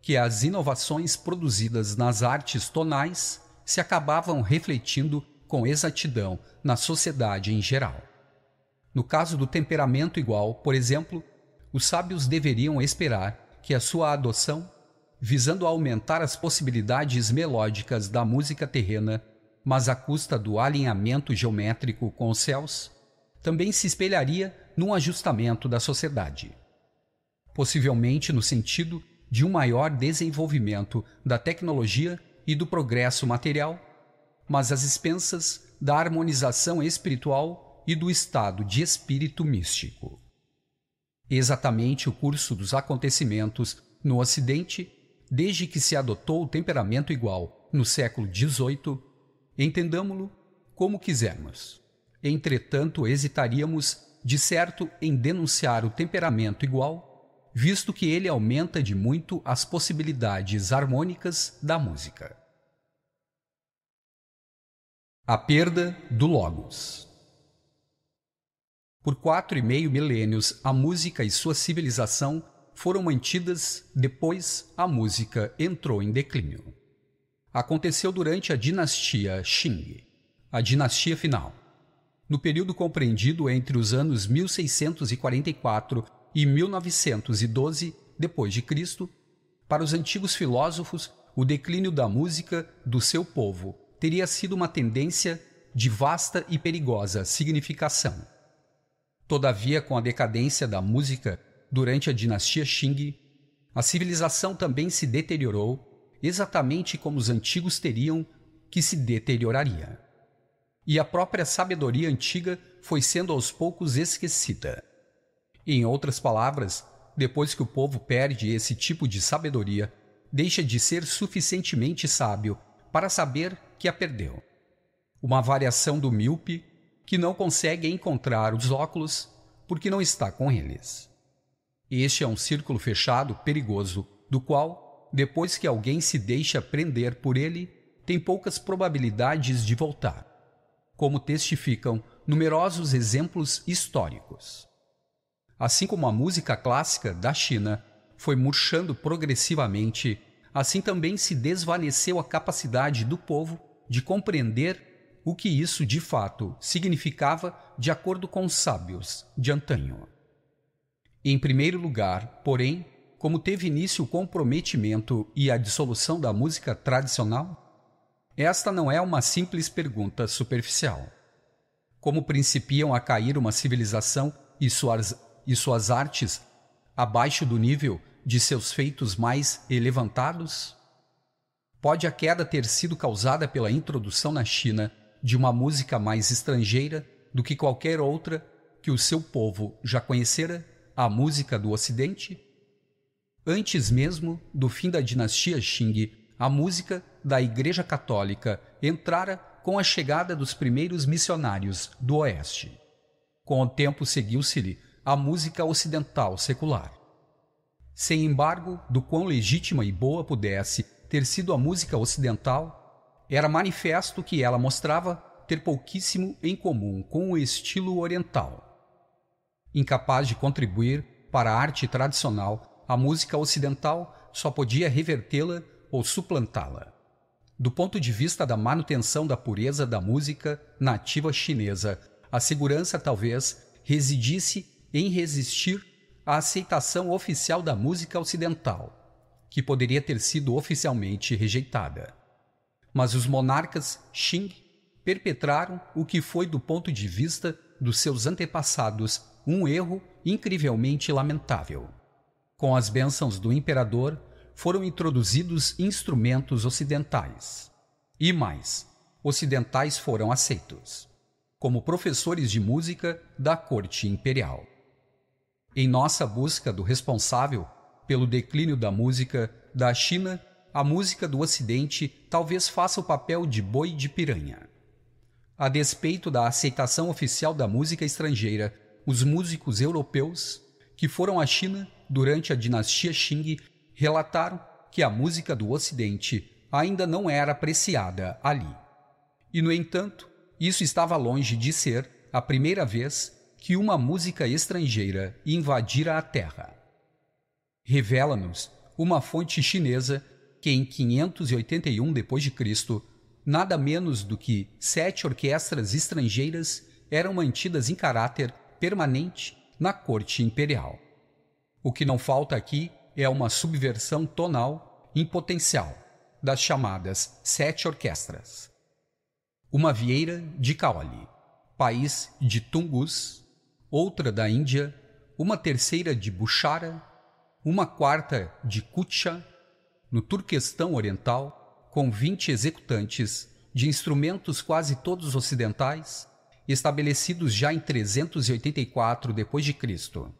que as inovações produzidas nas artes tonais se acabavam refletindo com exatidão na sociedade em geral. No caso do temperamento igual, por exemplo, os sábios deveriam esperar que a sua adoção, visando aumentar as possibilidades melódicas da música terrena, mas à custa do alinhamento geométrico com os céus, também se espelharia num ajustamento da sociedade. Possivelmente no sentido de um maior desenvolvimento da tecnologia e do progresso material, mas às expensas da harmonização espiritual e do estado de espírito místico. Exatamente o curso dos acontecimentos no Ocidente, desde que se adotou o temperamento igual no século XVIII, entendamo-lo como quisermos. Entretanto, hesitaríamos, de certo, em denunciar o temperamento igual visto que ele aumenta de muito as possibilidades harmônicas da música. A perda do Logos Por quatro e meio milênios, a música e sua civilização foram mantidas, depois a música entrou em declínio. Aconteceu durante a dinastia Qing, a dinastia final. No período compreendido entre os anos 1644 e 1912 depois de Cristo, para os antigos filósofos, o declínio da música do seu povo teria sido uma tendência de vasta e perigosa significação. Todavia, com a decadência da música durante a dinastia Qing, a civilização também se deteriorou, exatamente como os antigos teriam que se deterioraria. E a própria sabedoria antiga foi sendo aos poucos esquecida. Em outras palavras, depois que o povo perde esse tipo de sabedoria, deixa de ser suficientemente sábio para saber que a perdeu. Uma variação do míope que não consegue encontrar os óculos porque não está com eles. Este é um círculo fechado perigoso, do qual, depois que alguém se deixa prender por ele, tem poucas probabilidades de voltar, como testificam numerosos exemplos históricos. Assim como a música clássica da China foi murchando progressivamente, assim também se desvaneceu a capacidade do povo de compreender o que isso de fato significava de acordo com os sábios de antanho. Em primeiro lugar, porém, como teve início o comprometimento e a dissolução da música tradicional? Esta não é uma simples pergunta superficial. Como principiam a cair uma civilização e suas e suas artes abaixo do nível de seus feitos mais elevantados? Pode a queda ter sido causada pela introdução na China de uma música mais estrangeira do que qualquer outra que o seu povo já conhecera, a música do Ocidente? Antes mesmo do fim da dinastia Qing, a música da Igreja Católica entrara com a chegada dos primeiros missionários do Oeste. Com o tempo seguiu-se-lhe a música ocidental secular. Sem embargo, do quão legítima e boa pudesse ter sido a música ocidental, era manifesto que ela mostrava ter pouquíssimo em comum com o estilo oriental. Incapaz de contribuir para a arte tradicional, a música ocidental só podia revertê-la ou suplantá-la. Do ponto de vista da manutenção da pureza da música nativa chinesa, a segurança talvez residisse em resistir à aceitação oficial da música ocidental, que poderia ter sido oficialmente rejeitada. Mas os monarcas Qing perpetraram o que foi, do ponto de vista dos seus antepassados, um erro incrivelmente lamentável. Com as bênçãos do imperador, foram introduzidos instrumentos ocidentais. E mais, ocidentais foram aceitos, como professores de música da corte imperial. Em nossa busca do responsável pelo declínio da música da China, a música do Ocidente talvez faça o papel de boi de piranha. A despeito da aceitação oficial da música estrangeira, os músicos europeus que foram à China durante a dinastia Qing relataram que a música do Ocidente ainda não era apreciada ali. E, no entanto, isso estava longe de ser a primeira vez que uma música estrangeira invadira a Terra. Revela-nos uma fonte chinesa que em 581 d.C., nada menos do que sete orquestras estrangeiras eram mantidas em caráter permanente na corte imperial. O que não falta aqui é uma subversão tonal em potencial das chamadas sete orquestras. Uma vieira de Kaoli, país de Tungus, outra da Índia, uma terceira de Buchara, uma quarta de Kutcha, no Turquestão Oriental, com 20 executantes de instrumentos quase todos ocidentais, estabelecidos já em 384 d.C.,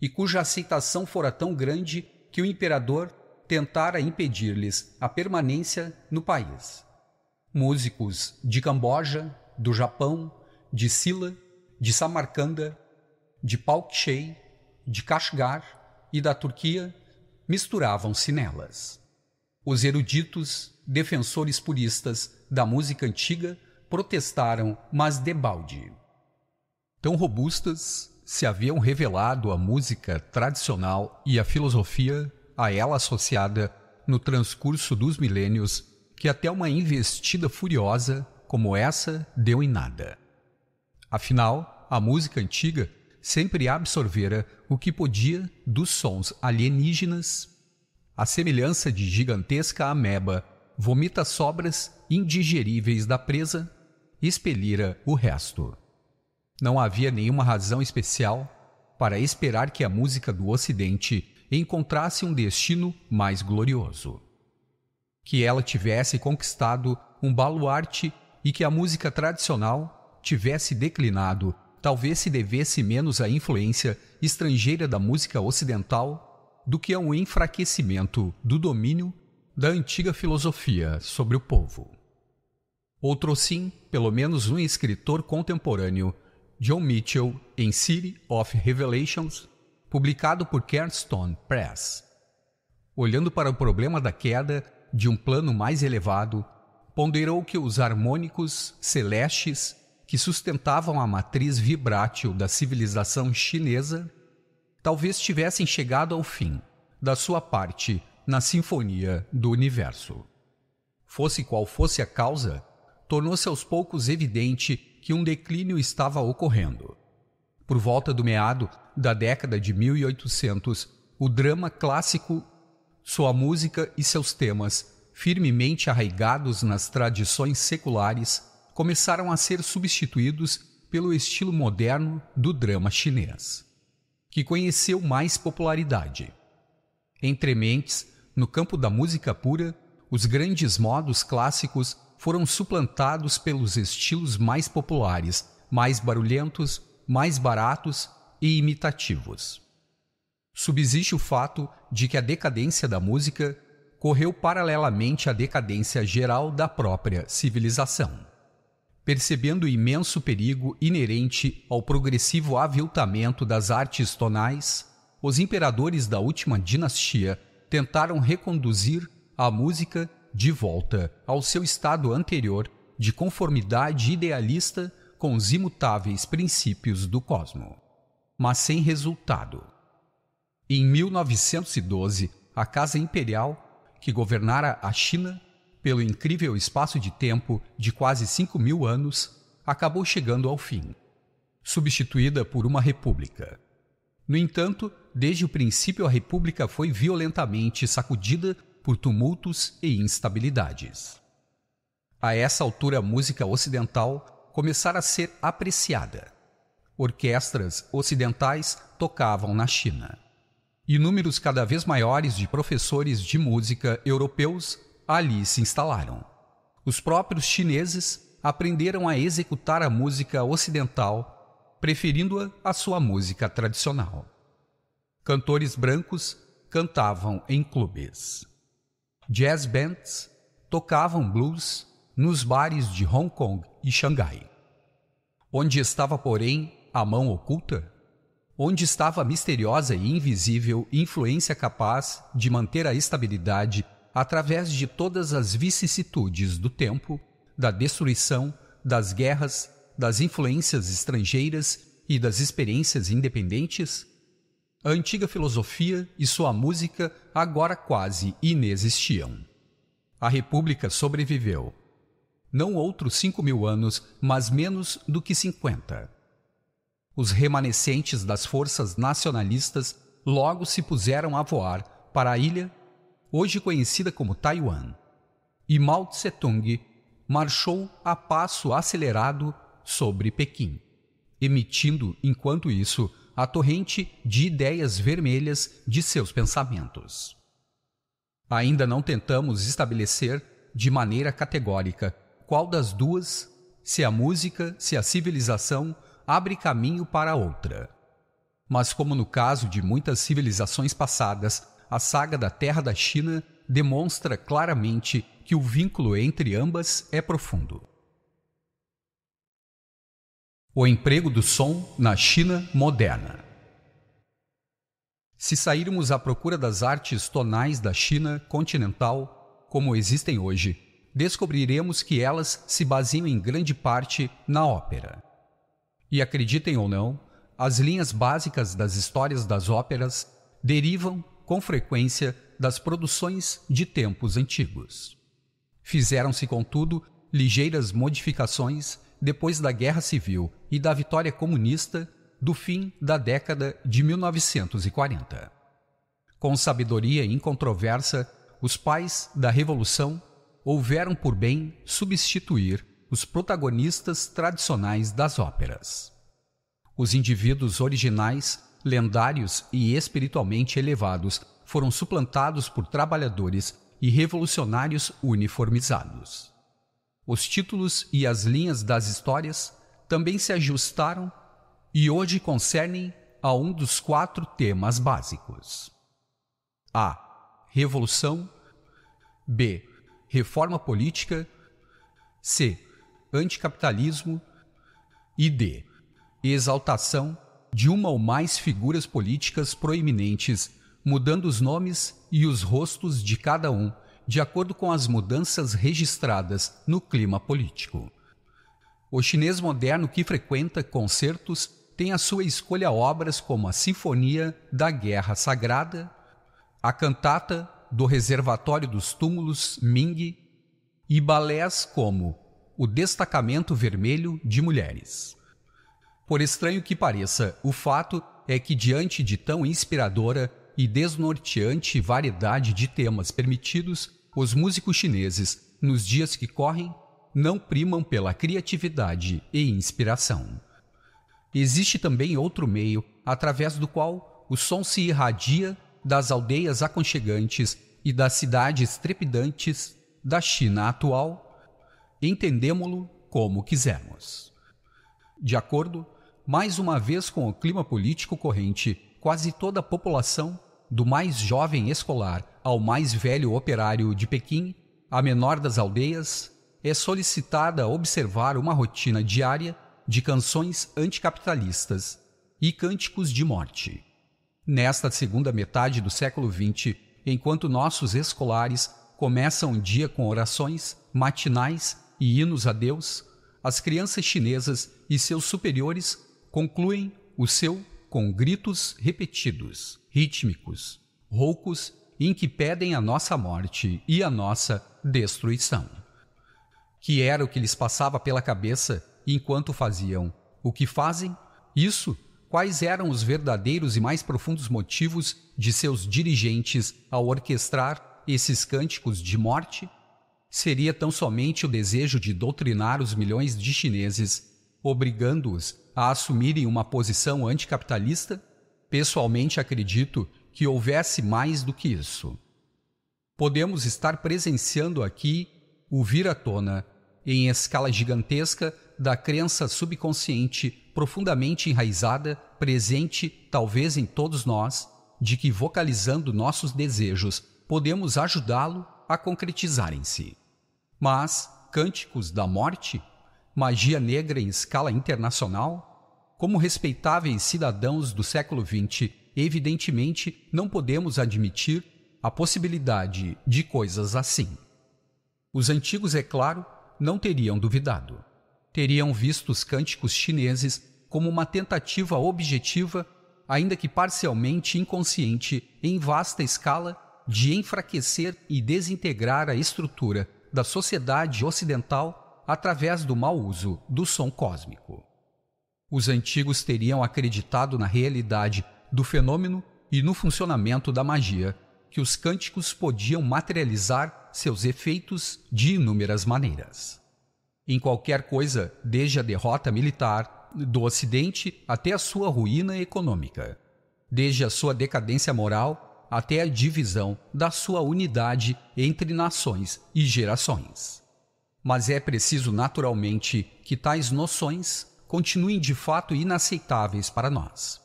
e cuja aceitação fora tão grande que o imperador tentara impedir-lhes a permanência no país. Músicos de Camboja, do Japão, de Sila, de Samarcanda, de Paukshei, de Kashgar e da Turquia misturavam-se nelas. Os eruditos, defensores puristas da música antiga, protestaram, mas debalde. Tão robustas se haviam revelado a música tradicional e a filosofia a ela associada no transcurso dos milênios que até uma investida furiosa como essa deu em nada. Afinal, a música antiga sempre absorvera o que podia dos sons alienígenas. A semelhança de gigantesca ameba vomita sobras indigeríveis da presa, expelira o resto. Não havia nenhuma razão especial para esperar que a música do Ocidente encontrasse um destino mais glorioso. Que ela tivesse conquistado um baluarte e que a música tradicional tivesse declinado, talvez se devesse menos à influência estrangeira da música ocidental do que a um enfraquecimento do domínio da antiga filosofia sobre o povo. Outro sim, pelo menos um escritor contemporâneo, John Mitchell, em City of Revelations, publicado por Kearnstone Press. Olhando para o problema da queda de um plano mais elevado, ponderou que os harmônicos celestes que sustentavam a matriz vibrátil da civilização chinesa talvez tivessem chegado ao fim da sua parte na sinfonia do universo. Fosse qual fosse a causa, tornou-se aos poucos evidente que um declínio estava ocorrendo. Por volta do meado da década de 1800, o drama clássico, sua música e seus temas, firmemente arraigados nas tradições seculares, começaram a ser substituídos pelo estilo moderno do drama chinês, que conheceu mais popularidade. Entre mentes, no campo da música pura, os grandes modos clássicos foram suplantados pelos estilos mais populares, mais barulhentos, mais baratos e imitativos. Subsiste o fato de que a decadência da música correu paralelamente à decadência geral da própria civilização. Percebendo o imenso perigo inerente ao progressivo aviltamento das artes tonais, os imperadores da última dinastia tentaram reconduzir a música de volta ao seu estado anterior de conformidade idealista com os imutáveis princípios do cosmo, mas sem resultado. Em 1912, a Casa Imperial, que governara a China pelo incrível espaço de tempo de quase cinco mil anos, acabou chegando ao fim, substituída por uma república. No entanto, desde o princípio a república foi violentamente sacudida por tumultos e instabilidades. A essa altura, a música ocidental começar a ser apreciada. Orquestras ocidentais tocavam na China. E números cada vez maiores de professores de música europeus ali se instalaram. Os próprios chineses aprenderam a executar a música ocidental, preferindo-a à sua música tradicional. Cantores brancos cantavam em clubes. Jazz bands tocavam blues nos bares de Hong Kong e Xangai. Onde estava, porém, a mão oculta? Onde estava a misteriosa e invisível influência capaz de manter a estabilidade através de todas as vicissitudes do tempo, da destruição, das guerras, das influências estrangeiras e das experiências independentes? A antiga filosofia e sua música agora quase inexistiam. A República sobreviveu. Não outros cinco mil anos, mas menos do que cinquenta. Os remanescentes das forças nacionalistas logo se puseram a voar para a ilha hoje conhecida como Taiwan, e Mao Tse-tung marchou a passo acelerado sobre Pequim, emitindo, enquanto isso, a torrente de ideias vermelhas de seus pensamentos. Ainda não tentamos estabelecer de maneira categórica qual das duas, se a música, se a civilização, abre caminho para outra. Mas, como no caso de muitas civilizações passadas, a saga da Terra da China demonstra claramente que o vínculo entre ambas é profundo. O emprego do som na China moderna. Se sairmos à procura das artes tonais da China continental, como existem hoje, descobriremos que elas se baseiam em grande parte na ópera. E acreditem ou não, as linhas básicas das histórias das óperas derivam com frequência das produções de tempos antigos. Fizeram-se, contudo, ligeiras modificações depois da Guerra Civil e da vitória comunista do fim da década de 1940. Com sabedoria incontroversa, os pais da Revolução houveram por bem substituir os protagonistas tradicionais das óperas. Os indivíduos originais lendários e espiritualmente elevados foram suplantados por trabalhadores e revolucionários uniformizados. Os títulos e as linhas das histórias também se ajustaram e hoje concernem a um dos quatro temas básicos: A. Revolução. B. Reforma política. C. Anticapitalismo. E D. Exaltação de uma ou mais figuras políticas proeminentes, mudando os nomes e os rostos de cada um, de acordo com as mudanças registradas no clima político. O chinês moderno que frequenta concertos tem à sua escolha obras como a Sinfonia da Guerra Sagrada, a Cantata do Reservatório dos Túmulos Ming e balés como O Destacamento Vermelho de Mulheres. Por estranho que pareça, o fato é que, diante de tão inspiradora e desnorteante variedade de temas permitidos, os músicos chineses, nos dias que correm, não primam pela criatividade e inspiração. Existe também outro meio através do qual o som se irradia das aldeias aconchegantes e das cidades trepidantes da China atual, entendemo-lo como quisermos. De acordo mais uma vez com o clima político corrente, quase toda a população, do mais jovem escolar ao mais velho operário de Pequim, a menor das aldeias, é solicitada a observar uma rotina diária de canções anticapitalistas e cânticos de morte. Nesta segunda metade do século XX, enquanto nossos escolares começam o dia com orações matinais e hinos a Deus, as crianças chinesas e seus superiores concluem o seu com gritos repetidos, rítmicos, roucos, em que pedem a nossa morte e a nossa destruição. Que era o que lhes passava pela cabeça enquanto faziam o que fazem? Isso? Quais eram os verdadeiros e mais profundos motivos de seus dirigentes ao orquestrar esses cânticos de morte? Seria tão somente o desejo de doutrinar os milhões de chineses, obrigando-os a assumirem uma posição anticapitalista? Pessoalmente acredito que houvesse mais do que isso. Podemos estar presenciando aqui o vir à tona, em escala gigantesca, da crença subconsciente profundamente enraizada, presente talvez em todos nós, de que vocalizando nossos desejos podemos ajudá-lo a concretizarem-se. Mas cânticos da morte magia negra em escala internacional? Como respeitáveis cidadãos do século XX, evidentemente não podemos admitir a possibilidade de coisas assim. Os antigos, é claro, não teriam duvidado. Teriam visto os cânticos chineses como uma tentativa objetiva, ainda que parcialmente inconsciente, em vasta escala, de enfraquecer e desintegrar a estrutura da sociedade ocidental através do mau uso do som cósmico. Os antigos teriam acreditado na realidade do fenômeno e no funcionamento da magia, que os cânticos podiam materializar seus efeitos de inúmeras maneiras. Em qualquer coisa, desde a derrota militar do Ocidente até a sua ruína econômica, desde a sua decadência moral até a divisão da sua unidade entre nações e gerações. Mas é preciso naturalmente que tais noções continuem de fato inaceitáveis para nós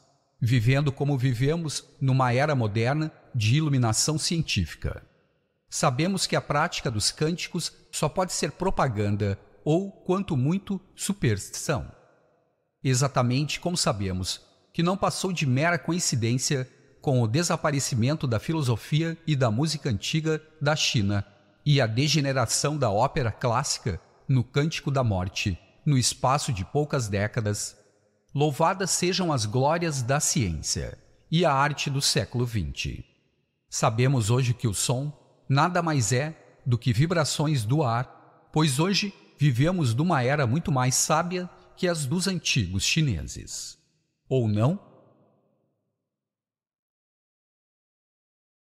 vivendo como vivemos numa era moderna de iluminação científica. Sabemos que a prática dos cânticos só pode ser propaganda ou, quanto muito, superstição. Exatamente como sabemos que não passou de mera coincidência com o desaparecimento da filosofia e da música antiga da China e a degeneração da ópera clássica no Cântico da Morte, no espaço de poucas décadas, Louvadas sejam as glórias da ciência e a arte do século XX. Sabemos hoje que o som nada mais é do que vibrações do ar, pois hoje vivemos numa era muito mais sábia que as dos antigos chineses. Ou não?